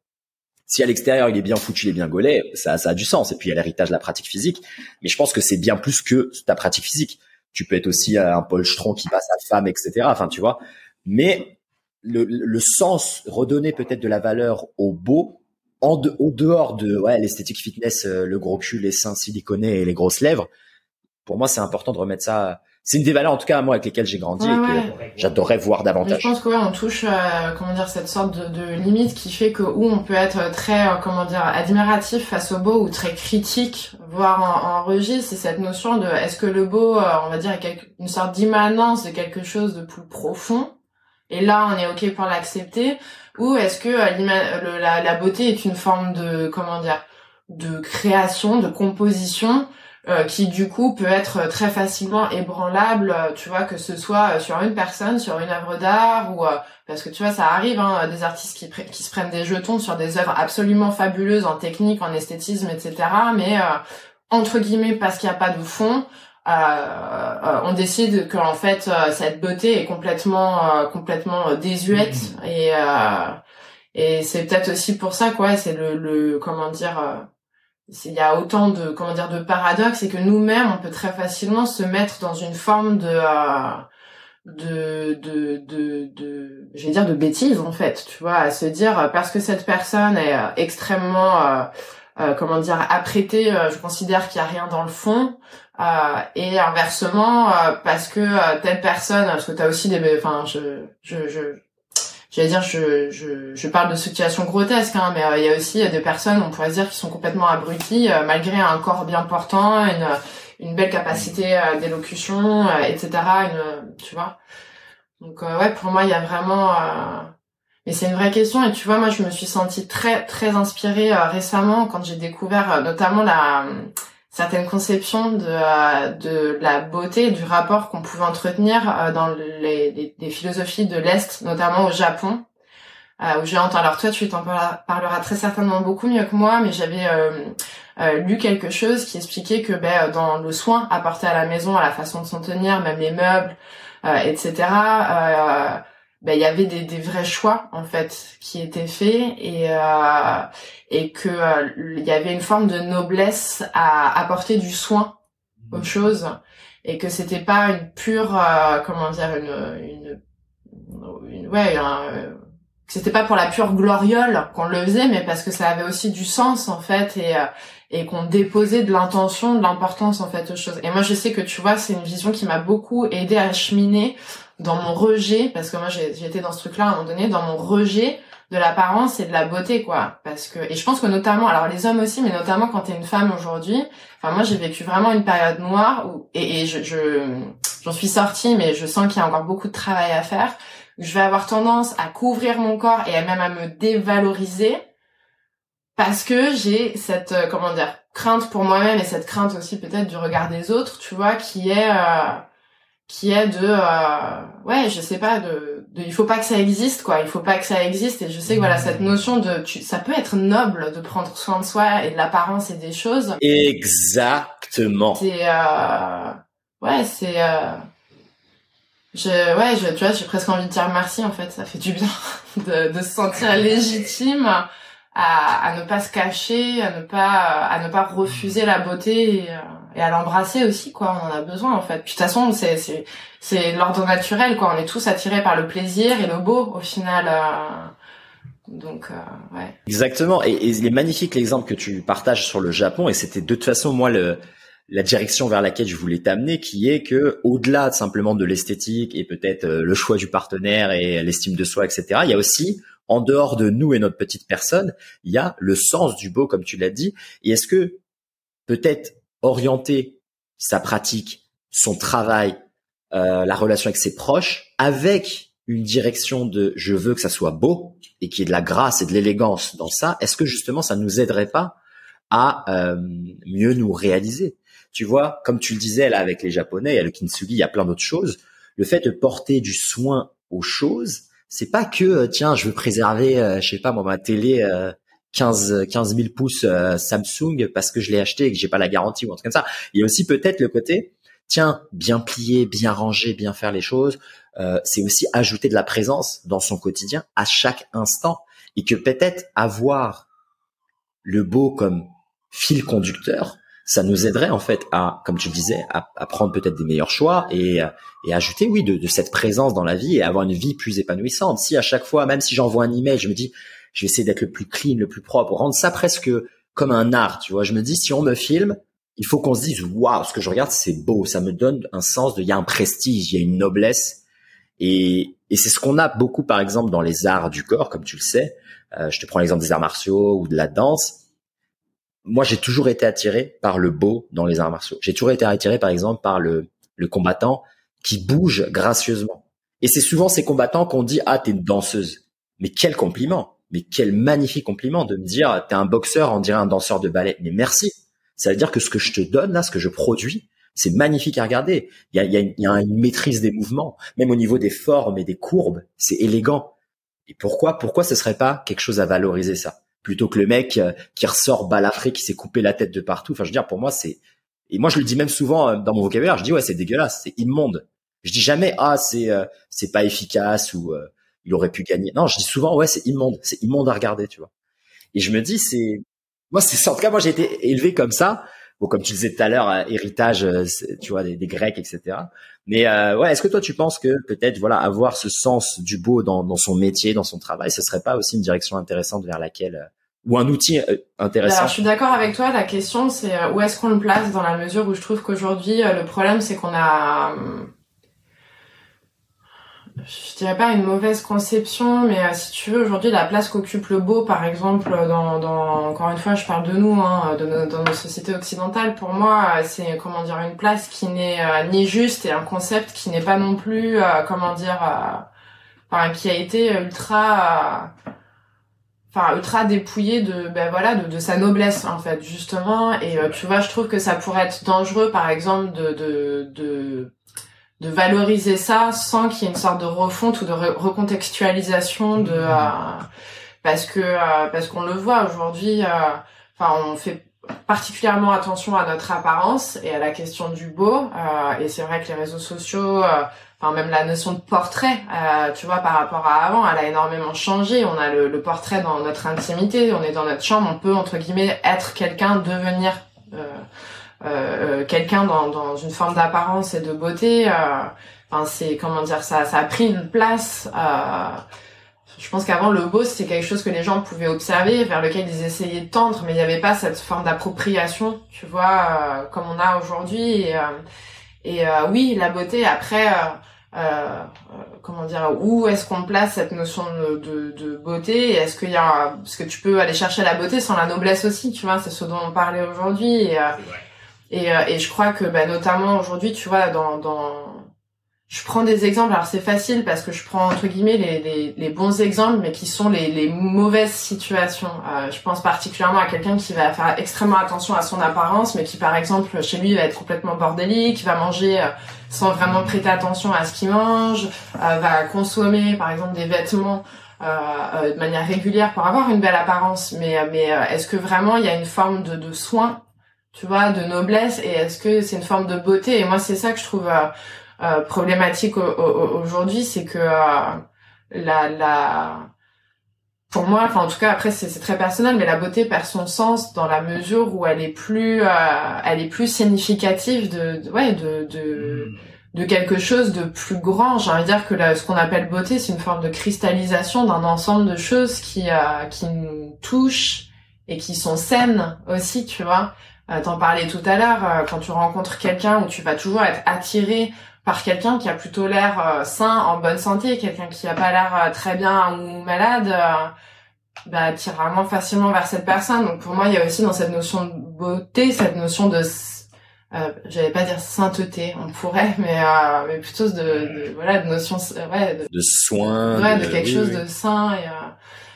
Si à l'extérieur, il est bien foutu, il est bien gaulé, ça, ça a du sens. Et puis, il y a l'héritage de la pratique physique. Mais je pense que c'est bien plus que ta pratique physique. Tu peux être aussi un Paul Stron qui passe à femme, etc. Enfin, tu vois. Mais le, le sens, redonner peut-être de la valeur au beau, en au dehors de ouais, l'esthétique fitness, euh, le gros cul, les seins siliconés et les grosses lèvres, pour moi, c'est important de remettre ça. C'est une des valeurs, en tout cas, moi, avec lesquelles j'ai grandi et que j'adorerais voir davantage. je pense que ouais, on touche, euh, comment dire, cette sorte de, de, limite qui fait que où on peut être très, euh, comment dire, admiratif face au beau ou très critique, voire en, en registre, c'est cette notion de est-ce que le beau, on va dire, est une sorte d'immanence de quelque chose de plus profond? Et là on est ok pour l'accepter. Ou est-ce que euh, la, la, beauté est une forme de comment dire de création de composition euh, qui du coup peut être très facilement ébranlable euh, tu vois que ce soit sur une personne sur une œuvre d'art ou parce que tu vois ça arrive hein, des artistes qui, qui se prennent des jetons sur des œuvres absolument fabuleuses en technique en esthétisme etc mais entre guillemets parce qu'il n'y a pas de fond euh, euh, on décide que en fait euh, cette beauté est complètement complètement désuète mm. et et c'est peut-être aussi pour ça quoi c'est le, le comment dire il y a autant de comment dire de paradoxes et que nous-mêmes on peut très facilement se mettre dans une forme de de de de, de je vais dire de bêtise en fait tu vois à se dire parce que cette personne est extrêmement comment dire apprêtée je considère qu'il y a rien dans le fond. Euh, et inversement euh, parce que euh, telle personne parce que tu as aussi des enfin je je je j'allais dire je, je je parle de situations grotesques hein, mais il y a aussi des personnes on pourrait dire qui sont complètement abruties malgré un corps bien portant une une belle capacité d'élocution etc une, tu vois. Donc ouais pour moi il y a vraiment mais c'est une vraie question et tu vois moi je me suis sentie très très inspirée récemment quand j'ai découvert notamment la certaines conceptions de, euh, de la beauté du rapport qu'on pouvait entretenir euh, dans les, les, philosophies de l'Est, notamment au Japon, euh, où j'ai entendu. Alors toi, tu t'en parleras très certainement beaucoup mieux que moi, mais j'avais lu quelque chose qui expliquait que ben, dans le soin apporté à la maison, à la façon de s'en tenir, même les meubles, etc., ben, il y avait des, des, vrais choix en fait qui étaient faits et euh, et que euh, il y avait une forme de noblesse à apporter du soin aux mmh. choses et que c'était pas une pure euh, comment dire une une, une ouais un, c'était pas pour la pure gloriole qu'on le faisait mais parce que ça avait aussi du sens en fait et euh, et qu'on déposait de l'intention de l'importance en fait aux choses et moi je sais que tu vois c'est une vision qui m'a beaucoup aidé à cheminer dans mon rejet, parce que moi j'étais dans ce truc-là à un moment donné, dans mon rejet de l'apparence et de la beauté, quoi. Parce que et je pense que notamment, alors les hommes aussi, mais notamment quand t'es une femme aujourd'hui. Enfin moi j'ai vécu vraiment une période noire où et, et je j'en suis sortie, mais je sens qu'il y a encore beaucoup de travail à faire. Je vais avoir tendance à couvrir mon corps et à même à me dévaloriser parce que j'ai cette euh, comment dire crainte pour moi-même et cette crainte aussi peut-être du regard des autres, tu vois, qui est euh, qui est de euh, ouais je sais pas de, de il faut pas que ça existe quoi. Il faut pas que ça existe. Et je sais que voilà cette notion de tu, ça peut être noble de prendre soin de soi et de l'apparence et des choses. Exactement. C'est euh, ouais c'est euh, je ouais je, tu vois j'ai presque envie de dire merci en fait. Ça fait du bien de, de se sentir légitime à, à ne pas se cacher à ne pas à ne pas refuser la beauté et, euh, et à l'embrasser aussi quoi. On en a besoin en fait. Puis de toute façon c'est c'est c'est l'ordre naturel quoi. On est tous attirés par le plaisir et le beau au final euh, donc euh, ouais. Exactement. Et, et il est magnifique l'exemple que tu partages sur le Japon et c'était de toute façon moi le la direction vers laquelle je voulais t'amener qui est que au-delà simplement de l'esthétique et peut-être euh, le choix du partenaire et l'estime de soi etc il y a aussi en dehors de nous et notre petite personne, il y a le sens du beau, comme tu l'as dit. Et est-ce que peut-être orienter sa pratique, son travail, euh, la relation avec ses proches, avec une direction de je veux que ça soit beau et qu'il y ait de la grâce et de l'élégance dans ça, est-ce que justement ça nous aiderait pas à euh, mieux nous réaliser? Tu vois, comme tu le disais là avec les Japonais, a le kintsugi, il y a plein d'autres choses. Le fait de porter du soin aux choses, c'est pas que euh, tiens, je veux préserver, euh, je sais pas moi ma télé 15 15 000 pouces euh, Samsung parce que je l'ai acheté et que j'ai pas la garantie ou un truc comme ça. Il y a aussi peut-être le côté tiens, bien plier, bien ranger, bien faire les choses, euh, c'est aussi ajouter de la présence dans son quotidien à chaque instant et que peut-être avoir le beau comme fil conducteur, ça nous aiderait en fait à, comme tu le disais, à, prendre peut-être des meilleurs choix et, et ajouter, oui, de, de, cette présence dans la vie et avoir une vie plus épanouissante. Si à chaque fois, même si j'envoie un email, je me dis, je vais essayer d'être le plus clean, le plus propre, rendre ça presque comme un art, tu vois. Je me dis, si on me filme, il faut qu'on se dise, waouh, ce que je regarde, c'est beau, ça me donne un sens de, il y a un prestige, il y a une noblesse. Et, et c'est ce qu'on a beaucoup, par exemple, dans les arts du corps, comme tu le sais. Euh, je te prends l'exemple des arts martiaux ou de la danse moi, j'ai toujours été attiré par le beau dans les arts martiaux. J'ai toujours été attiré, par exemple, par le, combattant qui bouge gracieusement. Et c'est souvent ces combattants qu'on dit, ah, t'es une danseuse. Mais quel compliment. Mais quel magnifique compliment de me dire, t'es un boxeur, on dirait un danseur de ballet. Mais merci. Ça veut dire que ce que je te donne là, ce que je produis, c'est magnifique à regarder. Il y a, il y, a une, il y a une maîtrise des mouvements, même au niveau des formes et des courbes, c'est élégant. Et pourquoi, pourquoi ce serait pas quelque chose à valoriser ça? Plutôt que le mec euh, qui ressort balafré, qui s'est coupé la tête de partout. Enfin, je veux dire, pour moi, c'est et moi je le dis même souvent euh, dans mon vocabulaire, je dis ouais, c'est dégueulasse, c'est immonde. Je dis jamais ah c'est euh, c'est pas efficace ou il aurait pu gagner. Non, je dis souvent ouais, c'est immonde, c'est immonde à regarder, tu vois. Et je me dis c'est moi c'est en tout cas moi j'ai été élevé comme ça. Bon, comme tu disais tout à l'heure, héritage, tu vois, des, Grecs, etc. Mais ouais, est-ce que toi tu penses que peut-être voilà avoir ce sens du beau dans, dans son métier, dans son travail, ce serait pas aussi une direction intéressante vers laquelle ou un outil euh, intéressant. Alors, je suis d'accord avec toi. La question, c'est euh, où est-ce qu'on le place dans la mesure où je trouve qu'aujourd'hui, euh, le problème, c'est qu'on a, je dirais pas une mauvaise conception, mais si tu veux, aujourd'hui, la place qu'occupe le beau, par exemple, dans, dans, encore une fois, je parle de nous, hein, de nos, dans nos sociétés occidentales, pour moi, c'est, comment dire, une place qui n'est ni juste et un concept qui n'est pas non plus, comment dire, enfin, qui a été ultra enfin ultra dépouillé de ben voilà de, de, sa noblesse en fait justement. Et euh, tu vois je trouve que ça pourrait être dangereux par exemple de de de, de valoriser ça sans qu'il y ait une sorte de refonte ou de recontextualisation de euh, parce que euh, parce qu'on le voit aujourd'hui enfin on fait particulièrement attention à notre apparence et à la question du beau et c'est vrai que les réseaux sociaux même la notion de portrait, euh, tu vois, par rapport à avant, elle a énormément changé. On a le, portrait dans notre intimité, on est dans notre chambre, on peut entre guillemets être quelqu'un, devenir euh, euh, quelqu'un dans, dans une forme d'apparence et de beauté. Enfin, c'est comment dire ça, ça a pris une place. je pense qu'avant le beau c'était quelque chose que les gens pouvaient observer, vers lequel ils essayaient de tendre, mais il n'y avait pas cette forme d'appropriation, tu vois, comme on a aujourd'hui. Et, et oui, la beauté après. Euh, comment dire où est-ce qu'on place cette notion de, de, beauté est-ce qu'il y a parce que tu peux aller chercher la beauté sans la noblesse aussi tu vois c'est ce dont on parlait aujourd'hui et, euh, et, euh, et je crois que bah, notamment aujourd'hui tu vois dans, dans je prends des exemples, alors c'est facile parce que je prends entre guillemets les, les, les bons exemples, mais qui sont les, les mauvaises situations. Euh, je pense particulièrement à quelqu'un qui va faire extrêmement attention à son apparence, mais qui par exemple chez lui va être complètement bordélique, va manger euh, sans vraiment prêter attention à ce qu'il mange, euh, va consommer par exemple des vêtements euh, de manière régulière pour avoir une belle apparence. Mais, mais est-ce que vraiment il y a une forme de, de soin, tu vois, de noblesse, et est-ce que c'est une forme de beauté? Et moi c'est ça que je trouve euh, problématique aujourd'hui, c'est que euh, la, la, pour moi, enfin en tout cas après c'est très personnel, mais la beauté perd son sens dans la mesure où elle est plus, euh, elle est plus significative de, ouais, de, de, de quelque chose de plus grand. J'ai envie de dire que ce qu'on appelle beauté, c'est une forme de cristallisation d'un ensemble de choses qui, qui nous touchent et qui sont saines aussi, tu vois. T'en parlais tout à l'heure, quand tu rencontres quelqu'un où tu vas toujours être attiré par quelqu'un qui a plutôt l'air euh, sain, en bonne santé, quelqu'un qui a pas l'air euh, très bien ou malade, euh, bah tire vraiment facilement vers cette personne. Donc pour moi, il y a aussi dans cette notion de beauté, cette notion de euh, j'allais pas dire sainteté, on pourrait, mais euh, mais plutôt de, de, voilà de notion ouais de, de soin, ouais, de, quelque chose de sain et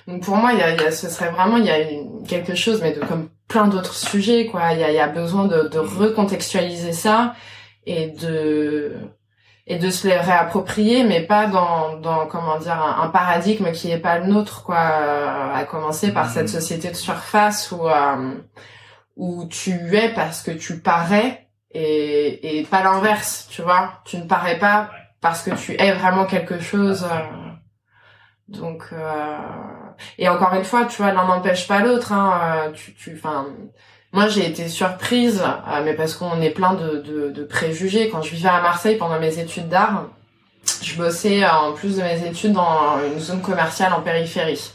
donc pour moi il y a, il y a ce serait vraiment il y a quelque chose mais de comme plein d'autres sujets quoi il y a, il y a besoin de, de recontextualiser ça et de et de se les réapproprier mais pas dans dans comment dire un, paradigme qui est pas le nôtre quoi à commencer par cette mhm. société de surface où euh, où tu es parce que tu parais et, et pas l'inverse, tu vois. Tu ne parais pas parce que tu es vraiment quelque chose. euh, donc, euh, et encore une fois, tu vois, l'un n'empêche pas l'autre. Hein, euh, tu, tu, enfin, moi j'ai été surprise, euh, mais parce qu'on est plein de, de, de préjugés. Quand je vivais à Marseille pendant mes études d'art, je bossais euh, en plus de mes études dans une zone commerciale en périphérie.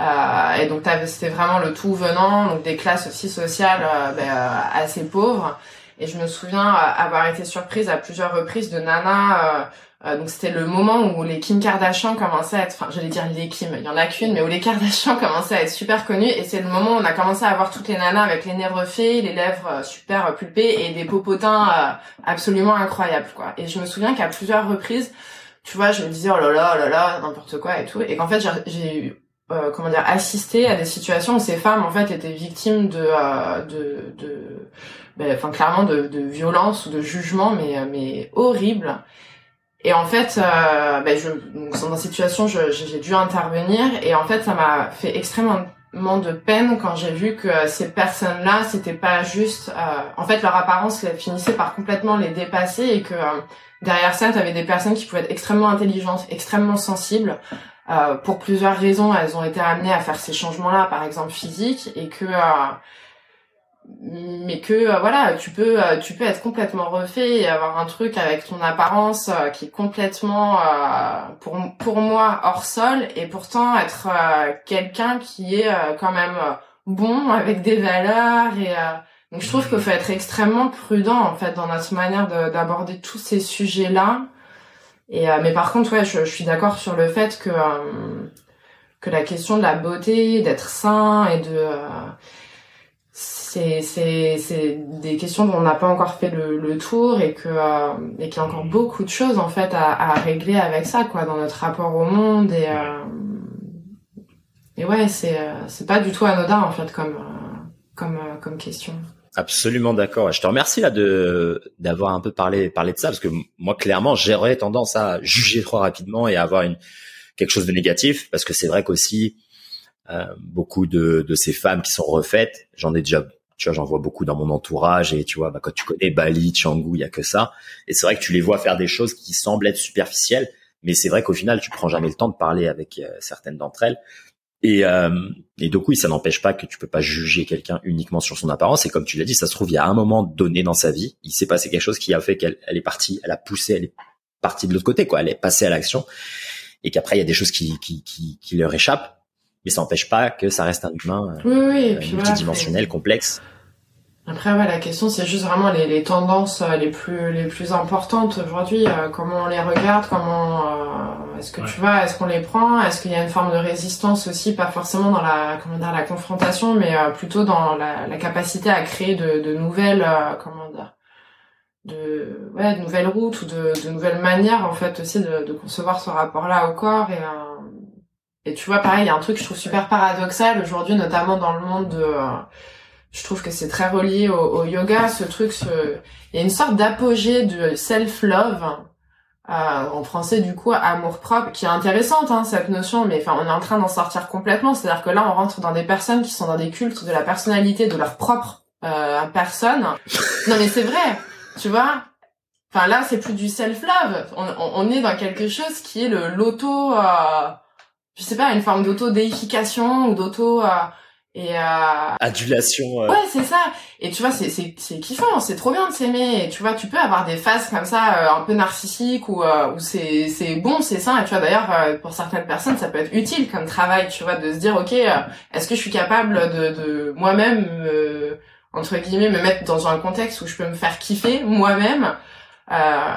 Euh, et donc c'était vraiment le tout venant, donc des classes aussi sociales euh, ben, assez pauvres. Et je me souviens euh, avoir été surprise à plusieurs reprises de nanas. euh, euh, donc c'était le moment où les Kim Kardashian commençaient à être, enfin j'allais dire les Kim, il y en a qu'une, mais où les Kardashian commençaient à être super connues. Et c'est le moment où on a commencé à voir toutes les nanas avec les nez refaits, les lèvres euh, super pulpées et des popotins euh, absolument incroyables quoi. Et je me souviens qu'à plusieurs reprises, tu vois, je me disais oh là là oh là là n'importe quoi et tout, et qu'en fait j'ai- eu euh, comment dire assisté à des situations où ces femmes en fait étaient victimes de de de enfin clairement de, de violence ou de jugement mais mais horrible. Et en fait euh, ben, je donc, dans cette situation j'ai dû intervenir. Et en fait ça m'a fait extrêmement de peine quand j'ai vu que ces personnes-là c'était pas juste euh, en fait leur apparence finissait par complètement les dépasser et que euh, derrière ça tu avais des personnes qui pouvaient être extrêmement intelligentes extrêmement sensibles. Euh, pour plusieurs raisons, elles ont été amenées à faire ces changements-là, par exemple physiques, et que, euh, mais que euh, voilà, tu peux, euh, tu peux être complètement refait et avoir un truc avec ton apparence euh, qui est complètement, pour pour moi, hors sol, et pourtant être quelqu'un qui est quand même bon avec des valeurs et euh, donc je trouve qu'il faut être extrêmement prudent en fait dans notre manière de- d'aborder tous ces sujets-là. Et euh, mais par contre, ouais, je, je suis d'accord sur le fait que euh, que la question de la beauté, d'être sain et de euh, c'est c'est c'est des questions dont on n'a pas encore fait le, le tour et que euh, et qu'il y a encore beaucoup de choses en fait à, à régler avec ça quoi dans notre rapport au monde et euh, et ouais c'est euh, c'est pas du tout anodin en fait comme euh, comme euh, comme question. Absolument d'accord. Je te remercie là de d'avoir un peu parlé parlé de ça parce que moi clairement j'aurais tendance à juger trop rapidement et à avoir une quelque chose de négatif parce que c'est vrai qu'aussi euh, beaucoup de de ces femmes qui sont refaites, j'en ai déjà tu vois j'en vois beaucoup dans mon entourage et tu vois bah, quand tu connais Bali, Canggu, il y a que ça et c'est vrai que tu les vois faire des choses qui semblent être superficielles mais c'est vrai qu'au final tu prends jamais le temps de parler avec euh, certaines d'entre elles et, euh, et donc ça n'empêche pas que tu peux pas juger quelqu'un uniquement sur son apparence. Et comme tu l'as dit, ça se trouve, il y a un moment donné dans sa vie, il s'est passé quelque chose qui a fait qu'elle elle est partie, elle a poussé, elle est partie de l'autre côté, quoi. Elle est passée à l'action. Et qu'après, il y a des choses qui, qui, qui leur échappent. Mais ça n'empêche pas que ça reste un humain euh, Oui oui et puis voilà, multidimensionnel, complexe. Après, ouais, la question, c'est juste vraiment les, les tendances euh, les plus les plus importantes aujourd'hui. euh, comment on les regarde Comment euh, est-ce que tu vois Est-ce qu'on les prend? Est-ce qu'il y a une forme de résistance aussi, pas forcément dans la comment dire la confrontation, mais euh, plutôt dans la, la capacité à créer de, de nouvelles euh, comment dire de ouais de nouvelles routes ou de, de nouvelles manières en fait aussi de, de concevoir ce rapport-là au corps et euh, et tu vois pareil, il y a un truc que je trouve super paradoxal aujourd'hui, notamment dans le monde de euh, je trouve que c'est très relié au, au yoga, ce truc, ce... il y a une sorte d'apogée de self-love, euh, en français du coup amour propre, qui est intéressante hein, cette notion, mais enfin on est en train d'en sortir complètement, c'est-à-dire que là on rentre dans des personnes qui sont dans des cultes de la personnalité de leur propre euh, personne. Non mais c'est vrai, tu vois. Enfin là c'est plus du self-love, on, on, on est dans quelque chose qui est le l'auto, euh, je sais pas, une forme d'auto-déification ou d'auto... Euh, et euh, Adulation. euh, Ouais, c'est ça. Et tu vois, c'est c'est c'est kiffant, c'est trop bien de s'aimer. Et tu vois, tu peux avoir des phases comme ça, euh, un peu narcissiques ou euh, où c'est c'est bon, c'est sain. Et tu vois, d'ailleurs, euh, pour certaines personnes, ça peut être utile comme travail, tu vois, de se dire, ok, euh, est-ce que je suis capable de de moi-même euh, entre guillemets me mettre dans un contexte où je peux me faire kiffer moi-même. Euh,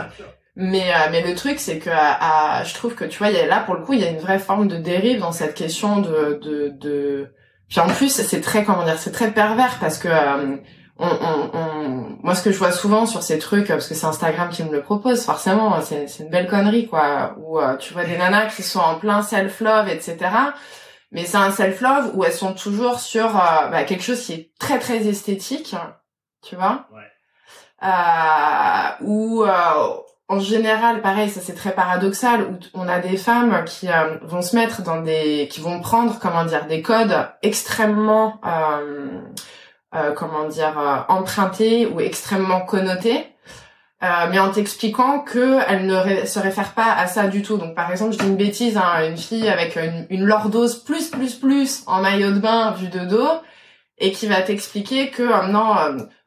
mais euh, mais le truc c'est que à- à- je trouve que tu vois, il y a là pour le coup, il y a une vraie forme de dérive dans cette question de de de puis en plus, c'est très comment dire, c'est très pervers parce que euh, on, on, on- moi ce que je vois souvent sur ces trucs, parce que c'est Instagram qui me le propose, forcément, c'est c'est une belle connerie quoi, où euh, tu vois des nanas qui sont en plein self love, etc. Mais c'est un self love où elles sont toujours sur euh, bah, quelque chose qui est très très esthétique, tu vois, euh, où euh, en général, pareil, ça c'est très paradoxal, où on a des femmes qui euh, vont se mettre dans des, qui vont prendre, comment dire, des codes extrêmement, euh, euh, comment dire, euh, empruntée ou extrêmement connotée. Euh, mais en t'expliquant que elle ne se réfère pas à ça du tout. Donc par exemple, je dis une bêtise, hein, une fille avec une lordose plus plus plus en maillot de bain vu de dos et qui va t'expliquer que euh, non,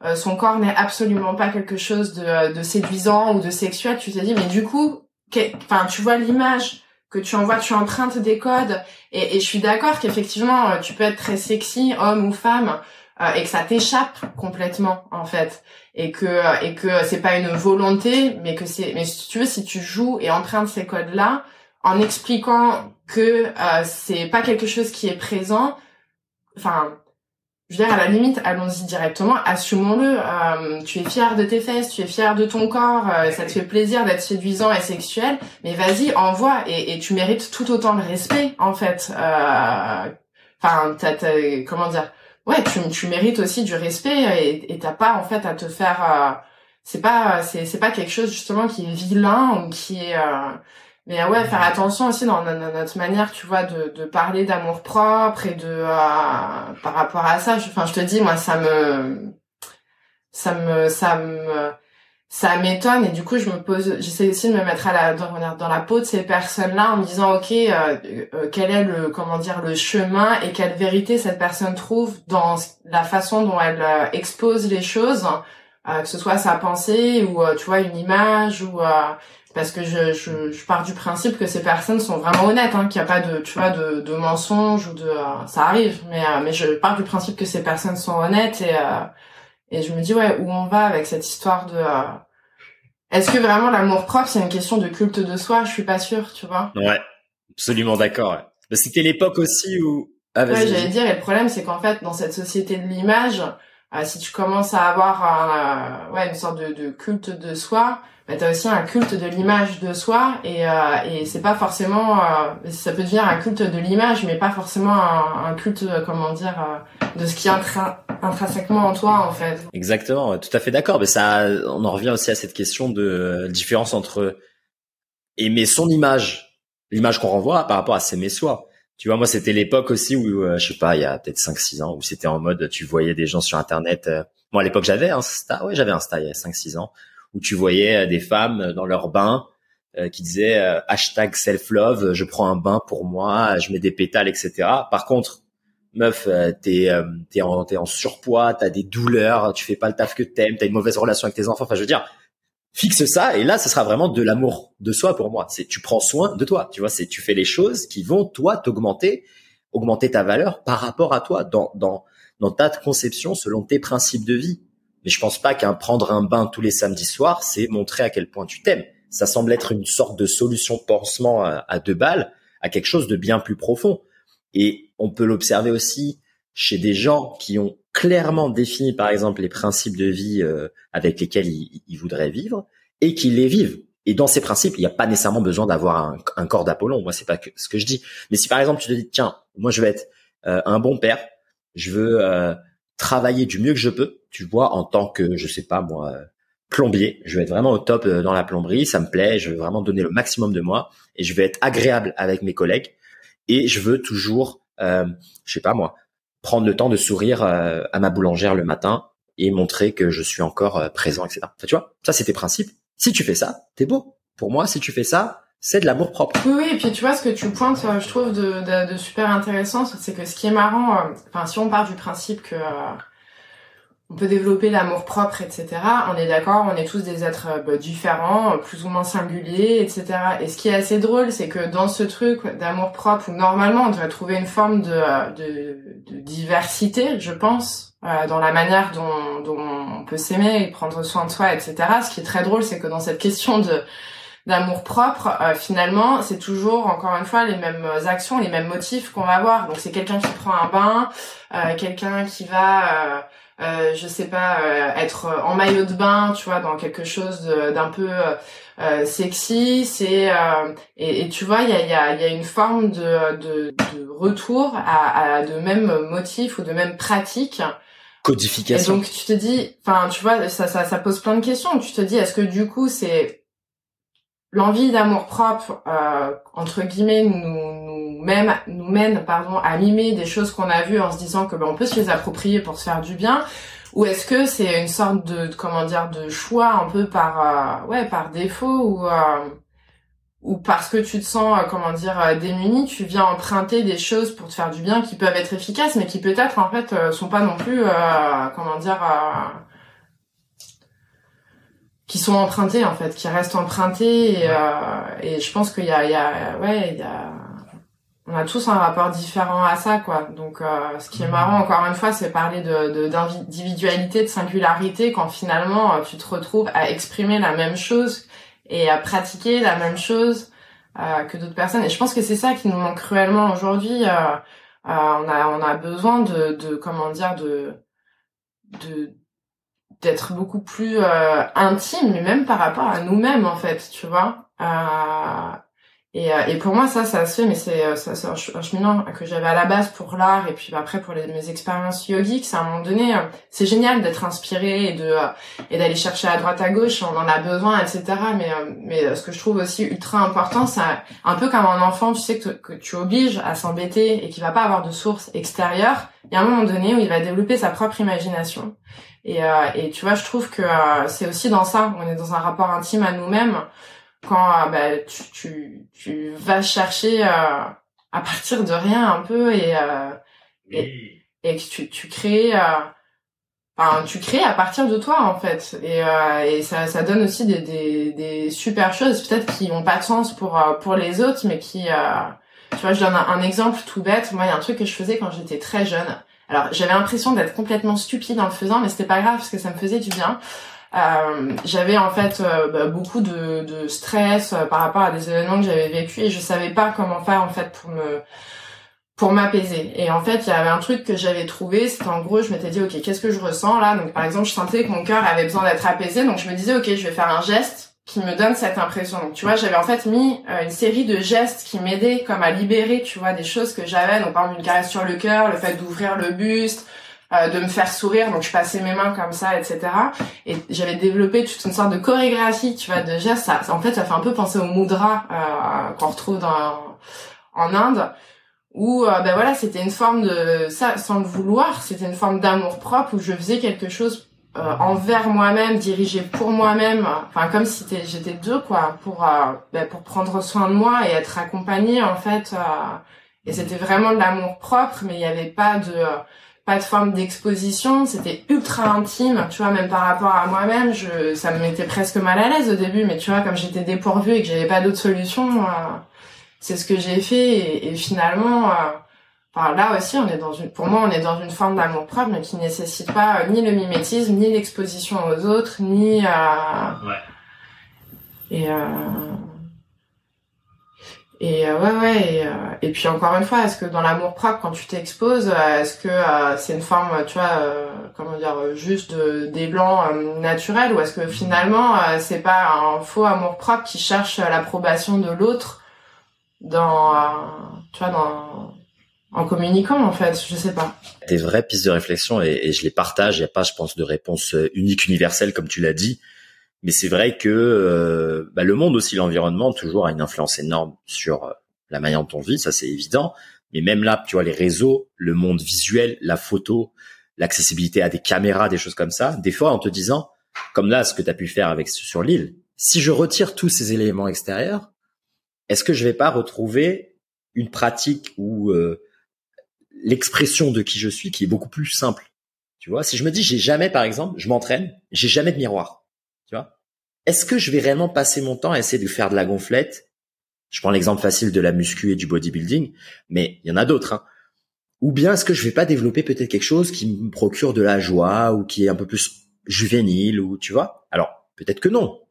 euh, son corps n'est absolument pas quelque chose de, de séduisant ou de sexuel. Tu te dis mais du coup, enfin tu vois l'image que tu envoies, tu empruntes des codes et, et je suis d'accord qu'effectivement tu peux être très sexy, homme ou femme, et que ça t'échappe complètement en fait et que et que c'est pas une volonté mais que c'est mais si tu veux si tu joues et empruntes ces codes là en expliquant que euh, c'est pas quelque chose qui est présent enfin je veux dire à la limite allons-y directement assumons-le euh, tu es fier de tes fesses tu es fier de ton corps euh, ça te fait plaisir d'être séduisant et sexuel mais vas-y envoie et, et tu mérites tout autant le respect en fait euh, enfin t'as, comment dire? Ouais, tu, tu mérites aussi du respect et t'as pas en fait à te faire. Euh, c'est pas c'est c'est pas quelque chose justement qui est vilain ou qui est. Euh, mais ouais, faire attention aussi dans, notre manière, tu vois, de, de parler d'amour propre et de euh, par rapport à ça. Enfin, je te dis, moi, ça me ça me ça me ça m'étonne et du coup je me pose j'essaie aussi de me mettre à la dans, la peau de ces personnes là en me disant ok euh, euh, quel est le comment dire le chemin et quelle vérité cette personne trouve dans la façon dont elle euh, expose les choses que ce soit sa pensée ou tu vois une image ou parce que je, je, je, pars du principe que ces personnes sont vraiment honnêtes hein, qu'il n'y a pas de tu vois de, de mensonges ou de ça arrive mais mais je pars du principe que ces personnes sont honnêtes et et je me dis ouais où on va avec cette histoire de euh, est-ce que vraiment l'amour propre c'est une question de culte de soi? Je suis pas sûre, tu vois. Ouais, absolument d'accord. C'était l'époque aussi où. Ah, ouais, j'allais dire. Et le problème c'est qu'en fait dans cette société de l'image, euh, si tu commences à avoir euh, ouais une sorte de, de culte de soi, bah, t'as aussi un culte de l'image de soi et, euh, et c'est pas forcément euh, ça peut devenir un culte de l'image mais pas forcément un, culte euh, comment dire euh, de ce qui est intrinsèquement en toi en fait. Exactement tout à fait d'accord mais ça on en revient aussi à cette question de différence entre aimer son image l'image qu'on renvoie par rapport à s'aimer soi. Tu vois moi c'était l'époque aussi où je sais pas il y a peut-être 5 6 ans où c'était en mode tu voyais des gens sur internet moi à l'époque j'avais un Insta ouais j'avais Insta il y a 5 6 ans où tu voyais euh, des femmes euh, dans leur bain euh, qui disaient hashtag self-love, je prends un bain pour moi, je mets des pétales, etc. Par contre, meuf, t'es t'es en t'es en surpoids, t'as des douleurs, tu fais pas le taf que t'aimes, t'as une mauvaise relation avec tes enfants. Enfin, je veux dire, fixe ça et là, ce sera vraiment de l'amour de soi pour moi. C'est tu prends soin de toi, tu vois, c'est tu fais les choses qui vont toi t'augmenter, augmenter ta valeur par rapport à toi dans dans dans ta conception selon tes principes de vie. Mais je pense pas qu'un prendre un bain tous les samedis soirs, c'est montrer à quel point tu t'aimes. Ça semble être une sorte de solution pansement à, deux balles, à quelque chose de bien plus profond. Et on peut l'observer aussi chez des gens qui ont clairement défini, par exemple, les principes de vie euh, avec lesquels ils, voudraient vivre et qui les vivent. Et dans ces principes, il n'y a pas nécessairement besoin d'avoir un, corps d'Apollon. Moi, c'est pas ce que je dis. Mais si par exemple tu te dis, tiens, moi je veux être euh, un bon père, je veux euh, travailler du mieux que je peux, tu vois, en tant que, je sais pas moi, plombier. Je vais être vraiment au top euh, dans la plomberie, ça me plaît, je veux vraiment donner le maximum de moi et je vais être agréable avec mes collègues et je veux toujours, euh, je sais pas moi, prendre le temps de sourire euh, à ma boulangère le matin et montrer que je suis encore euh, présent, etc. Tu vois, ça c'est tes principes. Si tu fais ça, t'es beau. Pour moi, si tu fais ça, c'est de l'amour propre. Oui, oui, et puis tu vois, ce que tu pointes, euh, je trouve, de, de, de super intéressant, c'est que ce qui est marrant, euh, enfin, si on part du principe que euh, on peut développer l'amour propre, etc., on est d'accord, on est tous des êtres bah, différents, plus ou moins singuliers, etc. Et ce qui est assez drôle, c'est que dans ce truc d'amour propre, où normalement on devrait trouver une forme de, de, de diversité, je pense, dans la manière dont, dont on peut s'aimer et prendre soin de soi, etc. Ce qui est très drôle, c'est que dans cette question de d'amour propre, euh, finalement, c'est toujours encore une fois les mêmes actions, les mêmes motifs qu'on va avoir. Donc c'est quelqu'un qui prend un bain, euh, quelqu'un qui va, euh, je sais pas, être en maillot de bain, tu vois, dans quelque chose d'un peu sexy. C'est et, et, tu vois, il y a, y, a, y a une forme de, de, de retour à, à de mêmes motifs ou de mêmes pratiques codification. Et donc tu te dis, enfin tu vois, ça, ça, ça pose plein de questions. Tu te dis, est-ce que du coup c'est l'envie d'amour propre euh, entre guillemets nous, nous même nous mène pardon à mimer des choses qu'on a vues en se disant que ben, on peut se les approprier pour se faire du bien. Ou est-ce que c'est une sorte de, comment dire de choix un peu par euh, ouais par défaut ou euh, ou parce que tu te sens comment dire démuni tu viens emprunter des choses pour te faire du bien qui peuvent être efficaces mais qui peut-être en fait sont pas non plus comment dire qui sont empruntés en fait, qui restent empruntés et, euh, et je pense qu'il y a, il y a, ouais, il y a, on a tous un rapport différent à ça quoi. Donc euh, ce qui est marrant encore une fois, c'est parler de d'individualité, de, singularité quand finalement euh, tu te retrouves à exprimer la même chose et à pratiquer la même chose euh, que d'autres personnes. Et je pense que c'est ça qui nous manque cruellement aujourd'hui. Euh, on a on a besoin de, de comment dire de de d'être beaucoup plus euh, intime, mais même par rapport à nous-mêmes en fait, tu vois. Euh, et, euh, et pour moi ça, ça se fait, mais c'est euh, ça, c'est un chemin que j'avais à la base pour l'art et puis après pour mes expériences yogiques. C'est à un moment donné, c'est génial d'être inspiré et de et d'aller chercher à droite à gauche, on en a besoin, etc. Mais mais ce que je trouve aussi ultra important, c'est un peu comme un enfant, tu sais que, que tu obliges à s'embêter et qu'il va pas avoir de source extérieure. Il y a un moment donné où il va développer sa propre imagination et, euh, et tu vois, je trouve que euh, c'est aussi dans ça, on est dans un rapport intime à nous-mêmes. Quand euh, bah, tu, tu, tu, vas chercher à partir de rien un peu et, et, et, que tu, tu crées... Enfin, tu crées à partir de toi en fait. Et, et ça, ça donne aussi des, des, des super choses peut-être qui ont pas de sens pour pour les autres mais qui tu vois je donne un, un exemple tout bête. Moi il y a un truc que je faisais quand j'étais très jeune alors j'avais l'impression d'être complètement stupide en le faisant, mais c'était pas grave parce que ça me faisait du bien. Euh, j'avais en fait euh, bah, beaucoup de, stress euh, par rapport à des événements que j'avais vécu et je savais pas comment faire en fait pour me pour m'apaiser. Et en fait, il y avait un truc que j'avais trouvé, c'était en gros, je m'étais dit, ok, qu'est-ce que je ressens là? Donc par exemple, je sentais que mon cœur avait besoin d'être apaisé, donc je me disais, ok, je vais faire un geste qui me donne cette impression. Donc tu vois, j'avais en fait mis euh, une série de gestes qui m'aidaient comme à libérer, tu vois, des choses que j'avais. Donc par exemple une caresse sur le cœur, le fait d'ouvrir le buste, euh, de me faire sourire. Donc je passais mes mains comme ça, etc. Et j'avais développé toute une sorte de chorégraphie, tu vois, de gestes. Ça, en fait, ça fait un peu penser au mudra euh, qu'on retrouve dans en Inde. Où ben voilà, c'était une forme de ça sans le vouloir, c'était une forme d'amour propre où je faisais quelque chose euh, envers moi-même, dirigé pour moi-même, enfin comme si j'étais deux quoi, pour euh, ben, pour prendre soin de moi et être accompagnée en fait. Euh, et c'était vraiment de l'amour propre, mais il n'y avait pas de pas de forme d'exposition, c'était ultra intime, tu vois, même par rapport à moi-même, je ça me mettait presque mal à l'aise au début, mais tu vois, comme j'étais dépourvue et que j'avais pas d'autre solution, c'est ce que j'ai fait et, et finalement là aussi, on est dans une, pour moi, on est dans une forme d'amour propre, mais qui nécessite pas euh, ni le mimétisme, ni l'exposition aux autres, ni. Euh, ouais. Et euh, et ouais, ouais. Et, puis encore une fois, est-ce que dans l'amour propre, quand tu t'exposes, est-ce que c'est une forme, tu vois, comment dire, juste de d'élan naturel, ou est-ce que finalement, c'est pas un faux amour propre qui cherche l'approbation de l'autre dans, tu vois, dans en communiquant en fait, je sais pas. Des vraies pistes de réflexion et, je les partage. Il n'y a pas, je pense, de réponse euh, unique, universelle comme tu l'as dit. Mais c'est vrai que euh, bah, le monde aussi, l'environnement, toujours a une influence énorme sur euh, la manière dont on vit, ça c'est évident. Mais même là, tu vois, les réseaux, le monde visuel, la photo, l'accessibilité à des caméras, des choses comme ça, des fois en te disant, comme là, ce que tu as pu faire avec sur l'île, si je retire tous ces éléments extérieurs, est-ce que je vais pas retrouver une pratique où l'expression de qui je suis qui est beaucoup plus simple. Tu vois, si je me dis j'ai jamais par exemple, je m'entraîne, j'ai jamais de miroir. Tu vois? Est-ce que je vais réellement passer mon temps à essayer de faire de la gonflette? Je prends l'exemple facile de la muscu et du bodybuilding, mais il y en a d'autres hein. Ou bien est-ce que je vais pas développer peut-être quelque chose qui me procure de la joie ou qui est un peu plus juvénile ou tu vois? Alors, peut-être que non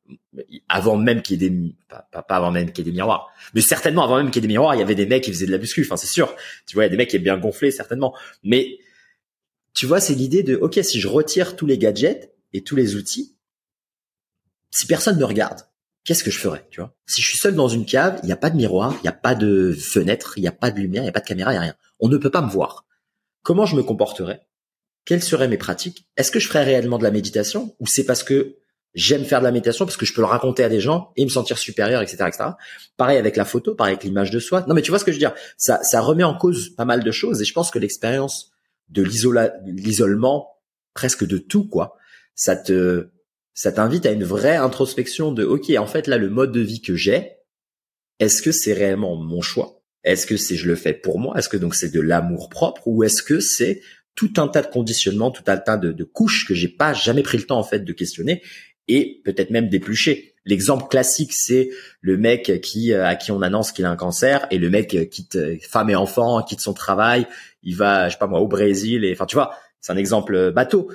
avant même qu'il y ait des pas, pas, avant même qu'il y ait des miroirs mais certainement avant même qu'il y ait des miroirs il y avait des mecs qui faisaient de la muscu enfin c'est sûr. Tu vois il y a des mecs qui est bien gonflé certainement. Mais tu vois c'est l'idée de ok si je retire tous les gadgets et tous les outils si personne me regarde qu'est-ce que je ferais tu vois? Si je suis seul dans une cave il n'y a pas de miroir il n'y a pas de fenêtre il n'y a pas de lumière il n'y a pas de caméra il n'y a rien. On ne peut pas me voir. Comment je me comporterais? Quelles seraient mes pratiques? Est-ce que je ferais réellement de la méditation? Ou c'est parce que J'aime faire de la méditation parce que je peux le raconter à des gens et me sentir supérieur, etc., etc. Pareil avec la photo, pareil avec l'image de soi. Non, mais tu vois ce que je veux dire? Ça, ça remet en cause pas mal de choses et je pense que l'expérience de l'isolement, presque de tout, quoi, ça te, ça t'invite à une vraie introspection de, ok, en fait là, le mode de vie que j'ai, est-ce que c'est réellement mon choix? Est-ce que c'est je le fais pour moi? Est-ce que donc c'est de l'amour propre ou est-ce que c'est tout un tas de conditionnements, tout un tas de, de couches que j'ai pas jamais pris le temps en fait de questionner et peut-être même d'éplucher. L'exemple classique, c'est le mec qui euh, à qui on annonce qu'il a un cancer et le mec quitte euh, femme et enfant, quitte son travail, il va, je sais pas moi, au Brésil et enfin tu vois, c'est un exemple bateau,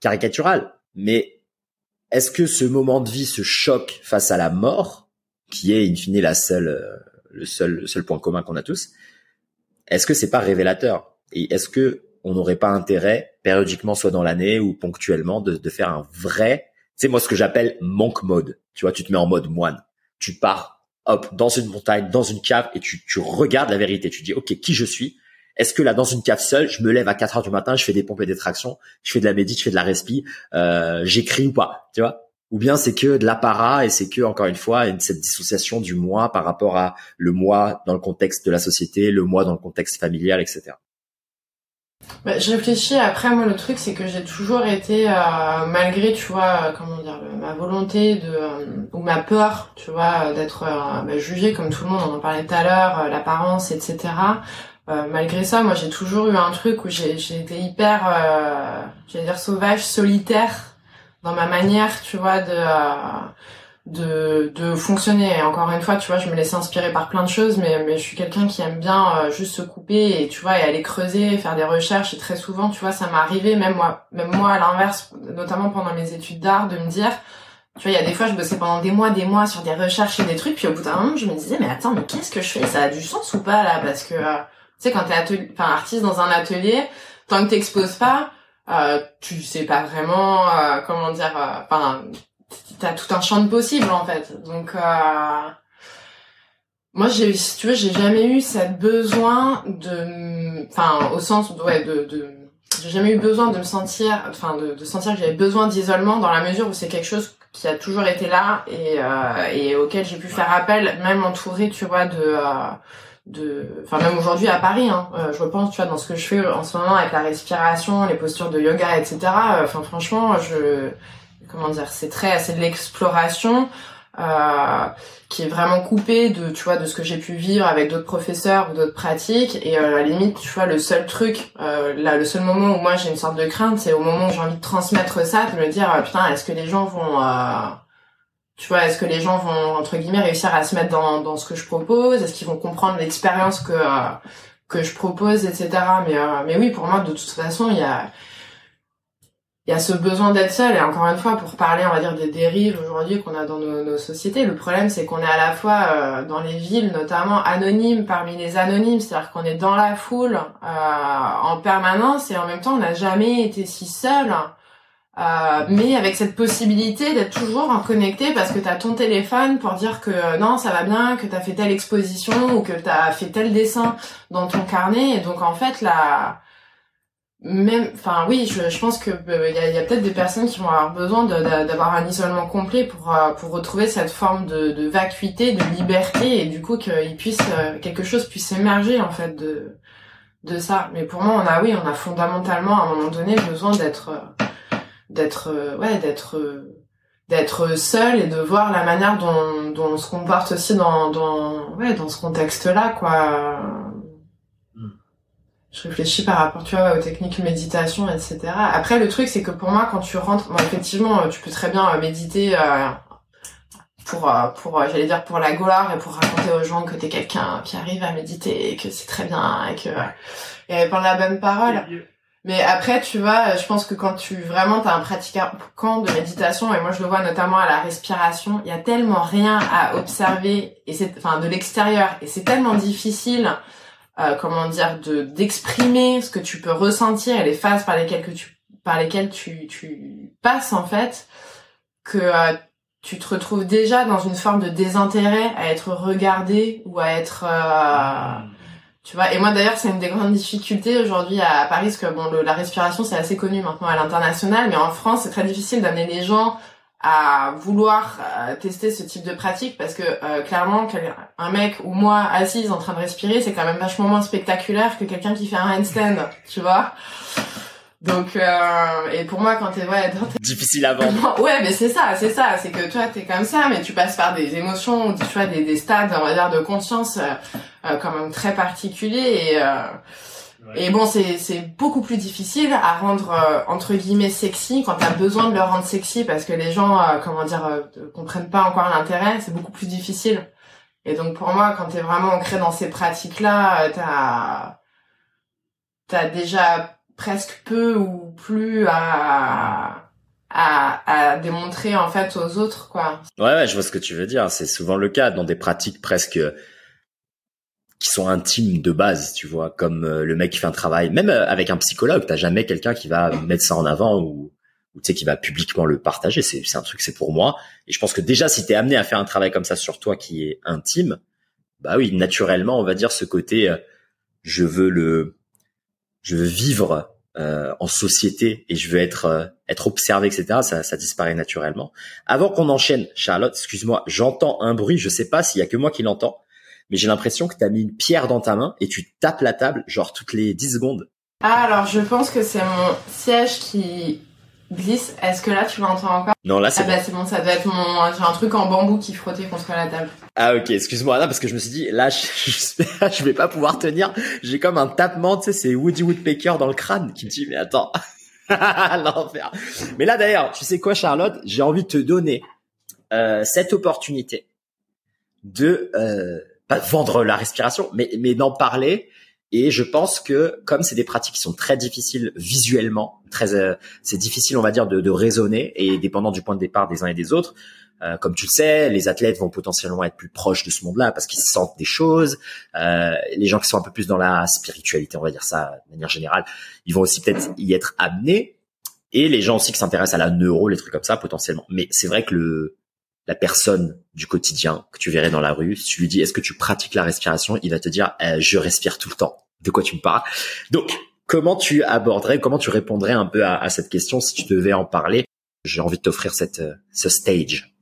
caricatural. Mais est-ce que ce moment de vie, ce choc face à la mort, qui est in fine la seule, euh, le seul, le seul point commun qu'on a tous, est-ce que c'est pas révélateur? Et est-ce que on n'aurait pas intérêt périodiquement, soit dans l'année ou ponctuellement, de faire un vrai c'est moi ce que j'appelle monk mode. Tu vois, tu te mets en mode moine. Tu pars, hop, dans une montagne, dans une cave, et tu, tu regardes la vérité. Tu dis, ok, qui je suis? Est-ce que là, dans une cave seule, je me lève à 4 heures du matin, je fais des pompes et des tractions, je fais de la médite, je fais de la respi, euh, j'écris ou pas, tu vois? Ou bien c'est que de l'apparat et c'est que, encore une fois, cette dissociation du moi par rapport à le moi dans le contexte de la société, le moi dans le contexte familial, etc. Bah, je réfléchis. Après, moi, le truc, c'est que j'ai toujours été, euh, malgré, tu vois, euh, comment dire, ma volonté de euh, ou ma peur, tu vois, d'être bah, jugée comme tout le monde. On en parlait tout à l'heure, l'apparence, etc. malgré ça, moi, j'ai toujours eu un truc où j'ai, j'ai été hyper, j'allais dire sauvage, solitaire dans ma manière, tu vois, de de, de fonctionner. Et encore une fois, tu vois, je me laisse inspirer par plein de choses, mais, mais je suis quelqu'un qui aime bien euh, juste se couper et tu vois, et aller creuser, faire des recherches. Et très souvent, tu vois, ça m'est arrivé, même moi, même moi à l'inverse, notamment pendant mes études d'art, de me dire, tu vois, il y a des fois, je bossais pendant des mois, des mois sur des recherches et des trucs, puis au bout d'un moment, je me disais, mais attends, mais qu'est-ce que je fais? Ça a du sens ou pas là? Parce que, euh, tu sais, quand t'es enfin artiste dans un atelier, tant que t'exposes pas, euh, tu sais pas vraiment euh, comment dire, enfin t'as tout un champ de possibles en fait. Donc euh, moi j'ai si tu veux j'ai jamais eu cette besoin de enfin au sens ouais de, de j'ai jamais eu besoin de me sentir enfin de, de sentir que j'avais besoin d'isolement dans la mesure où c'est quelque chose qui a toujours été là et euh, et auquel j'ai pu faire appel même entouré tu vois de euh, de enfin même aujourd'hui à Paris hein, euh, je repense tu vois dans ce que je fais en ce moment avec la respiration les postures de yoga etc enfin franchement je comment dire, c'est très, c'est de l'exploration. Euh, qui est vraiment coupé de tu vois de ce que j'ai pu vivre avec d'autres professeurs ou d'autres pratiques et euh, à la limite tu vois le seul truc euh, là le seul moment où moi j'ai une sorte de crainte c'est au moment où j'ai envie de transmettre ça de me dire euh, putain est-ce que les gens vont euh, tu vois est-ce que les gens vont entre guillemets réussir à se mettre dans dans ce que je propose? Est-ce qu'ils vont comprendre l'expérience que que je propose etc mais mais oui pour moi de toute façon il y a il y a ce besoin d'être seul. Et encore une fois pour parler on va dire des dérives aujourd'hui qu'on a dans nos, sociétés le problème c'est qu'on est à la fois euh, dans les villes notamment anonymes parmi les anonymes. C'est-à-dire qu'on est dans la foule euh, en permanence. Et en même temps on n'a jamais été si seul euh, mais avec cette possibilité d'être toujours en connecté parce que tu as ton téléphone pour dire que non ça va bien que tu as fait telle exposition ou que tu as fait tel dessin dans ton carnet. Et donc en fait la même enfin oui je, je pense que il euh, y a, y a peut-être des personnes qui vont avoir besoin d'avoir un isolement complet pour euh, pour retrouver cette forme de, de vacuité de liberté et du coup qu'il puisse euh, quelque chose puisse émerger en fait de de ça. Mais pour moi on a oui on a fondamentalement à un moment donné besoin d'être d'être ouais d'être d'être seul et de voir la manière dont, dont on se comporte aussi dans dans ouais dans ce contexte là quoi je réfléchis par rapport tu vois aux techniques méditation etc après le truc c'est que pour moi quand tu rentres bon, effectivement tu peux très bien euh, méditer euh, pour euh, pour j'allais dire pour la gloire et pour raconter aux gens que t'es quelqu'un qui arrive à méditer et que c'est très bien et que et prendre la bonne parole. Mais après tu vois je pense que quand tu vraiment t'as un pratiquant de méditation et moi je le vois notamment à la respiration il y a tellement rien à observer et c'est enfin de l'extérieur et c'est tellement difficile euh, comment dire, de d'exprimer ce que tu peux ressentir et les phases par lesquelles que tu par lesquelles tu tu passes en fait, que euh, tu te retrouves déjà dans une forme de désintérêt à être regardé ou à être euh, tu vois. Et moi d'ailleurs c'est une des grandes difficultés aujourd'hui à, Paris parce que bon la respiration c'est assez connu maintenant à l'international mais en France c'est très difficile d'amener les gens à vouloir euh, tester ce type de pratique parce que euh, clairement un mec ou moi assise en train de respirer c'est quand même vachement moins spectaculaire que quelqu'un qui fait un handstand tu vois. Donc euh, et pour moi quand t'es ouais difficile à vendre ouais mais c'est ça c'est ça. C'est que toi t'es comme ça mais tu passes par des émotions tu vois des, des stades on va dire de conscience quand même très particuliers et et bon, c'est c'est beaucoup plus difficile à rendre euh, entre guillemets sexy quand t'as besoin de le rendre sexy parce que les gens, euh, comment dire, euh, comprennent pas encore l'intérêt. C'est beaucoup plus difficile. Et donc pour moi, quand t'es vraiment ancré dans ces pratiques-là, t'as t'as déjà presque peu ou plus à, à à démontrer en fait aux autres, quoi. Ouais, ouais, je vois ce que tu veux dire. C'est souvent le cas dans des pratiques presque qui sont intimes de base, tu vois, comme euh, le mec qui fait un travail, même euh, avec un psychologue, t'as jamais quelqu'un qui va mettre ça en avant ou, ou tu sais qui va publiquement le partager. C'est c'est un truc, c'est pour moi. Et je pense que déjà si t'es amené à faire un travail comme ça sur toi qui est intime, bah oui, naturellement, on va dire ce côté, euh, je veux le, je veux vivre en société et je veux être être observé, etc. Ça, ça disparaît naturellement. Avant qu'on enchaîne, Charlotte, excuse-moi, j'entends un bruit. Je sais pas s'il y a que moi qui l'entends mais j'ai l'impression que tu as mis une pierre dans ta main et tu tapes la table genre toutes les 10 secondes. Ah alors je pense que c'est mon siège qui glisse. Est-ce que là tu m'entends encore? Non là c'est ah bah c'est bon ça doit être mon j'ai un truc en bambou qui frottait contre la table. Ah ok excuse-moi là parce que je me suis dit là je, je, vais pas pouvoir tenir j'ai comme un tapement tu sais c'est Woody Woodpecker dans le crâne qui me dit mais attends l'enfer. Mais là d'ailleurs tu sais quoi Charlotte? J'ai envie de te donner euh, cette opportunité de euh, vendre la respiration, mais, mais d'en parler. Et je pense que comme c'est des pratiques qui sont très difficiles visuellement, très, euh, c'est difficile, on va dire, de, de, raisonner et dépendant du point de départ des uns et des autres. Euh, comme tu le sais, les athlètes vont potentiellement être plus proches de ce monde-là parce qu'ils sentent des choses. Euh, les gens qui sont un peu plus dans la spiritualité, on va dire ça de manière générale, ils vont aussi peut-être y être amenés. Et les gens aussi qui s'intéressent à la neuro, les trucs comme ça, potentiellement. Mais c'est vrai que le, la personne du quotidien que tu verrais dans la rue, si tu lui dis est-ce que tu pratiques la respiration, il va te dire eh, je respire tout le temps. De quoi tu me parles? Donc, comment tu aborderais, comment tu répondrais un peu à, cette question si tu devais en parler? J'ai envie de t'offrir cette euh, ce stage.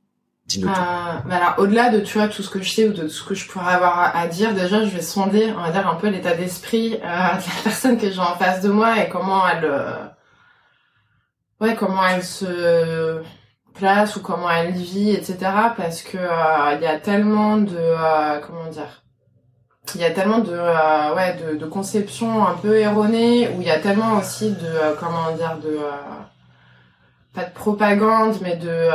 Dis-nous. Euh, bah alors, au-delà de tu vois tout ce que je sais ou de ce que je pourrais avoir à, dire, déjà, je vais sonder, on va dire un peu l'état d'esprit euh, de la personne que j'ai en face de moi et comment elle, ouais, comment elle se place ou comment elle vit, etc. Parce que euh, il y a tellement de euh, comment dire, il y a tellement de euh, ouais de, de conceptions un peu erronées où il y a tellement aussi de comment dire de pas de propagande mais de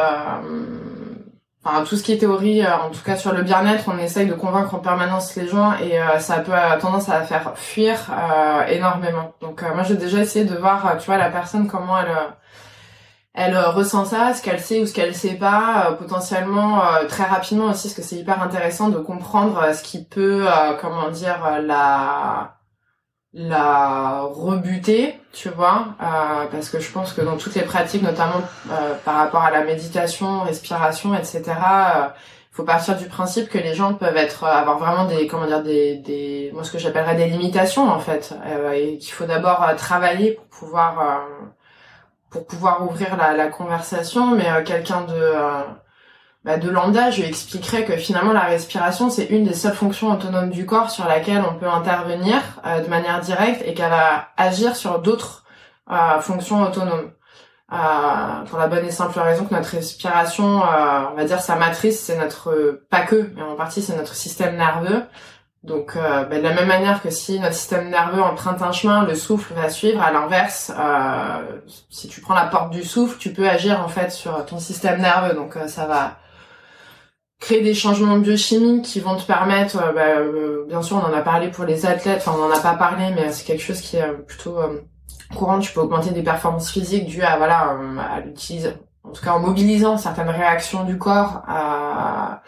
enfin tout ce qui est théorie en tout cas sur le bien-être on essaye de convaincre en permanence les gens et ça peut tendance à faire fuir énormément donc moi j'ai déjà essayé de voir tu vois la personne comment elle elle euh, ressent ça, ce qu'elle sait ou ce qu'elle sait pas, euh, potentiellement euh, très rapidement aussi, parce que c'est hyper intéressant de comprendre ce qui peut, comment dire, la la rebuter, tu vois, parce que je pense que dans toutes les pratiques, notamment par rapport à la méditation, respiration, etc., il faut partir du principe que les gens peuvent être avoir vraiment des comment dire des des moi ce que j'appellerais des limitations en fait, et qu'il faut d'abord travailler pour pouvoir pour pouvoir ouvrir la, la conversation, mais euh, quelqu'un de euh, bah, de lambda, je lui expliquerai que finalement la respiration c'est une des seules fonctions autonomes du corps sur laquelle on peut intervenir euh, de manière directe et qu'elle va agir sur d'autres fonctions autonomes. pour la bonne et simple raison que notre respiration, on va dire sa matrice, c'est notre pas que, mais en partie c'est notre système nerveux donc, euh, ben, de la même manière que si notre système nerveux emprunte un chemin, le souffle va suivre. À l'inverse, euh, si tu prends la porte du souffle, tu peux agir en fait sur ton système nerveux. Donc, euh, ça va créer des changements biochimiques qui vont te permettre. Ben, bien sûr, on en a parlé pour les athlètes. Enfin, on en a pas parlé, mais c'est quelque chose qui est plutôt courant. Tu peux augmenter des performances physiques dues à voilà à l'utiliser, en tout cas en mobilisant certaines réactions du corps. À,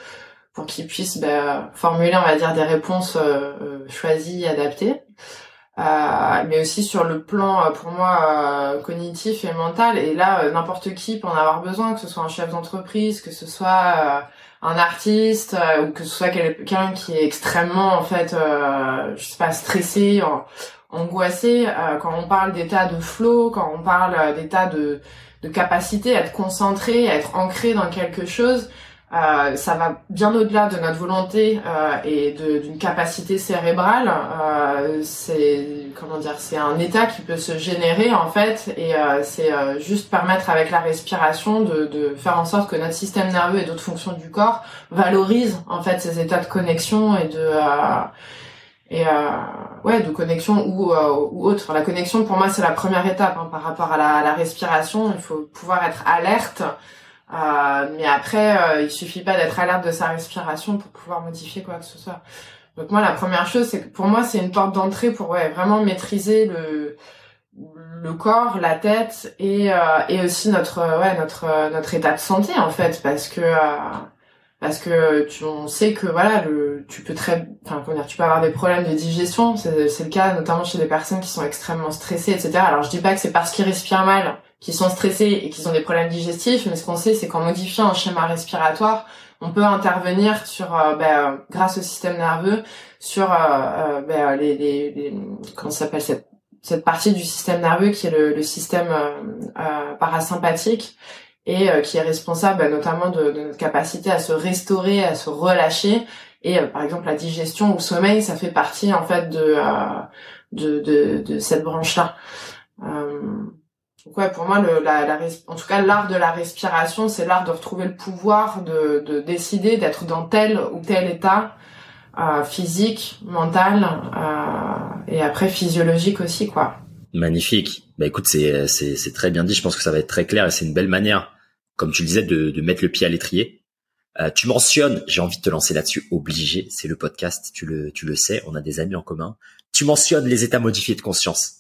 pour qu'ils puissent bah, formuler, on va dire, des réponses euh, euh choisies, adaptées. Euh, mais aussi sur le plan, euh, pour moi, cognitif et mental. Et là, n'importe qui peut en avoir besoin, que ce soit un chef d'entreprise, que ce soit un artiste, ou que ce soit quelqu'un qui est extrêmement, en fait, je sais pas, stressé, angoissé. quand on parle d'état de flow, quand on parle d'état de de capacité à être concentré, à être ancré dans quelque chose. Euh, ça va bien au-delà de notre volonté euh, et d'une capacité cérébrale. Euh, c'est comment dire, c'est un état qui peut se générer en fait, et euh, c'est euh, juste permettre avec la respiration de, de, faire en sorte que notre système nerveux et d'autres fonctions du corps valorisent en fait ces états de connexion et de et ouais de connexion ou ou autre. La connexion pour moi c'est la première étape hein, par rapport à la, à la respiration. Il faut pouvoir être alerte. Euh, mais après, euh, il suffit pas d'être alerte de sa respiration pour pouvoir modifier quoi que ce soit. Donc moi, la première chose, c'est que pour moi, c'est une porte d'entrée pour ouais, vraiment maîtriser le le corps, la tête et euh, et aussi notre ouais notre notre état de santé en fait, parce que parce que tu, on sait que voilà le tu peux très enfin comment dire tu peux avoir des problèmes de digestion c'est c'est le cas notamment chez des personnes qui sont extrêmement stressées etc alors je dis pas que c'est parce qu'ils respirent mal qu'ils sont stressés et qu'ils ont des problèmes digestifs mais ce qu'on sait c'est qu'en modifiant un schéma respiratoire on peut intervenir sur euh, ben, grâce au système nerveux sur euh, euh ben, les, les, les comment s'appelle cette cette partie du système nerveux qui est le, le système euh, parasympathique et euh, qui est responsable bah, notamment de, de, notre capacité à se restaurer, à se relâcher. Et euh, par exemple la digestion ou le sommeil, ça fait partie en fait de euh, de, de, de, cette branche-là. Ouais, pour moi, le, la, la, en tout cas, l'art de la respiration, c'est l'art de retrouver le pouvoir de, de décider d'être dans tel ou tel état euh, physique, mental et après physiologique aussi, quoi. Magnifique. Bah écoute, c'est c'est très bien dit. Je pense que ça va être très clair et c'est une belle manière, comme tu le disais, de, de mettre le pied à l'étrier. Euh, tu mentionnes, j'ai envie de te lancer là-dessus, obligé. C'est le podcast, tu le tu le sais. On a des amis en commun. Tu mentionnes les états modifiés de conscience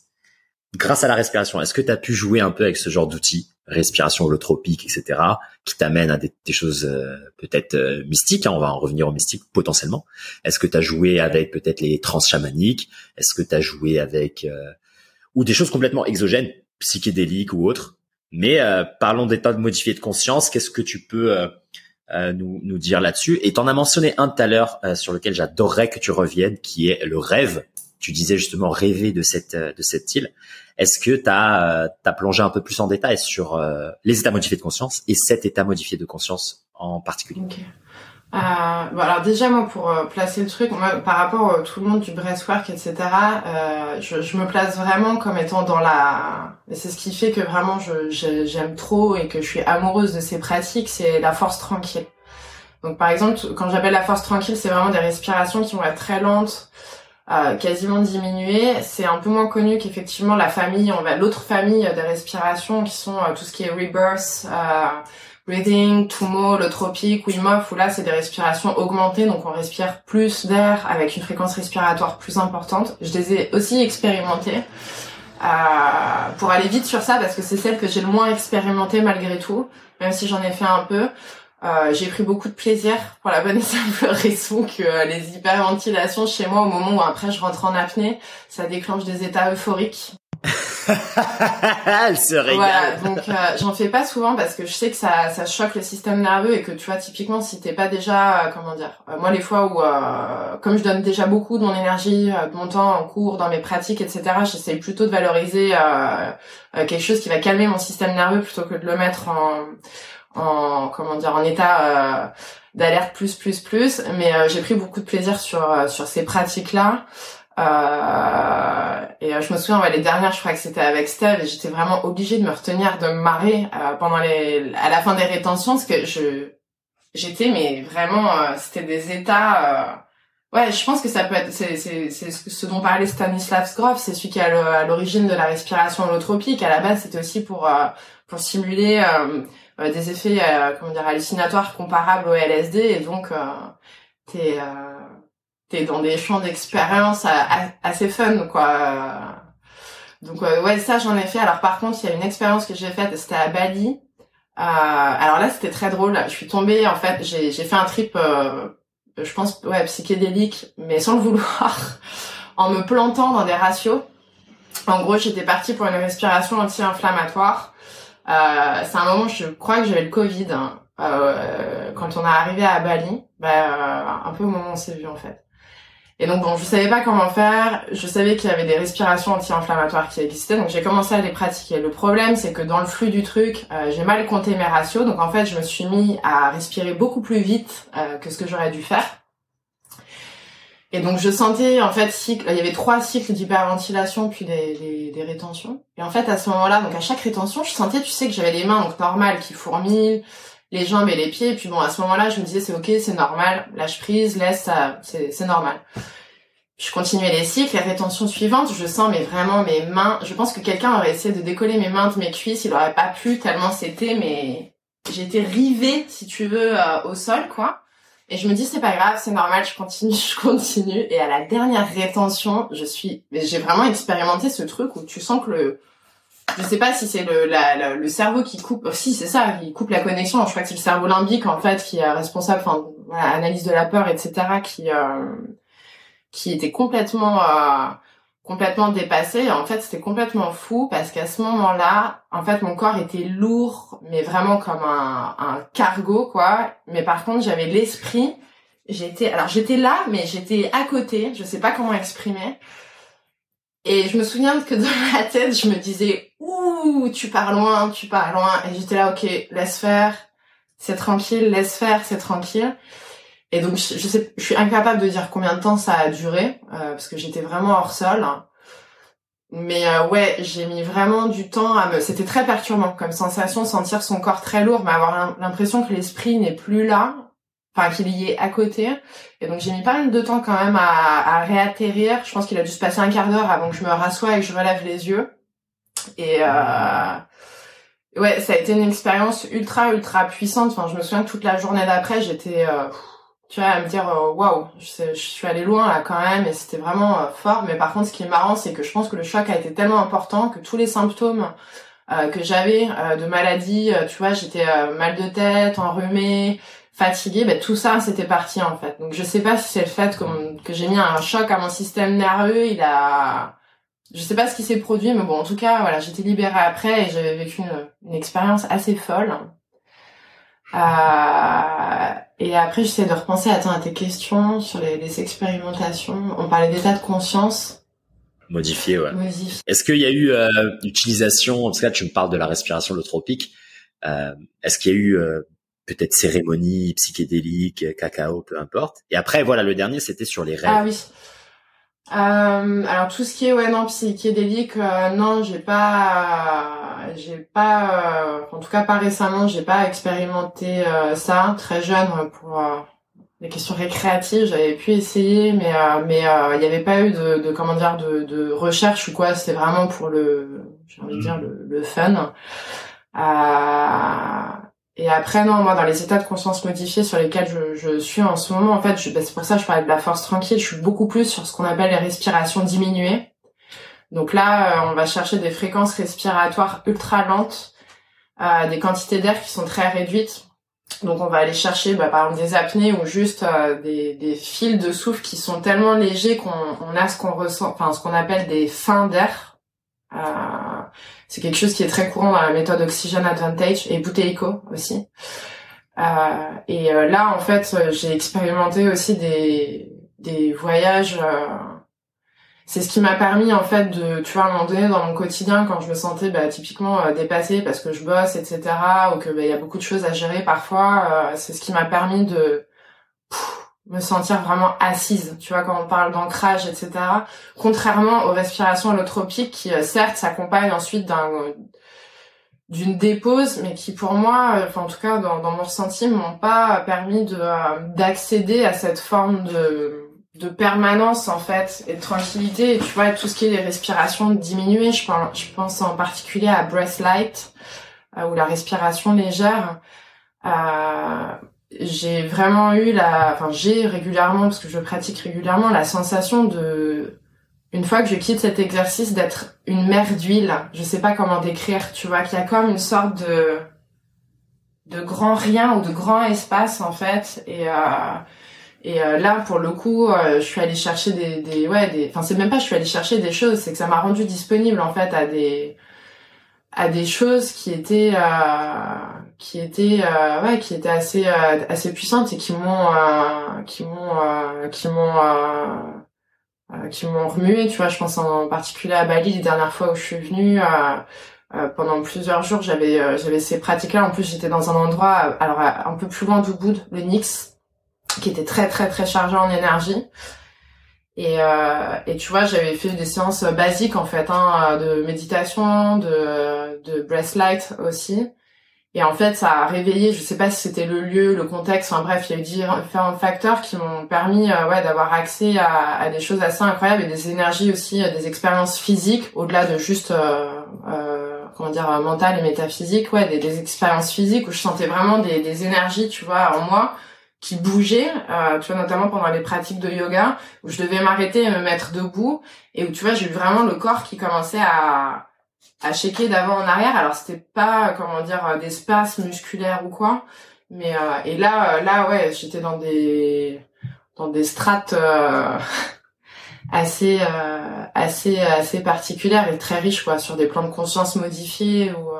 grâce à la respiration. Est-ce que tu as pu jouer un peu avec ce genre d'outils, respiration holotropique, etc., qui t'amènent à des, choses euh, peut-être euh, mystiques hein, On va en revenir aux mystiques potentiellement. Est-ce que tu as joué avec peut-être les trans chamaniques? Est-ce que tu as joué avec ou des choses complètement exogènes, psychédéliques ou autres? Mais euh, parlons d'état de modifié de conscience. Qu'est-ce que tu peux euh, euh, nous, nous dire là-dessus? Et t'en as mentionné un tout à l'heure sur lequel j'adorerais que tu reviennes, qui est le rêve. Tu disais justement rêver de cette de cette île. Est-ce que tu as, as, plongé un peu plus en détail sur les états modifiés de conscience et cet état modifié de conscience en particulier? Euh, bon alors déjà moi pour euh, placer le truc, moi, par rapport à tout le monde du breathwork etc, euh, je, je, me place vraiment comme étant dans la, c'est ce qui fait que vraiment j'aime trop et que je suis amoureuse de ces pratiques, c'est la force tranquille. Donc par exemple quand j'appelle la force tranquille, c'est vraiment des respirations qui vont être très lentes, quasiment diminuées. C'est un peu moins connu qu'effectivement la famille, on va l'autre famille des respirations qui sont euh, tout ce qui est rebirth. Euh, breathing, Tumo, le tropique, Wim où là c'est des respirations augmentées, donc on respire plus d'air avec une fréquence respiratoire plus importante. Je les ai aussi expérimentées euh, pour aller vite sur ça parce que c'est celle que j'ai le moins expérimentée malgré tout, même si j'en ai fait un peu. Euh, j'ai pris beaucoup de plaisir pour la bonne et simple raison que les hyperventilations chez moi au moment où après je rentre en apnée, ça déclenche des états euphoriques. Elle se régale. Voilà, donc euh, j'en fais pas souvent parce que je sais que ça, ça choque le système nerveux et que tu vois typiquement si t'es pas déjà euh, comment dire, euh, moi les fois où comme je donne déjà beaucoup de mon énergie, de mon temps en cours, dans mes pratiques, etc. J'essaye plutôt de valoriser quelque chose qui va calmer mon système nerveux plutôt que de le mettre en en comment dire en état d'alerte plus plus plus. Mais j'ai pris beaucoup de plaisir sur sur ces pratiques là. Euh, et euh, je me souviens, ouais, les dernières, je crois que c'était avec Steve, et j'étais vraiment obligée de me retenir de me marrer euh, pendant les, à la fin des rétentions, parce que je, j'étais, mais vraiment, euh, c'était des états. ouais, je pense que ça peut être, c'est, c'est, c'est ce dont parlait Stanislav Grof, c'est celui qui est à l'origine de la respiration holotropique. À la base, c'était aussi pour pour simuler des effets, comment dire, hallucinatoires comparables au LSD, et donc t'es t'es dans des champs d'expérience assez fun quoi. Donc ouais ça j'en ai fait. Alors par contre il y a une expérience que j'ai faite c'était à Bali. Euh, alors là c'était très drôle. Je suis tombée en fait j'ai j'ai fait un trip euh, je pense ouais psychédélique mais sans le vouloir en me plantant dans des ratios. En gros j'étais partie pour une respiration anti-inflammatoire euh, c'est un moment je crois que j'avais le Covid hein, euh, quand on est arrivé à Bali bah, un peu au moment où on s'est vu en fait Et donc bon, je savais pas comment faire. Je savais qu'il y avait des respirations anti-inflammatoires qui existaient, donc j'ai commencé à les pratiquer. Le problème, c'est que dans le flux du truc, euh, j'ai mal compté mes ratios, donc en fait, je me suis mis à respirer beaucoup plus vite euh, que ce que j'aurais dû faire. Et donc je sentais en fait cycle, il y avait trois cycles d'hyperventilation puis des, des, des, rétentions. Et en fait à ce moment-là, donc à chaque rétention, je sentais, tu sais, que j'avais les mains donc normales qui fourmillent, les jambes et les pieds. Et puis bon, à ce moment-là, je me disais c'est ok, c'est normal, lâche prise, laisse ça, c'est normal. Je continuais les cycles, les rétentions suivantes, je sens mais vraiment mes mains. Je pense que quelqu'un aurait essayé de décoller mes mains de mes cuisses, il aurait pas pu tellement c'était, mais j'étais rivée si tu veux euh, au sol quoi. Et je me dis c'est pas grave, c'est normal, je continue, je continue. Et à la dernière rétention, je suis, j'ai vraiment expérimenté ce truc où tu sens que le, je sais pas si c'est le, le cerveau qui coupe, si c'est ça, il coupe la connexion. Je crois que c'est le cerveau limbique en fait qui est responsable, enfin voilà, analyse de la peur, etc. qui euh, qui était complètement euh, complètement dépassé. En fait, c'était complètement fou parce qu'à ce moment-là, en fait, mon corps était lourd, mais vraiment comme un, un cargo, quoi. Mais par contre, j'avais l'esprit. J'étais, alors j'étais là, mais j'étais à côté. Je sais pas comment exprimer. Et je me souviens que dans ma tête, je me disais, ouh, tu pars loin, tu pars loin. Et j'étais là, ok, laisse faire, c'est tranquille, laisse faire, c'est tranquille. Et donc, je, sais, je suis incapable de dire combien de temps ça a duré, euh, parce que j'étais vraiment hors sol. Mais euh, ouais, j'ai mis vraiment du temps à me... C'était très perturbant comme sensation, sentir son corps très lourd, mais avoir l'impression que l'esprit n'est plus là, enfin qu'il y est à côté. Et donc j'ai mis pas mal de temps quand même à, à réatterrir. Je pense qu'il a dû se passer un quart d'heure avant que je me rassoie et que je relève les yeux. Et euh... ouais, ça a été une expérience ultra ultra puissante. Enfin, je me souviens que toute la journée d'après, j'étais euh, tu vois, à me dire euh, waouh, je, suis allée loin là quand même et c'était vraiment euh, fort. Mais par contre, ce qui est marrant, c'est que je pense que le choc a été tellement important que tous les symptômes euh, que j'avais de maladie, tu vois, j'étais mal de tête, enrhumée, fatiguée, ben tout ça c'était parti en fait. Donc je sais pas si c'est le fait que, que j'ai mis un choc à mon système nerveux, il a je sais pas ce qui s'est produit, mais bon, en tout cas, voilà, j'étais libérée après et j'avais vécu une, une expérience assez folle. Euh, et après, j'essaie de repenser attends, à tes questions sur les, les expérimentations. On parlait d'état de conscience. Modifié, ouais. Est-ce qu'il y a eu euh, utilisation, parce que là tu me parles de la respiration holotropique, euh, est-ce qu'il y a eu euh, peut-être cérémonie psychédélique, cacao, peu importe. Et après, voilà, le dernier, c'était sur les rêves. Ah oui. Euh, alors tout ce qui est ouais non psychédélique euh, non j'ai pas j'ai pas euh, en tout cas pas récemment j'ai pas expérimenté euh, ça très jeune pour les questions récréatives. J'avais pu essayer mais mais il n'y avait pas eu de, de comment dire de, de recherche ou quoi. C'était vraiment pour le j'ai envie de dire le, le fun et après, non, moi, dans les états de conscience modifiés sur lesquels je, je suis en ce moment, en fait, bah, c'est pour ça que je parlais de la force tranquille, je suis beaucoup plus sur ce qu'on appelle les respirations diminuées. Donc là, euh, on va chercher des fréquences respiratoires ultra lentes, euh, des quantités d'air qui sont très réduites. Donc on va aller chercher, bah, par exemple, des apnées ou juste euh, des, des, fils de souffle qui sont tellement légers qu'on on a ce qu'on ressent, enfin ce qu'on appelle des fins d'air. Euh, c'est quelque chose qui est très courant dans la méthode Oxygen Advantage et Bouteillico aussi. Euh, et euh, là, en fait, j'ai expérimenté aussi des, des voyages. Euh, c'est ce qui m'a permis, en fait, de, tu vois, à un moment donné, dans mon quotidien, quand je me sentais bah, typiquement euh, dépassée parce que je bosse, etc., ou que bah, il y a beaucoup de choses à gérer parfois, c'est ce qui m'a permis de me sentir vraiment assise, tu vois, quand on parle d'ancrage, etc. Contrairement aux respirations allotropiques qui, euh, certes, s'accompagnent ensuite d'un d'une dépose, mais qui pour moi, euh, enfin en tout cas dans, dans mon ressenti, m'ont pas permis de euh, d'accéder à cette forme de de permanence en fait et de tranquillité. Tu vois, tout ce qui est les respirations diminuées, je pense, je pense en particulier à breath light ou la respiration légère. Euh, j'ai vraiment eu la, enfin j'ai régulièrement parce que je pratique régulièrement la sensation de, une fois que je quitte cet exercice d'être une mer d'huile. Je sais pas comment décrire, tu vois, qu'il y a comme une sorte de, de grand rien ou de grand espace en fait et euh, et euh, là pour le coup euh, je suis allée chercher des, des ouais des enfin c'est même pas je suis allée chercher des choses c'est que ça m'a rendu disponible en fait à des à des choses qui étaient euh, qui étaient euh, ouais qui étaient assez euh, assez puissantes et qui m'ont euh, qui m'ont qui m'ont qui m'ont remué. Tu vois, je pense en particulier à Bali les dernières fois où je suis venue. pendant plusieurs jours, j'avais j'avais ces pratiques-là. En plus, j'étais dans un endroit, alors un peu plus loin d'Ubud, le Nix, qui était très très très chargé en énergie. Et, euh, et tu vois, j'avais fait des séances basiques en fait, hein, de méditation, de, de breath light aussi. Et en fait, ça a réveillé, je sais pas si c'était le lieu, le contexte, enfin bref, il y a eu différents facteurs qui m'ont permis euh, ouais, d'avoir accès à, des choses assez incroyables et des énergies aussi, des expériences physiques, au-delà de juste, euh, euh, comment dire, mentales et métaphysiques, ouais, des, expériences physiques où je sentais vraiment des, des énergies, tu vois, en moi qui bougeait, euh, tu vois notamment pendant les pratiques de yoga où je devais m'arrêter et me mettre debout et où tu vois j'ai eu vraiment le corps qui commençait à à shaker d'avant en arrière. Alors c'était pas comment dire des spasmes musculaires ou quoi, mais euh, et là euh, là ouais j'étais dans des dans des strates euh, assez euh, assez assez particulières et très riches quoi sur des plans de conscience modifiés ou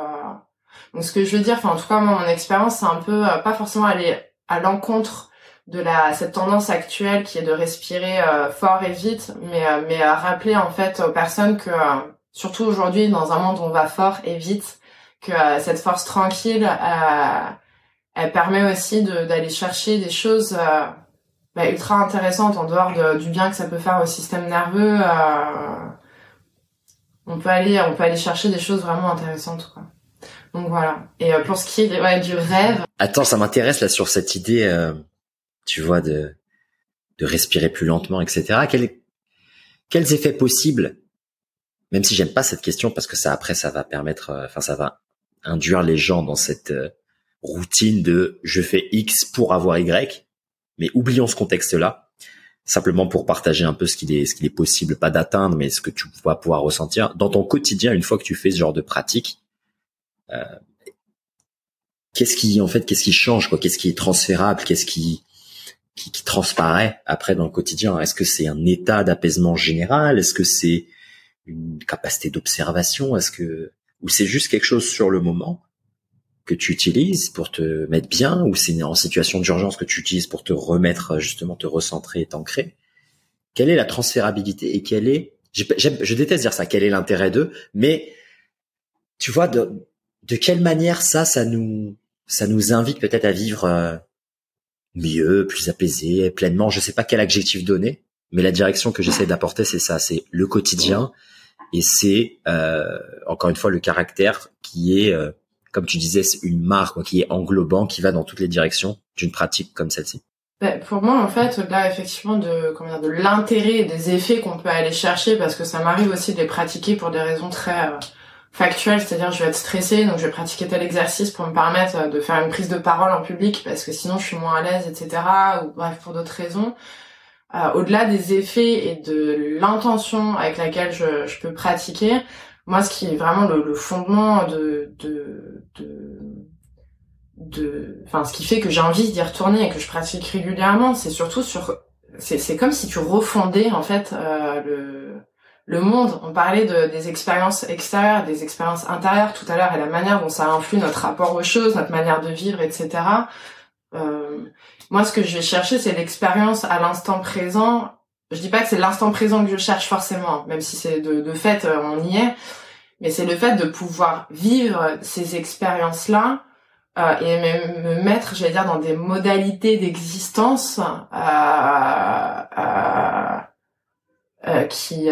donc ce que je veux dire enfin en tout cas mon expérience c'est un peu pas forcément aller à l'encontre de la cette tendance actuelle qui est de respirer euh, fort et vite, mais euh, mais à rappeler en fait aux personnes que euh, surtout aujourd'hui dans un monde où on va fort et vite, que cette force tranquille, elle permet aussi d'aller chercher des choses bah, ultra intéressantes en dehors de, du bien que ça peut faire au système nerveux. on peut aller on peut aller chercher des choses vraiment intéressantes quoi. Donc voilà. Et pour ce qui est ouais, du rêve, Attends, ça m'intéresse là sur cette idée, euh, tu vois, de de respirer plus lentement, etc. Quels effets possibles Même si j'aime pas cette question parce que ça après ça va permettre, euh, enfin ça va induire les gens dans cette euh, routine de je fais X pour avoir Y. Mais oublions ce contexte-là, simplement pour partager un peu ce qu'il est ce qu'il est possible pas d'atteindre, mais ce que tu vas pouvoir ressentir dans ton quotidien une fois que tu fais ce genre de pratique. Euh, qu'est-ce qui en fait qu'est-ce qui change quoi? Qu'est-ce qui est transférable? Qu'est-ce qui, qui, qui transparaît après dans le quotidien? Est-ce que c'est un état d'apaisement général? Est-ce que c'est une capacité d'observation? Est-ce que ou c'est juste quelque chose sur le moment que tu utilises pour te mettre bien ou c'est en situation d'urgence que tu utilises pour te remettre justement te recentrer t'ancrer? Quelle est la transférabilité et quelle est je déteste dire ça quel est l'intérêt d'eux mais tu vois de, de quelle manière ça ça nous ça nous invite peut-être à vivre euh, mieux, plus apaisé, pleinement? Je sais pas quel adjectif donner, mais la direction que j'essaie d'apporter, c'est ça, c'est le quotidien et c'est euh, encore une fois le caractère qui est, euh, comme tu disais, une marque qui est englobant, qui va dans toutes les directions d'une pratique comme celle-ci. Ben, pour moi, en fait, là, effectivement, de comment dire, de l'intérêt des effets qu'on peut aller chercher, parce que ça m'arrive aussi de les pratiquer pour des raisons très factuel, c'est-à-dire je vais être stressée, donc je vais pratiquer tel exercice pour me permettre de faire une prise de parole en public parce que sinon je suis moins à l'aise, etc. Ou bref, pour d'autres raisons. Euh, au-delà des effets et de l'intention avec laquelle je, je, peux pratiquer, moi ce qui est vraiment le, le fondement de, de, de de enfin ce qui fait que j'ai envie d'y retourner et que je pratique régulièrement c'est surtout sur c'est comme si tu refondais en fait euh, le le monde, on parlait de, des expériences extérieures, des expériences intérieures tout à l'heure et la manière dont ça influe notre rapport aux choses, notre manière de vivre, etc. Euh, moi, ce que je vais chercher, c'est l'expérience à l'instant présent. Je dis pas que c'est l'instant présent que je cherche forcément, même si c'est de, de fait, euh, on y est. Mais c'est le fait de pouvoir vivre ces expériences-là euh, et me, me mettre, j'allais dire, dans des modalités d'existence euh, euh, euh qui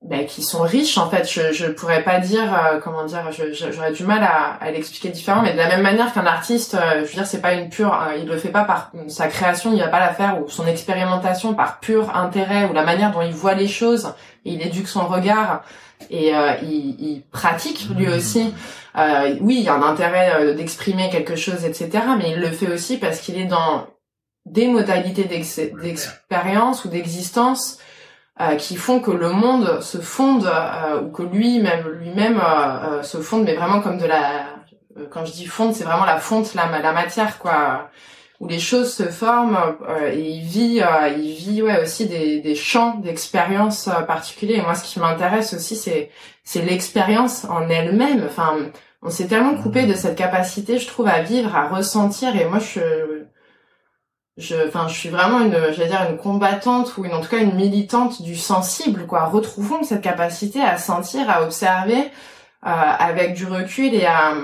ben, qui sont riches en fait. Je je pourrais pas dire euh, comment dire j'aurais du mal à, à l'expliquer différemment mais de la même manière qu'un artiste euh, je veux dire c'est pas une pure euh, il le fait pas par sa création il va pas la faire ou son expérimentation par pur intérêt ou la manière dont il voit les choses. Et il éduque son regard et il, il, pratique lui aussi. Oui il y a un intérêt d'exprimer quelque chose etc mais il le fait aussi parce qu'il est dans des modalités d'expérience ou d'existence euh, qui font que le monde se fonde euh, ou que lui-même lui-même euh, se fonde mais vraiment comme de la quand je dis fonde c'est vraiment la fonte la, la matière quoi. Où les choses se forment et il vit il vit ouais aussi des, des champs d'expérience particuliers. Et moi ce qui m'intéresse aussi c'est c'est l'expérience en elle-même. Enfin on s'est tellement coupé de cette capacité je trouve à vivre à ressentir. Et moi je je, enfin, je suis vraiment une, j'allais dire une combattante ou une, en tout cas une militante du sensible, quoi. Retrouvons cette capacité à sentir, à observer euh, avec du recul et à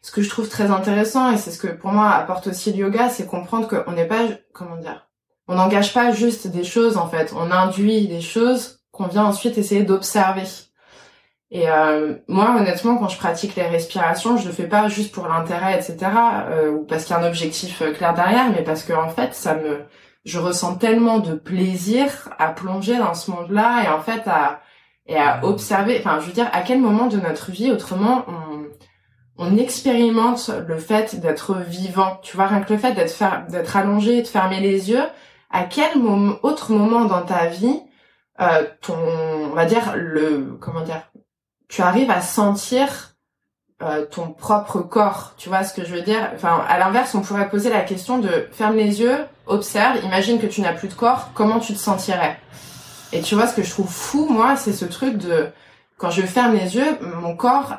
ce que je trouve très intéressant et c'est ce que pour moi apporte aussi le yoga, c'est comprendre qu'on n'est pas, comment dire, on n'engage pas juste des choses en fait, on induit des choses qu'on vient ensuite essayer d'observer. Et euh, moi, honnêtement, quand je pratique les respirations, je le fais pas juste pour l'intérêt, etc., euh, ou parce qu'il y a un objectif euh, clair derrière, mais parce que en fait, ça me, je ressens tellement de plaisir à plonger dans ce monde-là et en fait à et à observer. Enfin, je veux dire, à quel moment de notre vie, autrement, on, on expérimente le fait d'être vivant. Tu vois, rien que le fait d'être d'être allongé, de fermer les yeux. À quel autre moment dans ta vie, euh, ton, on va dire le, comment dire, tu arrives à sentir euh, ton propre corps. Tu vois ce que je veux dire? Enfin, à l'inverse, on pourrait poser la question de ferme les yeux, observe, imagine que tu n'as plus de corps, comment tu te sentirais? Et tu vois ce que je trouve fou, moi, c'est ce truc de quand je ferme les yeux, mon corps,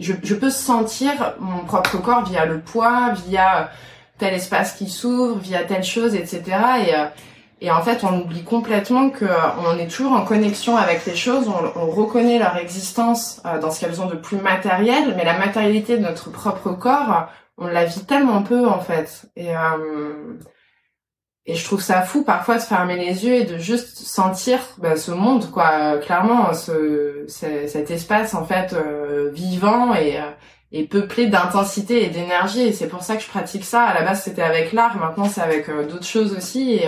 je, je peux sentir mon propre corps via le poids, via tel espace qui s'ouvre, via telle chose, etc. Et euh, et en fait, on oublie complètement que euh, on est toujours en connexion avec les choses, on, on reconnaît leur existence euh, dans ce qu'elles ont de plus matériel, mais la matérialité de notre propre corps, on la vit tellement peu en fait. Et euh, et je trouve ça fou parfois de fermer les yeux et de juste sentir bah, ce monde, quoi. Clairement, ce, cet espace en fait vivant et et peuplé d'intensité et d'énergie. Et c'est pour ça que je pratique ça. À la base, c'était avec l'art. Maintenant, c'est avec d'autres choses aussi.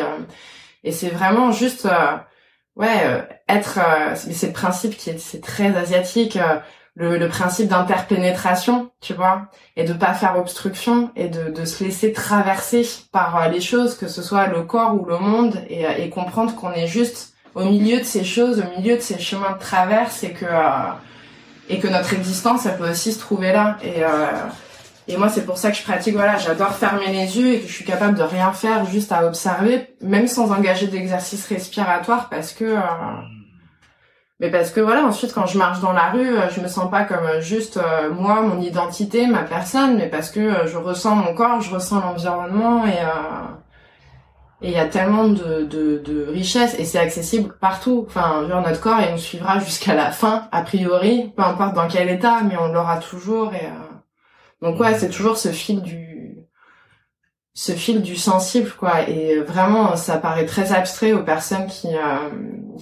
Et c'est vraiment juste, euh, ouais, euh, être, euh, c'est le principe qui est, c'est très asiatique, le, le, principe d'interpénétration, tu vois, et de pas faire obstruction et de, de se laisser traverser par les choses, que ce soit le corps ou le monde, et, et comprendre qu'on est juste au milieu de ces choses, au milieu de ces chemins de traverse, et que et que notre existence, elle peut aussi se trouver là. Et et moi, c'est pour ça que je pratique, voilà, j'adore fermer les yeux et que je suis capable de rien faire, juste à observer, même sans engager d'exercice respiratoire, parce que, euh, mais parce que voilà, ensuite, quand je marche dans la rue, euh, je me sens pas comme juste euh, moi, mon identité, ma personne, mais parce que je ressens mon corps, je ressens l'environnement et et il y a tellement de, de, de richesse et c'est accessible partout. Enfin, genre notre corps, il nous suivra jusqu'à la fin, a priori, peu importe dans quel état, mais on l'aura toujours et donc ouais, c'est toujours ce fil du ce fil du sensible quoi et vraiment ça paraît très abstrait aux personnes qui euh,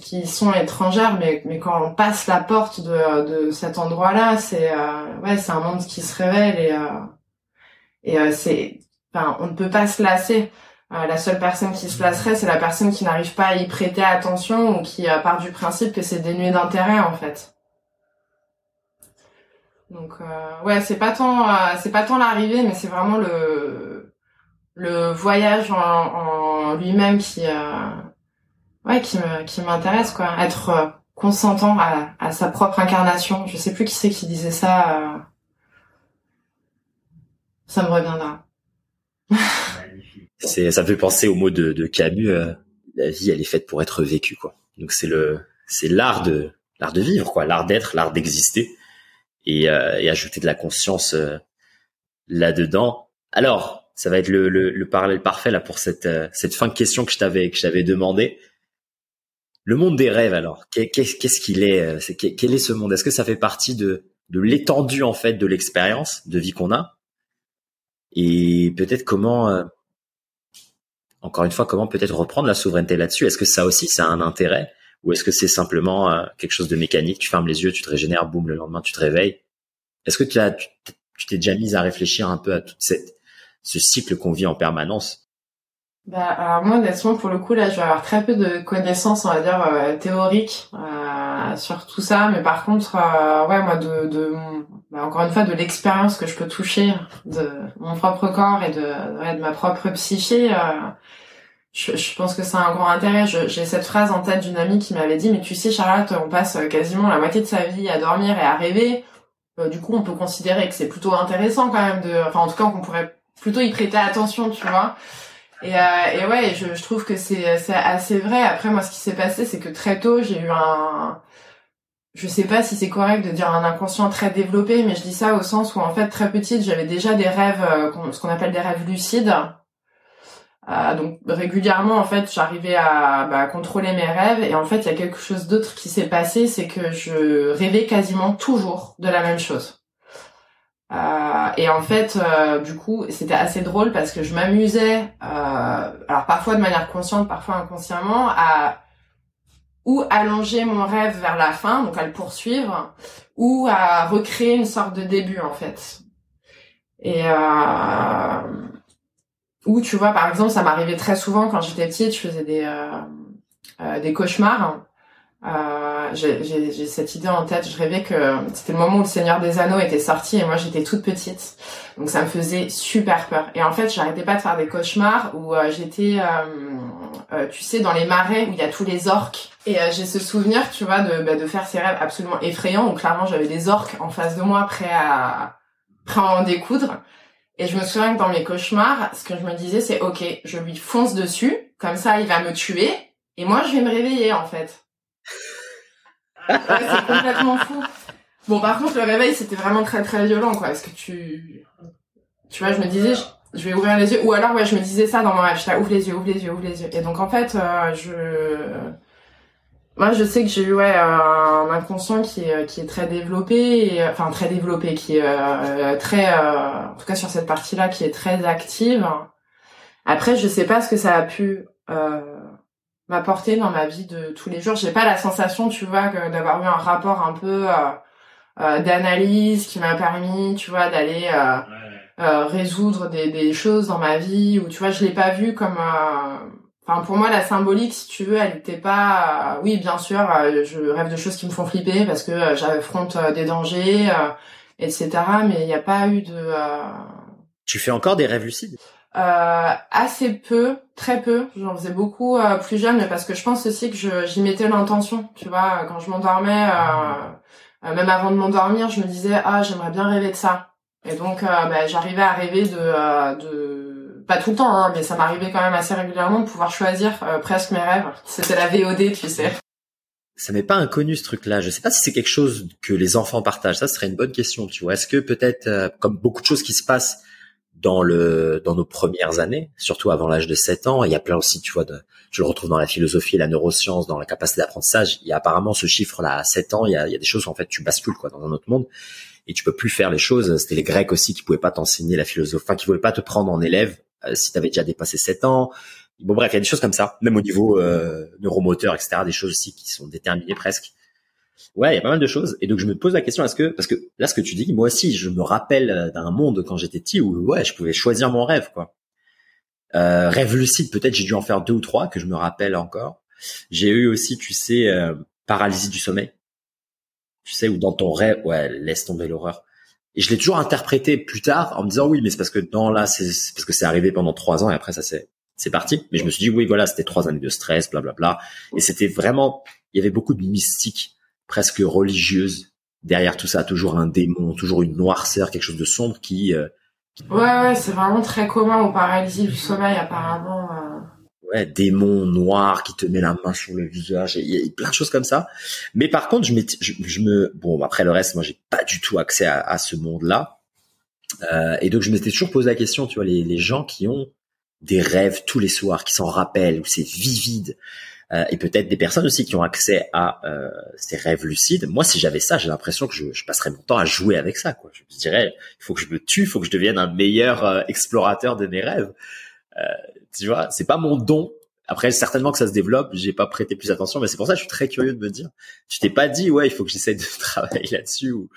qui sont étrangères mais mais quand on passe la porte de de cet endroit-là, c'est euh, ouais, c'est un monde qui se révèle et euh, et c'est enfin on ne peut pas se lasser. la seule personne qui se lasserait, c'est la personne qui n'arrive pas à y prêter attention ou qui part du principe que c'est dénué d'intérêt en fait. Donc euh, ouais, c'est pas tant euh, c'est pas tant l'arrivée, mais c'est vraiment le le voyage en, en lui-même qui euh, ouais qui me qui m'intéresse quoi, être euh, consentant à, à sa propre incarnation. Je sais plus qui c'est qui disait ça. Euh, ça me reviendra. c'est ça fait penser au mot de, de Camus. la vie, elle est faite pour être vécue quoi. Donc c'est le c'est l'art de l'art de vivre quoi, l'art d'être, l'art d'exister et, euh, et ajouter de la conscience euh, là-dedans. Alors, ça va être le, le, le, parallèle parfait là pour cette euh, cette fin de question que je t'avais que je demandé. Le monde des rêves alors, qu'est-ce qu'il est, c'est quel est ce monde? Est-ce que ça fait partie de de l'étendue en fait de l'expérience de vie qu'on a? Et peut-être comment encore une fois, comment peut-être reprendre la souveraineté là-dessus? Est-ce que ça aussi, ça a un intérêt? Ou est-ce que c'est simplement euh, quelque chose de mécanique Tu fermes les yeux, tu te régénères, boum, le lendemain tu te réveilles. Est-ce que tu as, tu t'es déjà mise à réfléchir un peu à cette, ce cycle qu'on vit en permanence? Bah, alors moi, honnêtement, pour le coup, là, je vais avoir très peu de connaissances, on va dire, euh, théoriques euh, sur tout ça. Mais par contre, euh, ouais, moi, de, de bah, encore une fois, de l'expérience que je peux toucher de mon propre corps et de, ouais, de ma propre psyché, je, je, pense que c'est un grand intérêt. J'ai cette phrase en tête d'une amie qui m'avait dit, mais tu sais, Charlotte, on passe quasiment la moitié de sa vie à dormir et à rêver. Euh, du coup, on peut considérer que c'est plutôt intéressant quand même de, enfin, en tout cas, qu'on pourrait plutôt y prêter attention, tu vois. Et, euh, et ouais, je, je trouve que c'est assez vrai. Après, moi, ce qui s'est passé, c'est que très tôt, j'ai eu un, je sais pas si c'est correct de dire un inconscient très développé, mais je dis ça au sens où en fait très petite, j'avais déjà des rêves, euh, ce qu'on appelle des rêves lucides. Euh, donc régulièrement en fait j'arrivais à bah, contrôler mes rêves et en fait il y a quelque chose d'autre qui s'est passé c'est que je rêvais quasiment toujours de la même chose. Euh, et en fait euh, du coup c'était assez drôle parce que je m'amusais euh, alors parfois de manière consciente parfois inconsciemment à ou allonger mon rêve vers la fin donc à le poursuivre ou à recréer une sorte de début en fait. Et euh, ou tu vois, par exemple, ça m'arrivait très souvent quand j'étais petite, je faisais des euh, euh, des cauchemars. Euh, j'ai cette idée en tête. Je rêvais que c'était le moment où le Seigneur des Anneaux était sorti et moi j'étais toute petite, donc ça me faisait super peur. Et en fait, j'arrêtais pas de faire des cauchemars où euh, j'étais, euh, tu sais, dans les marais où il y a tous les orques. Et j'ai ce souvenir, tu vois, de bah, de faire ces rêves absolument effrayants où clairement j'avais des orques en face de moi, prêts à prêts à en découdre. Et je me souviens que dans mes cauchemars, ce que je me disais, c'est ok, je lui fonce dessus, comme ça, il va me tuer, et moi, je vais me réveiller en fait. c'est complètement fou. Bon, par contre, le réveil, c'était vraiment très très violent, quoi, parce que tu, tu vois, je me disais, je, vais ouvrir les yeux, ou alors ouais, je me disais ça dans mon rêve, je ouvre les yeux, ouvre les yeux, ouvre les yeux. Et donc en fait, euh, je moi, je sais que j'ai eu ouais un inconscient qui est qui est très développé, et, enfin très développé, qui est euh, très, euh, en tout cas sur cette partie-là, qui est très active. Après, je sais pas ce que ça a pu euh, m'apporter dans ma vie de tous les jours. J'ai pas la sensation, tu vois, d'avoir eu un rapport un peu d'analyse qui m'a permis, tu vois, d'aller résoudre des, des choses dans ma vie. Ou tu vois, je l'ai pas vu comme Enfin, pour moi, la symbolique, si tu veux, elle n'était pas. Euh, oui, bien sûr, euh, je rêve de choses qui me font flipper parce que euh, j'affronte des dangers, etc. Mais il n'y a pas eu de. Tu fais encore des rêves lucides? Assez peu, très peu. J'en faisais beaucoup plus jeune, mais parce que je pense aussi que j'y mettais l'intention. Tu vois, quand je m'endormais, même avant de m'endormir, je me disais ah j'aimerais bien rêver de ça. Et donc, bah, j'arrivais à rêver de, de pas tout le temps, hein, mais ça m'arrivait quand même assez régulièrement de pouvoir choisir euh, presque mes rêves. C'était la VOD, tu sais. Ça m'est pas inconnu ce truc-là. Je sais pas si c'est quelque chose que les enfants partagent. Ça serait une bonne question, tu vois. Est-ce que peut-être, euh, comme beaucoup de choses qui se passent dans le dans nos premières années, surtout avant l'âge de 7 ans, il y a plein aussi, tu vois, de, je le retrouve dans la philosophie, la neuroscience, dans la capacité d'apprentissage. Il y a apparemment ce chiffre-là à 7 ans. Il y a, il y a des choses où en fait tu bascules quoi dans un autre monde et tu peux plus faire les choses. C'était les Grecs aussi qui pouvaient pas t'enseigner la philosophie, enfin qui pouvaient pas te prendre en élève si tu avais déjà dépassé 7 ans. Bon bref, il y a des choses comme ça, même au niveau euh, neuromoteur, etc. Des choses aussi qui sont déterminées presque. Ouais, il y a pas mal de choses. Et donc je me pose la question, est-ce que parce que là ce que tu dis, moi aussi je me rappelle d'un monde quand j'étais petit où ouais je pouvais choisir mon rêve quoi. Euh, rêve lucide, peut-être j'ai dû en faire deux ou trois que je me rappelle encore. J'ai eu aussi, tu sais, euh, paralysie du sommeil. Tu sais, où dans ton rêve, ouais, laisse tomber l'horreur. Et je l'ai toujours interprété plus tard en me disant oui, mais c'est parce que dans là, c'est parce que c'est arrivé pendant trois ans et après ça c'est c'est parti. Mais je me suis dit oui, voilà, c'était trois années de stress, blablabla. Bla, bla. Et c'était vraiment, il y avait beaucoup de mystique, presque religieuse derrière tout ça. Toujours un démon, toujours une noirceur, quelque chose de sombre qui. Euh, Ouais, ouais, c'est vraiment très commun au paralysie du sommeil apparemment. Euh ouais, démon noir qui te met la main sur le visage. Il y a plein de choses comme ça. Mais par contre, je, me bon après le reste, moi j'ai pas du tout accès à, ce monde-là. Euh, et donc je m'étais toujours posé la question, tu vois, les, les gens qui ont des rêves tous les soirs, qui s'en rappellent, où c'est vivide, euh, et peut-être des personnes aussi qui ont accès à euh, ces rêves lucides. Moi, si j'avais ça, j'ai l'impression que je, je, passerais mon temps à jouer avec ça. Quoi. Je me dirais, il faut que je me tue, il faut que je devienne un meilleur euh, explorateur de mes rêves. Tu vois, c'est pas mon don. Après, certainement que ça se développe. J'ai pas prêté plus attention, mais c'est pour ça que je suis très curieux de me dire. Tu t'es pas dit, ouais, il faut que j'essaie de travailler là-dessus ou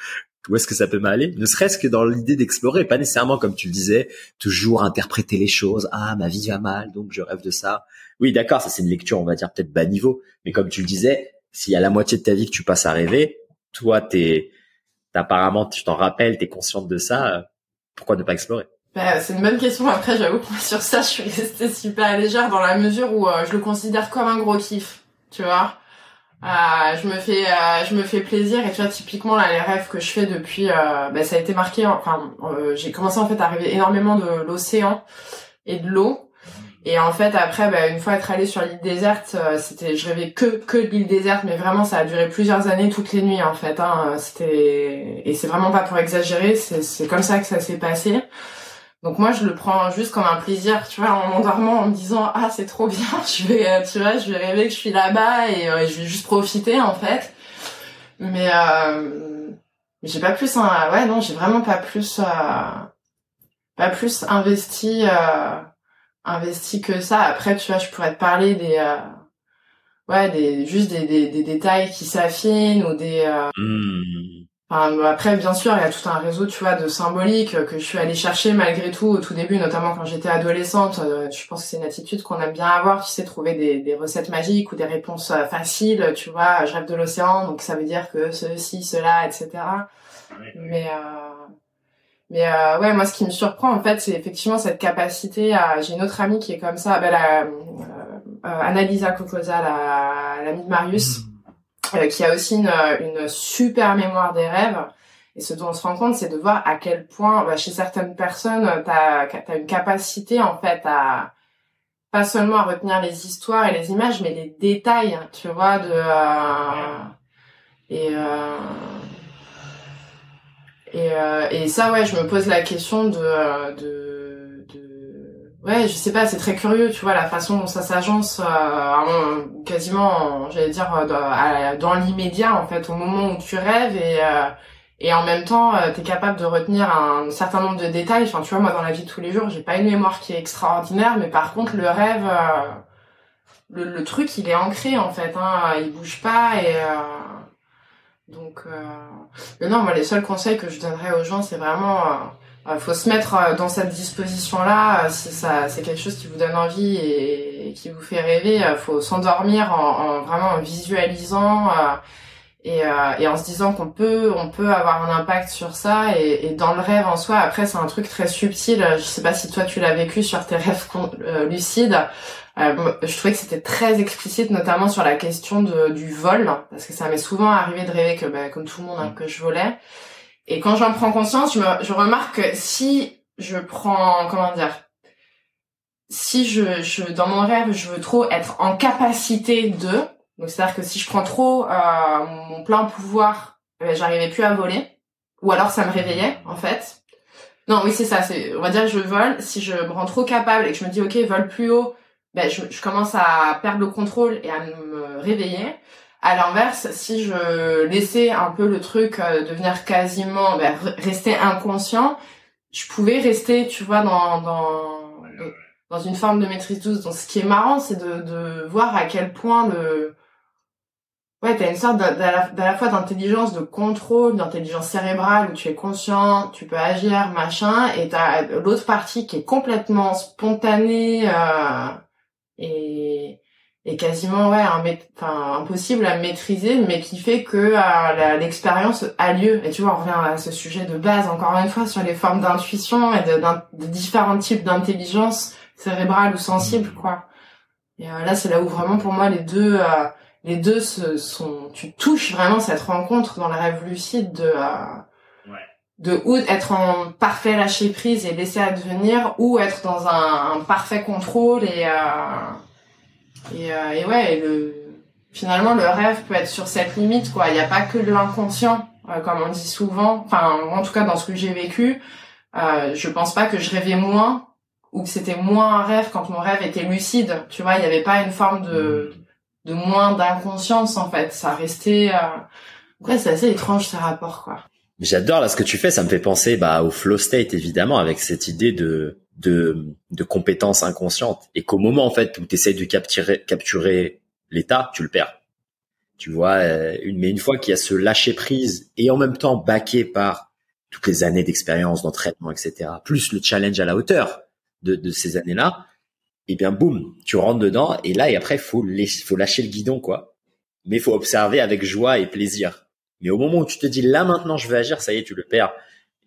où est-ce que ça peut m'aller? Ne serait-ce que dans l'idée d'explorer, pas nécessairement comme tu le disais, toujours interpréter les choses. Ah, ma vie va mal, donc je rêve de ça. Oui, d'accord, ça c'est une lecture, on va dire peut-être bas niveau, mais comme tu le disais, s'il y a la moitié de ta vie que tu passes à rêver, toi, t'es, apparemment, tu t'en rappelles, t'es consciente de ça. Euh, pourquoi ne pas explorer? Bah, c'est une bonne question. Après, j'avoue que sur ça, je suis restée super légère dans la mesure où euh, je le considère comme un gros kiff, tu vois. Euh, je me fais, euh, je me fais plaisir et tu vois typiquement là les rêves que je fais depuis, euh, bah, ça a été marqué. Enfin, j'ai commencé en fait à rêver énormément de l'océan et de l'eau. Et en fait après, bah, une fois être allée sur l'île déserte, c'était, je rêvais que que de l'île déserte, mais vraiment ça a duré plusieurs années, toutes les nuits en fait. Hein, c'était et c'est vraiment pas pour exagérer, c'est comme ça que ça s'est passé. Donc moi, je le prends juste comme un plaisir, tu vois, en m'endormant, en me disant ah c'est trop bien, je vais, euh, tu vois, je vais rêver que je suis là-bas et euh, je vais juste profiter en fait. Mais euh, j'ai pas plus, hein, ouais non, j'ai vraiment pas plus, pas plus investi, investi que ça. Après, tu vois, je pourrais te parler des ouais des juste des, des, détails qui s'affinent ou des mmh. Enfin, après, bien sûr, il y a tout un réseau, tu vois, de symboliques que je suis allée chercher malgré tout au tout début, notamment quand j'étais adolescente. Euh, je pense que c'est une attitude qu'on aime bien avoir, tu sais, trouver des, des recettes magiques ou des réponses euh, faciles, tu vois. Je rêve de l'océan, donc ça veut dire que ceci, cela, etc. Mais euh, mais euh, ouais, moi, ce qui me surprend en fait, c'est effectivement cette capacité à. J'ai une autre amie qui est comme ça, ben, la, euh, Annalisa Cocosa, la l'amie de Marius. Euh, qui a aussi une, une, super mémoire des rêves. Et ce dont on se rend compte, c'est de voir à quel point, bah, chez certaines personnes, tu as, une capacité en fait à pas seulement à retenir les histoires et les images, mais les détails, tu vois, de euh, et euh, et, euh, et ça, ouais, je me pose la question de, de ouais, je sais pas, c'est très curieux, tu vois, la façon dont ça s'agence euh, quasiment, j'allais dire, euh, dans l'immédiat, en fait, au moment où tu rêves et euh, et en même temps, euh, tu es capable de retenir un certain nombre de détails. Enfin, tu vois, moi, dans la vie de tous les jours, j'ai pas une mémoire qui est extraordinaire, mais par contre, le rêve, le, le, truc, il est ancré, en fait, hein, il bouge pas et donc, mais non, moi, les seuls conseils que je donnerais aux gens, c'est vraiment il faut se mettre euh, dans cette disposition-là. Euh, si ça, c'est quelque chose qui vous donne envie et, qui vous fait rêver, il euh, faut s'endormir en, vraiment en visualisant et, et, en se disant qu'on peut, on peut avoir un impact sur ça. Et, et, dans le rêve en soi, après, c'est un truc très subtil. Je sais pas si toi tu l'as vécu sur tes rêves lucides. je trouvais que c'était très explicite, notamment sur la question de, du vol, parce que ça m'est souvent arrivé de rêver que, bah, comme tout le monde, hein, que je volais. Et quand j'en prends conscience, je, me, je remarque que si je prends, comment dire, si je, je, dans mon rêve, je veux trop être en capacité de, donc c'est-à-dire que si je prends trop euh, mon plein pouvoir, eh ben, j'arrivais plus à voler, ou alors ça me réveillait en fait. Non, oui c'est ça. C'est, on va dire, je vole. Si je me rends trop capable et que je me dis ok, vole plus haut, ben je, je commence à perdre le contrôle et à me réveiller. À l'inverse, si je laissais un peu le truc euh, devenir quasiment, ben, rester inconscient, je pouvais rester, tu vois, dans, dans, dans une forme de maîtrise douce. Donc, ce qui est marrant, c'est de, de voir à quel point le, ouais, t'as une sorte d'à la, fois d'intelligence, de contrôle, d'intelligence cérébrale où tu es conscient, tu peux agir, machin, et t'as l'autre partie qui est complètement spontanée euh, et est quasiment ouais un enfin impossible à maîtriser mais qui fait que euh, l'expérience a lieu. Et tu vois on revient à ce sujet de base encore une fois sur les formes d'intuition et de, de, différents types d'intelligence cérébrale ou sensible quoi. Et euh, là c'est là où vraiment pour moi les deux euh, les deux se sont tu touches vraiment cette rencontre dans le rêve lucide de de ou être en parfait lâcher prise et laisser advenir ou être dans un, un parfait contrôle et et, euh, et ouais, le, finalement, le rêve peut être sur cette limite, quoi. Il n'y a pas que de l'inconscient, euh, comme on dit souvent. Enfin, en tout cas, dans ce que j'ai vécu, euh, je pense pas que je rêvais moins ou que c'était moins un rêve quand mon rêve était lucide. Tu vois, il n'y avait pas une forme de, de moins d'inconscience, en fait. Ça restait... Euh... Ouais, c'est assez étrange, ces rapports, quoi. J'adore là ce que tu fais, ça me fait penser bah, au flow state évidemment avec cette idée de de, de compétences inconscientes et qu'au moment en fait où tu de capturer capturer l'état, tu le perds. Tu vois, euh, une, mais une fois qu'il y a ce lâcher prise et en même temps baqué par toutes les années d'expérience, d'entraînement, etc., plus le challenge à la hauteur de, de ces années-là, et eh bien boum, tu rentres dedans et là et après faut faut lâcher le guidon quoi. Mais faut observer avec joie et plaisir. Mais au moment où tu te dis là maintenant je veux agir, ça y est, tu le perds.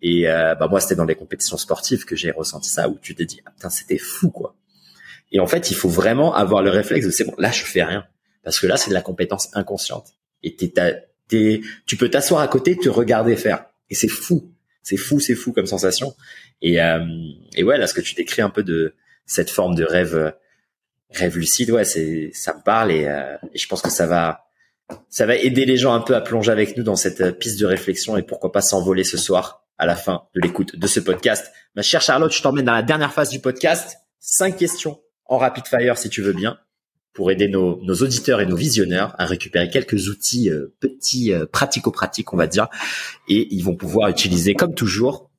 Et euh, bah moi, c'était dans les compétitions sportives que j'ai ressenti ça, où tu t'es dit, ah, putain, c'était fou, quoi. Et en fait, il faut vraiment avoir le réflexe de c'est bon, là, je fais rien, parce que là, c'est de la compétence inconsciente. Et t'es, t'es, tu peux t'asseoir à côté, te regarder faire, et c'est fou, c'est fou, c'est fou comme sensation. Et, euh, et ouais, là, ce que tu décris un peu de cette forme de rêve, rêve lucide, ouais, c'est, ça me parle, et, euh, et je pense que ça va, ça va aider les gens un peu à plonger avec nous dans cette piste de réflexion, et pourquoi pas s'envoler ce soir à la fin de l'écoute de ce podcast. Ma chère Charlotte, je t'emmène dans la dernière phase du podcast. Cinq questions en rapid fire si tu veux bien pour aider nos, nos auditeurs et nos visionneurs à récupérer quelques outils euh, petits euh, pratico-pratiques, on va dire, et ils vont pouvoir utiliser, comme toujours,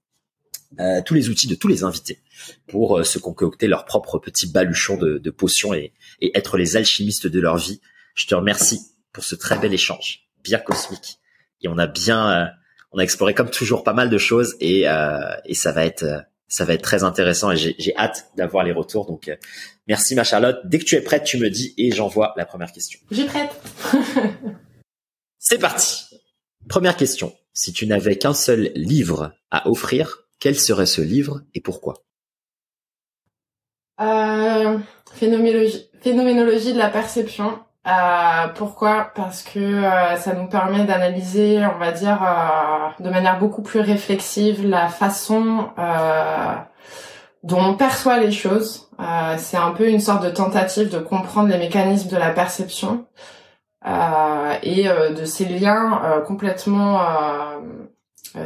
euh, tous les outils de tous les invités pour euh, se concocter leur propre petit baluchon de, de potions et, et être les alchimistes de leur vie. Je te remercie pour ce très bel échange, bien cosmique, et on a bien, euh, on a exploré comme toujours pas mal de choses et, et ça va être ça va être très intéressant et j'ai hâte d'avoir les retours. Donc, merci ma Charlotte. Dès que tu es prête, tu me dis et j'envoie la première question. J'ai prête. C'est parti. Première question. Si tu n'avais qu'un seul livre à offrir, quel serait ce livre et pourquoi? Euh, phénoménologie, phénoménologie de la perception. Euh, pourquoi? Parce que euh, ça nous permet d'analyser, on va dire, euh, de manière beaucoup plus réflexive la façon dont on perçoit les choses. C'est un peu une sorte de tentative de comprendre les mécanismes de la perception et de ces liens complètement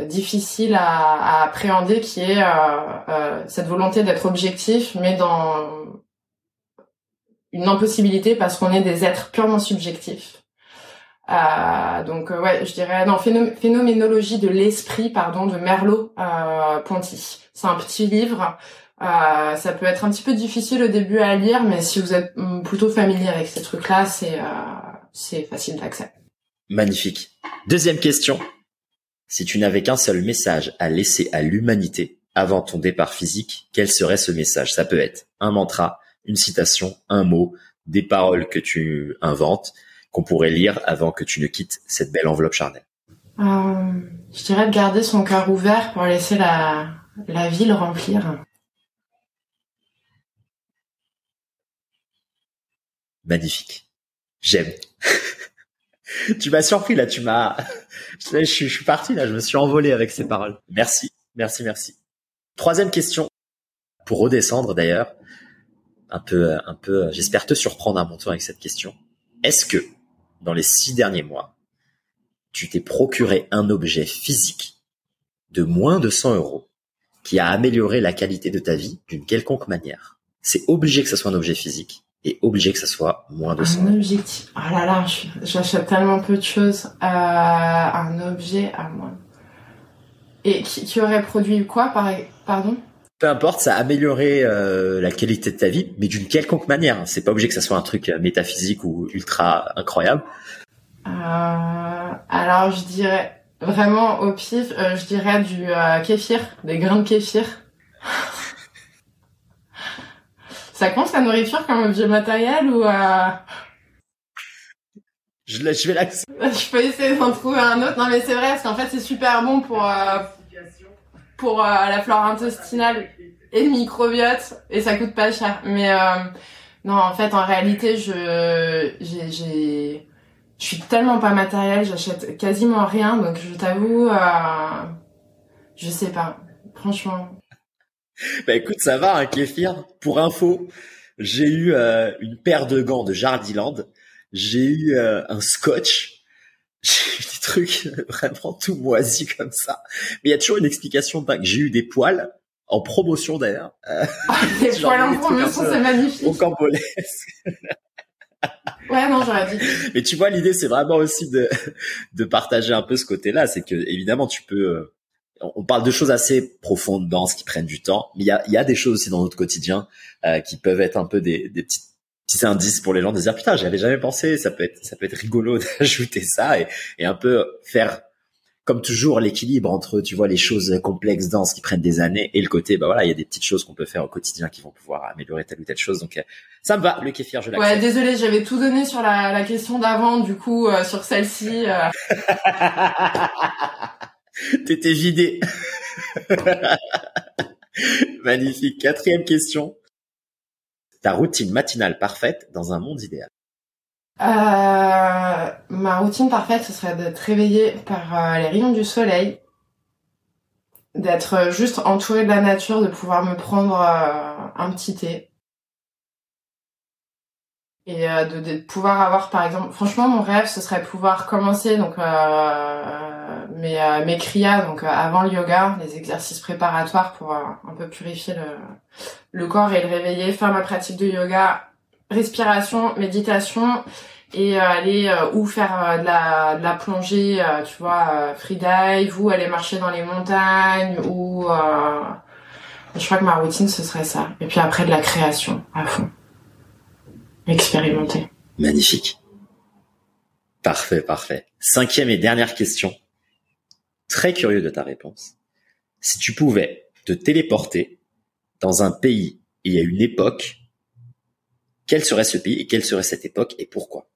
difficiles à, appréhender, qui est cette volonté d'être objectif, mais dans une impossibilité parce qu'on est des êtres purement subjectifs. Euh, donc euh, ouais, je dirais non phénoménologie de l'esprit pardon de Merleau euh. C'est un petit livre. Euh, ça peut être un petit peu difficile au début à lire, mais si vous êtes mm, plutôt familier avec ces trucs-là, c'est euh, c'est facile d'accès. Magnifique. Deuxième question. Si tu n'avais qu'un seul message à laisser à l'humanité avant ton départ physique, quel serait ce message? Ça peut être un mantra, une citation, un mot, des paroles que tu inventes, qu'on pourrait lire avant que tu ne quittes cette belle enveloppe charnelle euh, Je dirais de garder son cœur ouvert pour laisser la, la ville remplir. Magnifique. J'aime. tu m'as surpris là, tu m'as... je, je suis parti là, je me suis envolé avec ces paroles. Merci, merci, merci. Troisième question, pour redescendre d'ailleurs un peu, un peu, j'espère te surprendre à mon tour avec cette question. Est-ce que, dans les six derniers mois, tu t'es procuré un objet physique de moins de 100 euros qui a amélioré la qualité de ta vie d'une quelconque manière? C'est obligé que ce soit un objet physique et obligé que ce soit moins de 100 euros. Un objectif. Oh là là, j'achète tellement peu de choses. Euh, un objet à moins. Et qui, qui aurait produit quoi, par, pardon? Peu importe, ça a amélioré euh, la qualité de ta vie, mais d'une quelconque manière. C'est pas obligé que ça soit un truc euh, métaphysique ou ultra incroyable. Euh, alors je dirais vraiment au pif, euh, je dirais du kéfir, des grains de kéfir. ça compte la nourriture comme objet matériel ou je, je vais l'accès. Je peux essayer d'en trouver un autre. Non mais c'est vrai parce qu'en fait c'est super bon pour pour euh, la flore intestinale et le microbiote et ça coûte pas cher. Mais euh, non, en fait, en réalité, je j'ai je suis tellement pas matériel, j'achète quasiment rien, donc je t'avoue, euh, je sais pas, franchement. Bah écoute, ça va, un kéfir. Pour info, j'ai eu euh, une paire de gants de Jardiland, j'ai eu un scotch j'ai eu des trucs vraiment tout moisis comme ça. Mais il y a toujours une explication dingue. J'ai eu des poils en promotion d'ailleurs. Euh, des poils en promotion, c'est magnifique. Au cambolais. ouais, non, j'aurais dit. Mais tu vois, l'idée, c'est vraiment aussi de, de partager un peu ce côté-là. C'est que, évidemment, tu peux, euh, on parle de choses assez profondes, denses, qui prennent du temps. Mais il y a, il y a des choses aussi dans notre quotidien euh, qui peuvent être un peu des, des petites petit indice pour les gens de dire putain j'avais jamais pensé ça peut être ça peut être rigolo d'ajouter ça et, et un peu faire comme toujours l'équilibre entre tu vois les choses complexes denses qui prennent des années et le côté bah voilà il y a des petites choses qu'on peut faire au quotidien qui vont pouvoir améliorer telle ou telle chose. Donc euh, ça me va le kéfir je l'accepte. ouais désolé j'avais tout donné sur la, la question d'avant du coup euh, sur celle-ci euh... t'étais vidé. Magnifique. Quatrième question routine matinale parfaite dans un monde idéal euh, Ma routine parfaite, ce serait d'être réveillée par euh, les rayons du soleil, d'être juste entourée de la nature, de pouvoir me prendre euh, un petit thé. Et de, de, pouvoir avoir, par exemple, franchement, mon rêve, ce serait pouvoir commencer donc mes euh, donc euh, avant le yoga, les exercices préparatoires pour euh, un peu purifier le le corps et le réveiller, faire ma pratique de yoga, respiration, méditation et aller ou faire de la de la plongée, tu vois, freedive ou aller marcher dans les montagnes ou je crois que ma routine ce serait ça. Et puis après de la création à fond. Expérimenter. Magnifique. Parfait, parfait. Cinquième et dernière question. Très curieux de ta réponse. Si tu pouvais te téléporter dans un pays et à une époque, quel serait ce pays et quelle serait cette époque et pourquoi?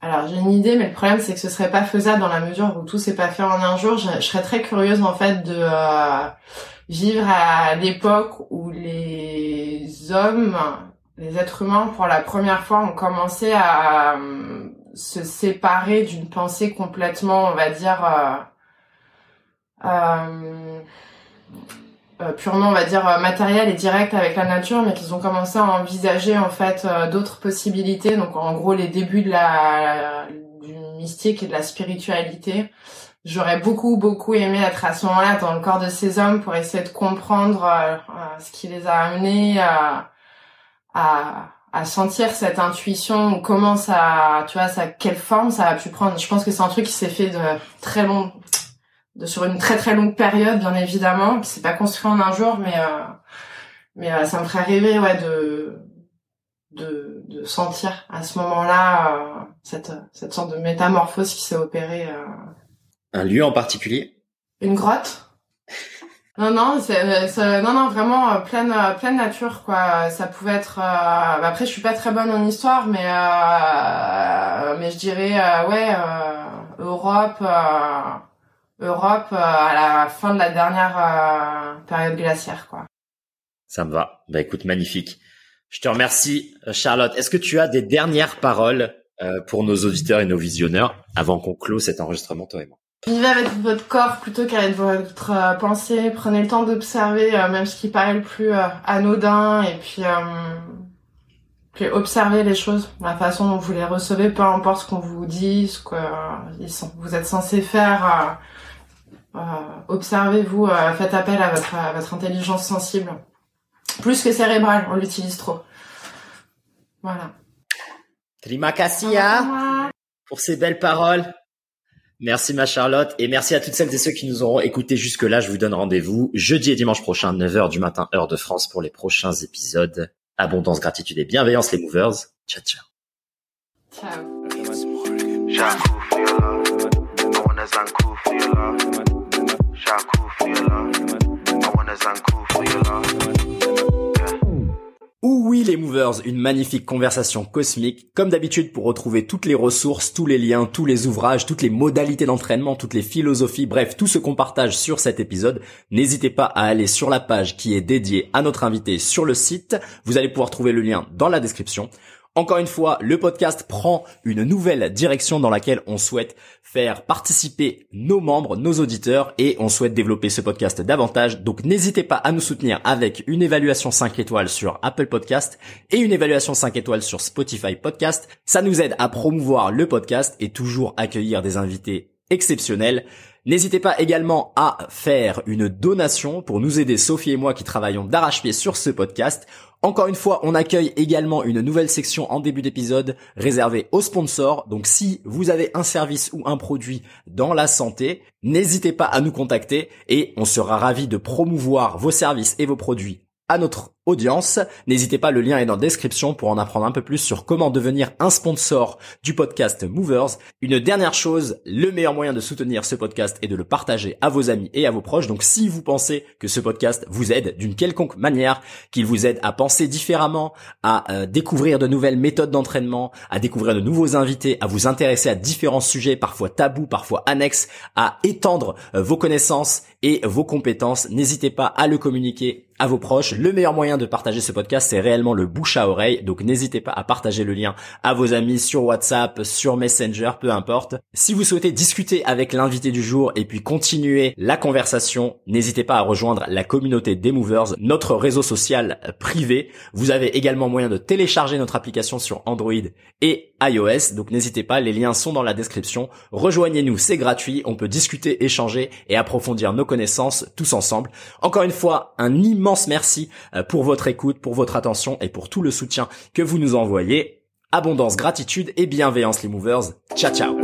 Alors j'ai une idée, mais le problème c'est que ce serait pas faisable dans la mesure où tout s'est pas fait en un jour. Je, serais très curieuse en fait de euh, vivre à l'époque où les hommes, les êtres humains, pour la première fois, ont commencé à se séparer d'une pensée complètement, on va dire, euh, euh, euh, purement, on va dire, matérielle et directe avec la nature, mais qu'ils ont commencé à envisager en fait d'autres possibilités. Donc en gros les débuts de la du mystique et de la spiritualité. J'aurais beaucoup beaucoup aimé être à ce moment-là dans le corps de ces hommes pour essayer de comprendre ce qui les a amenés à à sentir cette intuition, comment ça, tu vois, ça, quelle forme ça a pu prendre. Je pense que c'est un truc qui s'est fait de très long, de sur une très très longue période, bien évidemment, qui s'est pas construit en un jour, mais euh, mais euh, ça me ferait rêver, ouais, de de, de sentir à ce moment-là euh, cette cette sorte de métamorphose qui s'est opérée. Euh. Un lieu en particulier? Une grotte. Non non, c'est non non vraiment euh, pleine euh, pleine nature quoi. Ça pouvait être euh, bah, après je suis pas très bonne en histoire mais euh, mais je dirais ouais Europe Europe à la fin de la dernière période glaciaire quoi. Ça me va. Bah écoute magnifique. Je te remercie Charlotte. Est-ce que tu as des dernières paroles pour nos auditeurs et nos visionneurs avant qu'on close cet enregistrement toi et moi? Vivez avec votre corps plutôt qu'avec votre euh, pensée. Prenez le temps d'observer euh, même ce qui paraît le plus euh, anodin et puis, puis observez les choses, la façon dont vous les recevez, peu importe ce qu'on vous dit, ce que vous êtes censé faire. observez-vous, faites appel à votre, à votre intelligence sensible. Plus que cérébrale, on l'utilise trop. Voilà. Terima pour ces belles paroles. Merci ma Charlotte et merci à toutes celles et ceux qui nous auront écoutés jusque là. Je vous donne rendez-vous jeudi et dimanche prochain, 9h du matin, heure de France pour les prochains épisodes. Abondance, gratitude et bienveillance les movers. Ciao. Ciao. Oui les movers, une magnifique conversation cosmique, comme d'habitude pour retrouver toutes les ressources, tous les liens, tous les ouvrages, toutes les modalités d'entraînement, toutes les philosophies, bref, tout ce qu'on partage sur cet épisode, n'hésitez pas à aller sur la page qui est dédiée à notre invité sur le site, vous allez pouvoir trouver le lien dans la description. Encore une fois, le podcast prend une nouvelle direction dans laquelle on souhaite faire participer nos membres, nos auditeurs et on souhaite développer ce podcast davantage. Donc n'hésitez pas à nous soutenir avec une évaluation 5 étoiles sur Apple Podcast et une évaluation 5 étoiles sur Spotify Podcast. Ça nous aide à promouvoir le podcast et toujours accueillir des invités exceptionnels. N'hésitez pas également à faire une donation pour nous aider, Sophie et moi qui travaillons d'arrache-pied sur ce podcast. Encore une fois, on accueille également une nouvelle section en début d'épisode réservée aux sponsors. Donc si vous avez un service ou un produit dans la santé, n'hésitez pas à nous contacter et on sera ravi de promouvoir vos services et vos produits à notre audience. N'hésitez pas, le lien est dans la description pour en apprendre un peu plus sur comment devenir un sponsor du podcast Movers. Une dernière chose, le meilleur moyen de soutenir ce podcast est de le partager à vos amis et à vos proches. Donc si vous pensez que ce podcast vous aide d'une quelconque manière, qu'il vous aide à penser différemment, à euh, découvrir de nouvelles méthodes d'entraînement, à découvrir de nouveaux invités, à vous intéresser à différents sujets, parfois tabous, parfois annexes, à étendre euh, vos connaissances et vos compétences, n'hésitez pas à le communiquer à vos proches. Le meilleur moyen de partager ce podcast, c'est réellement le bouche à oreille. Donc n'hésitez pas à partager le lien à vos amis sur WhatsApp, sur Messenger, peu importe. Si vous souhaitez discuter avec l'invité du jour et puis continuer la conversation, n'hésitez pas à rejoindre la communauté des Movers, notre réseau social privé. Vous avez également moyen de télécharger notre application sur Android et iOS. Donc n'hésitez pas, les liens sont dans la description. Rejoignez-nous, c'est gratuit. On peut discuter, échanger et approfondir nos connaissances tous ensemble. Encore une fois, un immense merci euh, pour votre écoute, pour votre attention et pour tout le soutien que vous nous envoyez. Abondance, gratitude et bienveillance les movers. Ciao ciao.